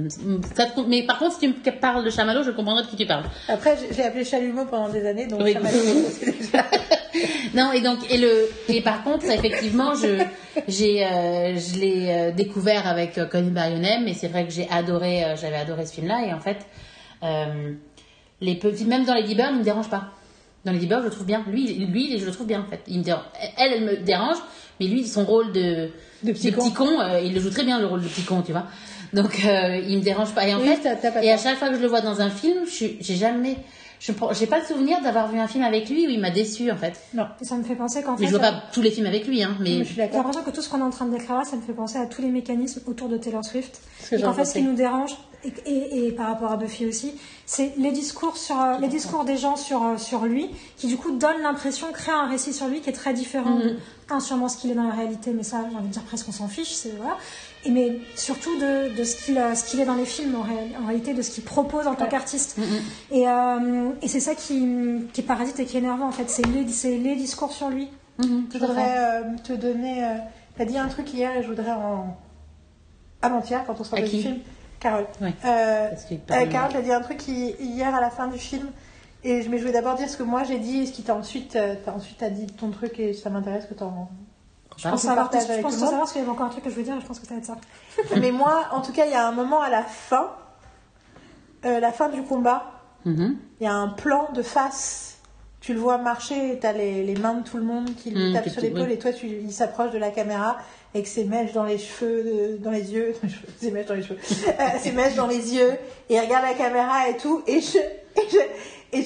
mais par contre, si tu me parles de Chamallow, je comprendrai de qui tu parles. Après, j'ai- appelé Chalumeau pendant des années, donc Oui. déjà- Non, et donc, et le, et par contre, effectivement, je, j'ai, euh, je l'ai euh, découvert avec euh, Connie Barionem, et c'est vrai que j'ai adoré, j'avais adoré ce film-là, et en fait, les petits, même dans les Bird, il me dérange pas. Dans Lady Bird, je le trouve bien. Lui, lui, je le trouve bien en fait. Il me dérange. Elle, elle me dérange, mais lui, son rôle de, De petit con. con, euh, il le joue très bien le rôle de petit con, tu vois. Donc, euh, il me dérange pas. Et en Oui, fait, et à chaque fois que je le vois dans un film, j'ai jamais, je prends- j'ai pas le souvenir d'avoir vu un film avec lui où il m'a déçu en fait. Non, ça me fait penser qu'en Mais fait, je vois euh, pas tous les films avec lui, hein. Mais mais je suis J'ai d'accord. l'impression que tout ce qu'on est en train de décrire là, ça me fait penser à tous les mécanismes autour de Taylor Swift. Et j'ai qu'en fait, ce qui nous dérange, et, et- et par rapport à Buffy aussi, c'est les discours sur euh, les discours des gens sur euh, sur lui, qui du coup donnent l'impression, créent un récit sur lui qui est très différent de un sûrement ce qu'il est dans la réalité, mais ça, j'ai envie de dire presque on s'en fiche, c'est voilà. Et mais surtout de, de ce qu'il euh, ce qu'il est dans les films en, réalité, de ce qu'il propose en tant Ouais. qu'artiste. Et, euh, et c'est ça qui, qui est parasite et qui est énervant en fait, c'est les, c'est les discours sur lui. Je tout à fait. voudrais euh, te donner. Euh, T'as dit un truc hier et je voudrais en. Avant-hier, quand on sortait du film. Carole. Ouais. Euh, euh, Carole, t'as dit un truc hi- hier à la fin du film. Et je, mais je vais d'abord dire ce que moi j'ai dit et ce qui t'a ensuite, euh, t'as ensuite t'as dit ton truc et ça m'intéresse que t'en. Je pense savoir, je pense monde. savoir parce qu'il y avait encore un truc que je voulais dire je pense que ça va être ça. mais moi, en tout cas, il y a un moment à la fin, euh, la fin du combat, Mhm. il y a un plan de face. Tu le vois marcher et t'as les, les mains de tout le monde qui lui Mm, tapent que sur l'épaule oui. et toi, tu, il s'approche de la caméra avec ses mèches dans les cheveux, dans les yeux, ses mèches dans les cheveux, Euh, ses mèches dans les yeux et il regarde la caméra et tout et je, et je, et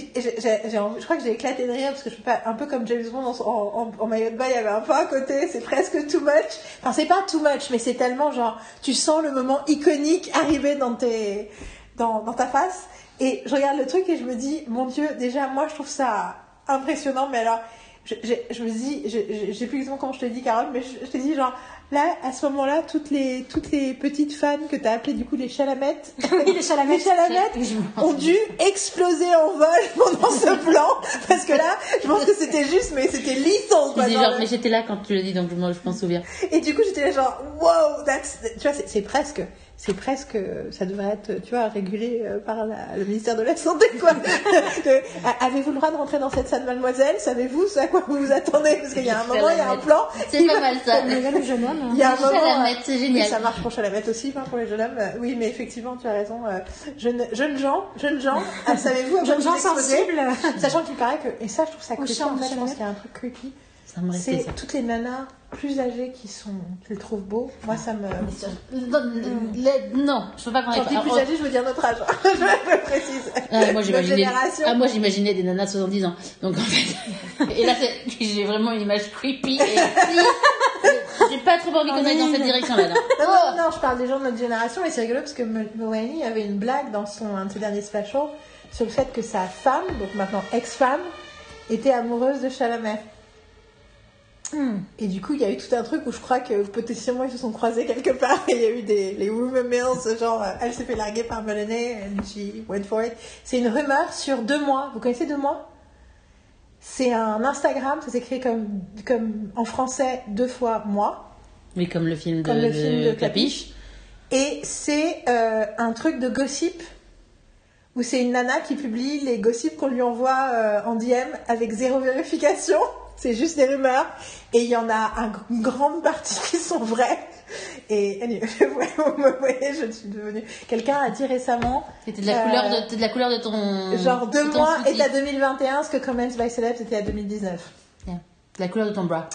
je, crois que j'ai éclaté de rire parce que je peux pas, un peu comme James Bond en, en, en maillot de bain, il y avait un peu à côté, c'est presque too much. Enfin, c'est pas too much, mais c'est tellement genre, tu sens le moment iconique arriver dans tes, dans, dans ta face. Et je regarde le truc et je me dis, mon Dieu, déjà, moi, je trouve ça impressionnant, mais alors, je, je, je me dis, je, je, sais plus exactement comment je te dis, Carole, mais je, te dis, genre, là, à ce moment-là, toutes les, toutes les petites fans que t'as appelées, du coup, les chalamettes, Oui, les chalamettes. les ont dû exploser en vol pendant ce plan, parce que là, je pense que c'était juste, mais c'était lethal, quoi. Genre, mais j'étais là quand tu l'as dit, donc je m'en souviens. et du coup, j'étais là genre, wow, that's... tu vois, c'est presque, c'est presque, ça devrait être, tu vois, régulé euh, par la- le ministère de la Santé, quoi. Avez-vous le droit de rentrer dans cette salle, mademoiselle? Savez-vous ce à quoi vous vous attendez? Parce qu'il y a un moment, il y a un plan. C'est pas mal ça. Le jeune homme. Il y a un moment. Chalamette, c'est génial. ça marche pour Chalamette aussi, pas pour les jeunes hommes. Euh, Oui, mais effectivement, tu as raison. euh, Jeunes, gens, jeunes gens, ah, savez-vous à quoi Jeunes vous gens exposez sensibles. Sachant qu'il paraît que, et ça, je trouve ça creepy. En fait, je pense qu'il y a un truc creepy. Ça me restait C'est ça. toutes les nanas plus âgées qui sont, qui le trouvent beau. Moi, ça me. Non, le- non, je peux pas qu'on Quand je dis plus âgée, je veux dire notre âge. je je précise. Ah, moi j'imaginais ah, moi j'imaginais des nanas de 70 ans. Donc en fait et là c'est- j'ai vraiment une image creepy et j'ai pas trop envie qu'on aille dans cette direction là. Non, non, non, je parle des gens de notre génération et c'est rigolo parce que M- Mulaney avait une blague dans son, un de ses derniers specials sur le fait que sa femme, donc maintenant ex-femme, était amoureuse de Chalamet. Et du coup, il y a eu tout un truc où je crois que potentiellement ils se sont croisés quelque part il y a eu des les rumor mills, genre euh, elle s'est fait larguer par Mulaney and she went for it. C'est une rumeur sur deux mois. Vous connaissez deux mois? C'est un Instagram, ça s'écrit comme, comme en français deux fois moi. Oui, comme le film de, Comme le film de Clapiche. Et c'est euh, un truc de gossip où c'est une nana qui publie les gossips qu'on lui envoie euh, en DM avec zéro vérification. C'est juste des rumeurs. Et il y en a un- une grande partie qui sont vraies. Et vous me voyez, je suis devenue. Quelqu'un a dit récemment, C'était de la Euh, couleur de, de la couleur de ton genre deux de mois est à 2021, ce que Comments by Celebs était à 2019. Yeah. De la couleur de ton bras.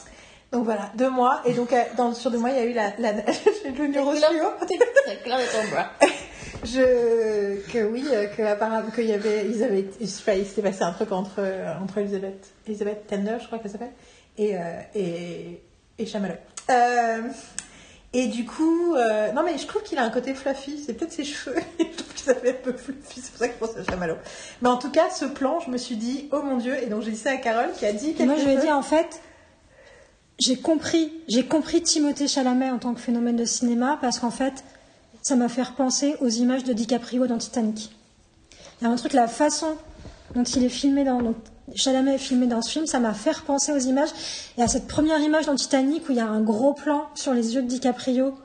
Donc voilà, deux mois. Et donc euh, dans, sur deux mois, il y a eu la, la, La couleur, la couleur de ton bras. Je que oui euh, que apparemment qu'il y avait ils avaient je sais pas il s'était passé un truc entre euh, entre Elisabeth Elisabeth Tender je crois qu'elle s'appelle et euh, et et Chamallow. Euh, et du coup euh, non mais je trouve qu'il a un côté fluffy c'est peut-être ses cheveux je trouve qu'il s'appelle un peu fluffy c'est pour ça que je pense à Chamallow. Mais en tout cas ce plan je me suis dit oh mon dieu et donc j'ai dit ça à Carole qui a dit Et moi, je vais chose. dire, en fait, j'ai compris, j'ai compris Timothée Chalamet en tant que phénomène de cinéma parce qu'en fait, ça m'a fait repenser aux images de DiCaprio dans Titanic. Il y a un truc, la façon dont il est filmé dans, dont Chalamet est filmé dans ce film, ça m'a fait repenser aux images et à cette première image dans Titanic où il y a un gros plan sur les yeux de DiCaprio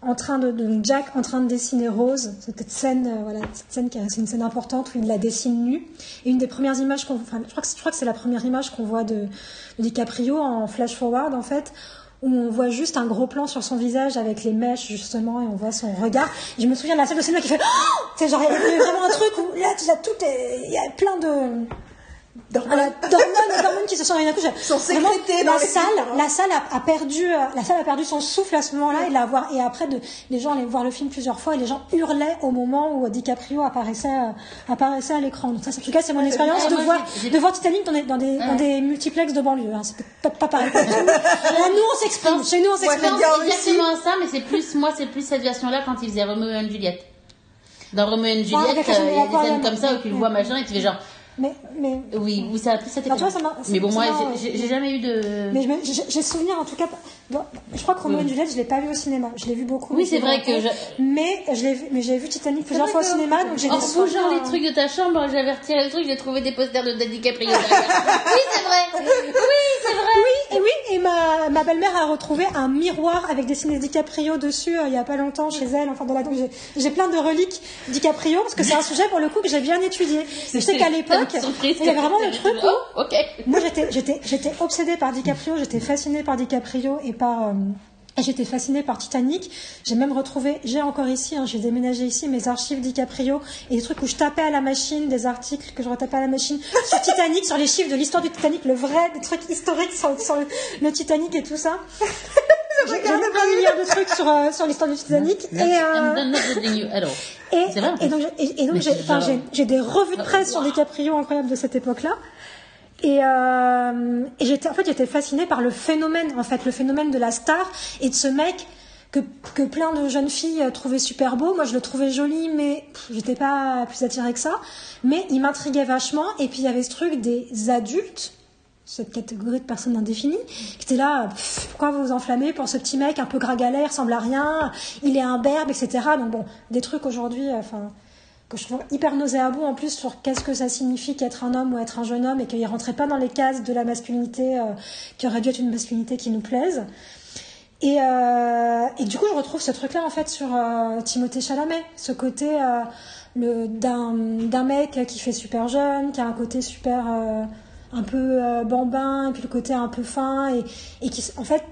en train de, Jack en train de dessiner Rose, cette scène, euh, voilà, cette scène c'est une scène importante où il la dessine nue. Et une des premières images qu'on, enfin, je crois que c'est la première image qu'on voit de, de DiCaprio en flash forward en fait, où on voit juste un gros plan sur son visage avec les mèches justement et on voit son regard. Je me souviens de la scène de cinéma qui fait, oh sais, genre il y a vraiment un truc où là, sais, tout est, il y a plein de Voilà, d'hormones, d'hormones qui se sont coup. j'ai- Sont vraiment, sécrétées dans la les salle, films. la salle a, a perdu, euh, la salle a perdu son souffle à ce moment-là et la voir, et après de, les gens allaient voir le film plusieurs fois et les gens hurlaient au moment où DiCaprio apparaissait, euh, apparaissait à l'écran. Donc ça, c'est- en tout cas, c'est mon expérience de voir, de voir Titanic dans des, dans des, dans des multiplex de banlieue. Hein. C'est peut-être pas pareil. Là, nous, on s'exprime. Chez nous, on s'exprime. Russie. exactement ça, mais c'est plus, moi, c'est plus cette version-là quand il faisait Romeo et Juliette. Dans Romeo et Juliette, euh, il y a des scènes comme ça où tu le vois machin et tu fais genre, Mais, mais, oui, ça a plus cette Non, tu vois, ça Mais bon, ça moi, j'ai- jamais eu de. mais j'ai souvenir en tout cas. je crois que Romeo et Juliette, je l'ai pas vu au cinéma. Je l'ai vu beaucoup. Oui, c'est vrai que en je-. Mais je l'ai vu, mais j'ai vu Titanic plusieurs fois au cinéma, donc j'ai En des bougeant souvenirs, les euh, trucs de ta chambre, j'avais retiré le truc, j'ai trouvé des posters de DiCaprio derrière. oui, c'est vrai. Oui, c'est vrai. Oui, et oui, et ma, ma belle-mère a retrouvé un miroir avec dessiné DiCaprio dessus euh, il y a pas longtemps chez elle. Enfin, dans la, donc j'ai plein de reliques DiCaprio parce que c'est un sujet pour le coup que j'ai bien étudié. Je sais qu'à l'époque, Surprise il y avait vraiment le truc où Oh, ok. moi j'étais j'étais j'étais obsédée par DiCaprio, j'étais fascinée par DiCaprio et par euh, j'étais fascinée par Titanic. J'ai même retrouvé, j'ai encore ici, hein, j'ai déménagé ici mes archives DiCaprio et des trucs où je tapais à la machine, des articles que je retapais à la machine sur Titanic, sur les chiffres de l'histoire du Titanic, le vrai, des trucs historiques sur, sur le, le Titanic et tout ça. J'ai lu un milliard de trucs sur, euh, sur l'histoire du Titanic et, euh, et, donc, et, et donc j'ai, des revues de presse sur DiCaprio incroyables de cette époque-là. Et, euh, et j'étais, en fait, j'étais fascinée par le phénomène, en fait, le phénomène de la star et de ce mec que, que plein de jeunes filles euh, trouvaient super beau. Moi, je le trouvais joli, mais j'étais pas plus attirée que ça. Mais il m'intriguait vachement. Et puis, il y avait ce truc des adultes cette catégorie de personnes indéfinies, qui étaient là, pourquoi vous vous enflammez pour ce petit mec un peu gringalet, il ressemble à rien, il est imberbe, etc. Donc bon, des trucs aujourd'hui, euh, enfin, que je trouve hyper nauséabonds en plus sur qu'est-ce que ça signifie qu'être un homme ou être un jeune homme et qu'il ne rentrait pas dans les cases de la masculinité euh, qui aurait dû être une masculinité qui nous plaise. Et, euh, et du coup, je retrouve ce truc-là en fait sur euh, Timothée Chalamet, ce côté d'un mec qui fait super jeune, qui a un côté super un peu bambin, et puis le côté un peu fin, et, et qui, en fait,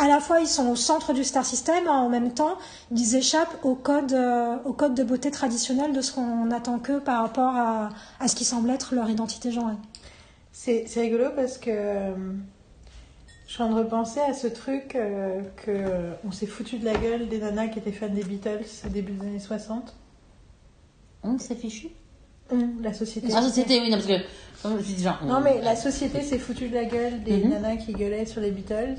à la fois ils sont au centre du star system, en même temps ils échappent au code, euh, au code de beauté traditionnel de ce qu'on attend qu'eux par rapport à, à ce qui semble être leur identité genrée. C'est rigolo parce que euh, je suis en train de repenser à ce truc euh, que euh, on s'est foutu de la gueule des nanas qui étaient fans des Beatles au début des années 60. On s'est fichu. La société. Ah, société, oui, non, parce que. comme je dis genre. Non mais la société s'est foutue de la gueule des Mhm. nanas qui gueulaient sur les Beatles.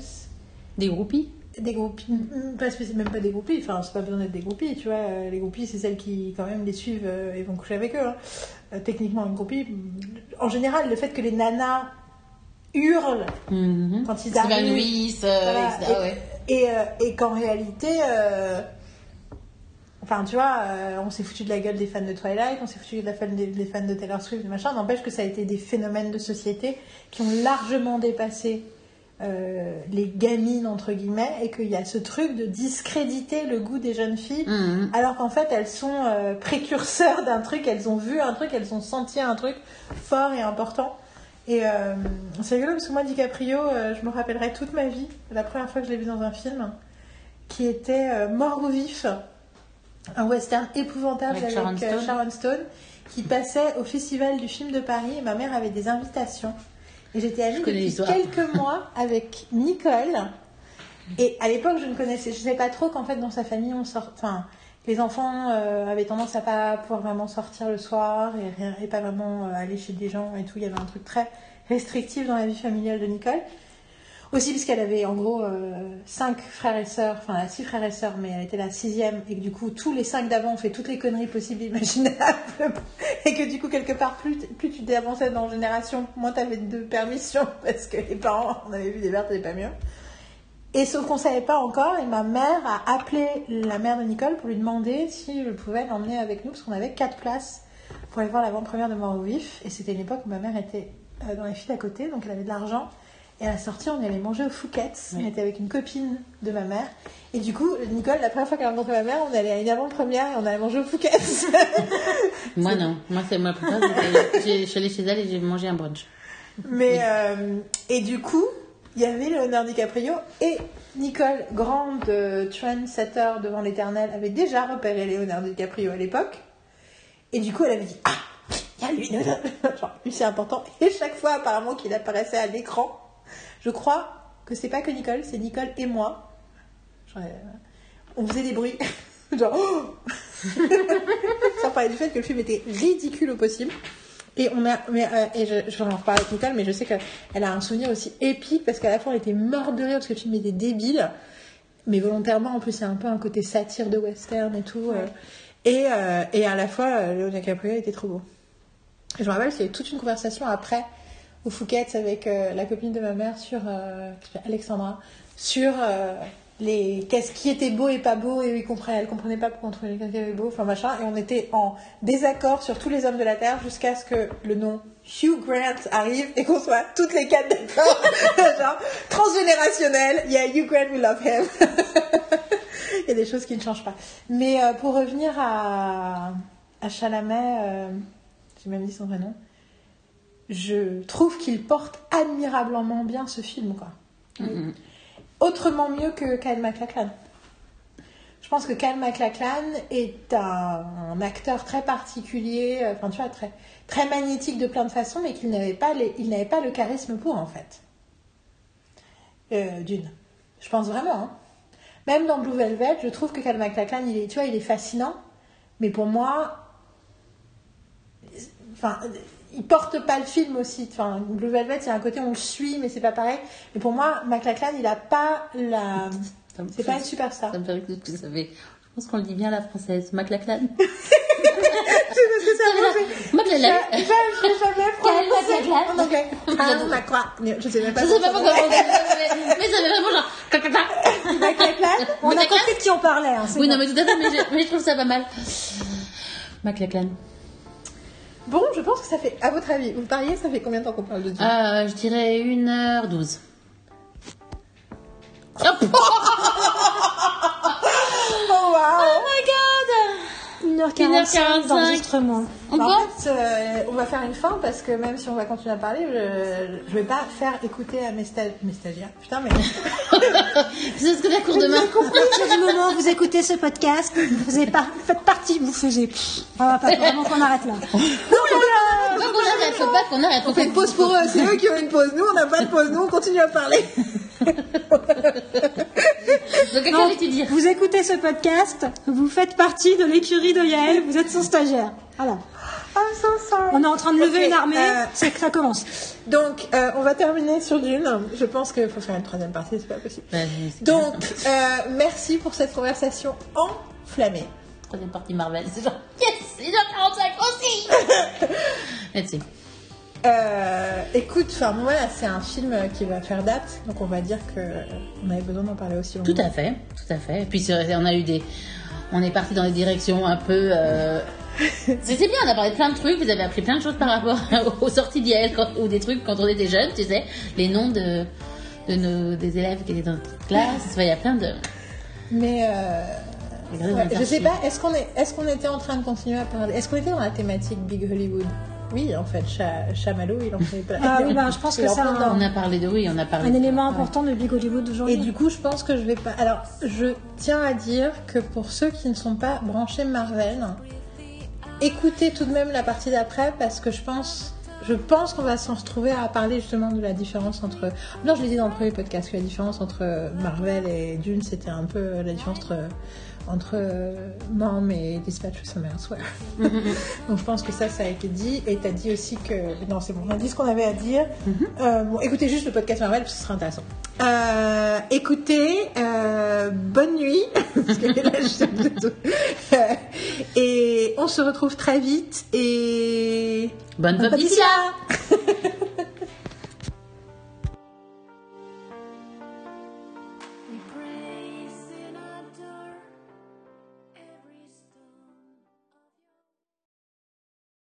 Des groupies. Des groupies, hum, pas spécial- même pas des groupies, enfin c'est pas besoin d'être des groupies, tu vois. euh, Les groupies c'est celles qui quand même les suivent euh, et vont coucher avec eux. hein. Euh, techniquement une groupie, en général le fait que les nanas hurlent Mhm. quand ils arrivent. Voilà, etc. ouais. Et, euh, et qu'en réalité, euh, enfin tu vois, euh, on s'est foutu de la gueule des fans de Twilight, on s'est foutu de la fan des, des fans de Taylor Swift, machin. N'empêche que ça a été des phénomènes de société qui ont largement dépassé euh, les gamines entre guillemets, et qu'il y a ce truc de discréditer le goût des jeunes filles. Mhm. Alors qu'en fait, elles sont euh, précurseurs d'un truc, elles ont vu un truc, elles ont senti un truc fort et important. Et euh, c'est rigolo parce que moi, DiCaprio, euh, je me rappellerai toute ma vie, la première fois que je l'ai vu dans un film, qui était Mort ou Vif, un western épouvantable Avec avec, Sharon Stone. Sharon Stone, qui passait au Festival du film de Paris. Et ma mère avait des invitations. Et j'étais amie depuis quelques mois avec Nicole. Et à l'époque, je ne connaissais, je savais pas trop qu'en fait, dans sa famille, on sort, enfin, les enfants euh, avaient tendance à pas pouvoir vraiment sortir le soir et, et pas vraiment euh, aller chez des gens et tout. Il y avait un truc très restrictif dans la vie familiale de Nicole. Aussi parce qu'elle avait en gros euh, cinq frères et sœurs, enfin elle six frères et sœurs, mais elle était la sixième et que du coup tous les cinq d'avant ont fait toutes les conneries possibles et imaginables et que du coup quelque part plus, plus tu t'avançais dans la génération, moins t'avais de permission parce que les parents on avait vu des vertes et pas mieux. Et sauf qu'on savait pas encore et ma mère a appelé la mère de Nicole pour lui demander si je pouvais l'emmener avec nous parce qu'on avait quatre places pour aller voir l'avant-première de Mort au vif et c'était une époque où ma mère était euh, dans les filles à côté donc elle avait de l'argent et à la sortie, on allait manger au Fouquet's. On était avec une copine de ma mère. Et du coup, Nicole, la première fois qu'elle a rencontré ma mère, on allait à une avant-première et on allait manger au Fouquet's. Moi, non. Moi, c'est c'était- j'ai- je suis allée chez elle et j'ai mangé un brunch. Mais, euh, et du coup, il y avait Leonardo DiCaprio et Nicole, grande euh, trendsetter devant l'éternel, avait déjà repéré Leonardo DiCaprio à l'époque. Et du coup, elle avait dit Ah, Ah, lui, genre, lui c'est important. Et chaque fois apparemment qu'il apparaissait à l'écran, je crois que c'est pas que Nicole, c'est Nicole et moi. Genre, euh, on faisait des bruits. genre, oh sans parler du fait que le film était ridicule au possible. Et on a, mais, euh, et je, je vais en reparler avec Nicole, mais je sais qu'elle a un souvenir aussi épique parce qu'à la fois on était mort de rire parce que le film était débile, mais volontairement en plus il y a un peu un côté satire de western et tout. euh, et, euh, et à la fois Léo DiCaprio était trop beau. Et je me rappelle qu'il y a eu toute une conversation après au Fouquet's avec euh, la copine de ma mère sur euh, Alexandra sur euh, les qu'est-ce qui était beau et pas beau et ils comprenaient, elle comprenait pas pourquoi on trouvait quelqu'un qui avait beau enfin machin. Et on était en désaccord sur tous les hommes de la terre jusqu'à ce que le nom Hugh Grant arrive et qu'on soit toutes les quatre d'accord. Genre transgénérationnel yeah Hugh Grant we love him. Il y a des choses qui ne changent pas. Mais pour revenir à à Chalamet j'ai même dit son vrai nom je trouve qu'il porte admirablement bien ce film quoi Mhm. autrement mieux que Kyle MacLachlan. Je pense que Kyle MacLachlan est un, un acteur très particulier, euh, enfin tu vois, très, très magnétique de plein de façons, mais qu'il n'avait pas, les- il n'avait pas le charisme pour en fait. Euh, D'une. Je pense vraiment. hein. Même dans Blue Velvet, je trouve que Kyle MacLachlan, il est, tu vois, il est fascinant, mais pour moi, enfin, il porte pas le film aussi. Enfin, Blue Velvet, il y a un côté on le suit, mais c'est pas pareil. Mais pour moi, MacLachlan, il a pas la, Ça c'est fait- pas une superstar. Ça me fait rire que vous savez. Je pense qu'on le dit bien à la française. McLachlan. McLachlan. Je l'ai jamais prononcé MacLachlan. en anglais. Kyle MacLachlan. Je sais même pas. Je sais pas pourquoi on dit, mais ça fait vraiment genre. MacLachlan. On a McLachlan. compris de qui on parlait. Hein, c'est Oui, non, mais tout à fait, mais je trouve ça pas mal. McLachlan. Bon, je pense que ça fait, à votre avis, vous pariez, ça fait combien de temps qu'on parle de Dieu? Euh, je dirais 1h12. Oh, Oh waouh my god 1h45 1h45. d'enregistrement. On Bah, en fait, euh, on va faire une fin parce que même si on va continuer à parler, je, je vais pas faire écouter à mes, sta- mes stagiaires. Putain, mais C'est ce que la cour de main. À partir du moment où vous écoutez ce podcast, vous faisiez par- faites partie, vous faisiez. On va pas vraiment qu'on arrête là. Faut qu'on arrête, faut pas qu'on arrête. on fait une pause pour eux. C'est eux qui ont une pause. Nous, on n'a pas de pause. Nous, on continue à parler. Donc, dire vous écoutez ce podcast, vous faites partie de l'écurie de Yael, vous êtes son stagiaire. Voilà. I'm so sorry. On est en train de lever Ok, une armée, euh, c'est que ça commence. Donc, euh, on va terminer sur Dune. Je pense qu'il faut faire une troisième partie, c'est pas possible. Donc, euh, merci pour cette conversation enflammée. Troisième partie Marvel, c'est genre, yes, 1h45 aussi Là-dessus. Euh, écoute, enfin voilà, c'est un film qui va faire date, donc on va dire que euh, on avait besoin d'en parler aussi. Tout à fait, tout à fait. Et puis on a eu des, on est parti dans des directions un peu. euh, C'était bien, on a parlé de plein de trucs. Vous avez appris plein de choses par rapport aux sorties quand- ou des trucs quand on était jeunes, tu sais, les noms de, de nos des élèves qui étaient dans notre classe. Enfin, il y a plein de. Mais euh, ouais, est je sais pas, est-ce qu'on est, est-ce qu'on était en train de continuer à parler Est-ce qu'on était dans la thématique Big Hollywood? Oui, en fait, Cha- Chamallow, il en fait plein. Ah oui, bah, je pense que dedans. On a parlé de oui, on a parlé. Un de- élément important de Big Hollywood Et aujourd'hui. du coup, je pense que je vais pas. Alors, je tiens à dire que pour ceux qui ne sont pas branchés Marvel, écoutez tout de même la partie d'après parce que je pense, je pense qu'on va s'en retrouver à parler justement de la différence entre. Non, je l'ai dit dans le premier podcast que la différence entre Marvel et Dune, c'était un peu la différence entre entre euh, Mom et Dispatch with Some Elsewhere. Donc je pense que ça, ça a été dit. Et t'as dit aussi que non, c'est bon, on a dit ce qu'on avait à dire. Euh, bon, écoutez juste le podcast Marvel, parce que ce sera intéressant. Euh, écoutez, euh, bonne nuit. Parce que là, je tout. Et on se retrouve très vite. Et Bonne Bonne.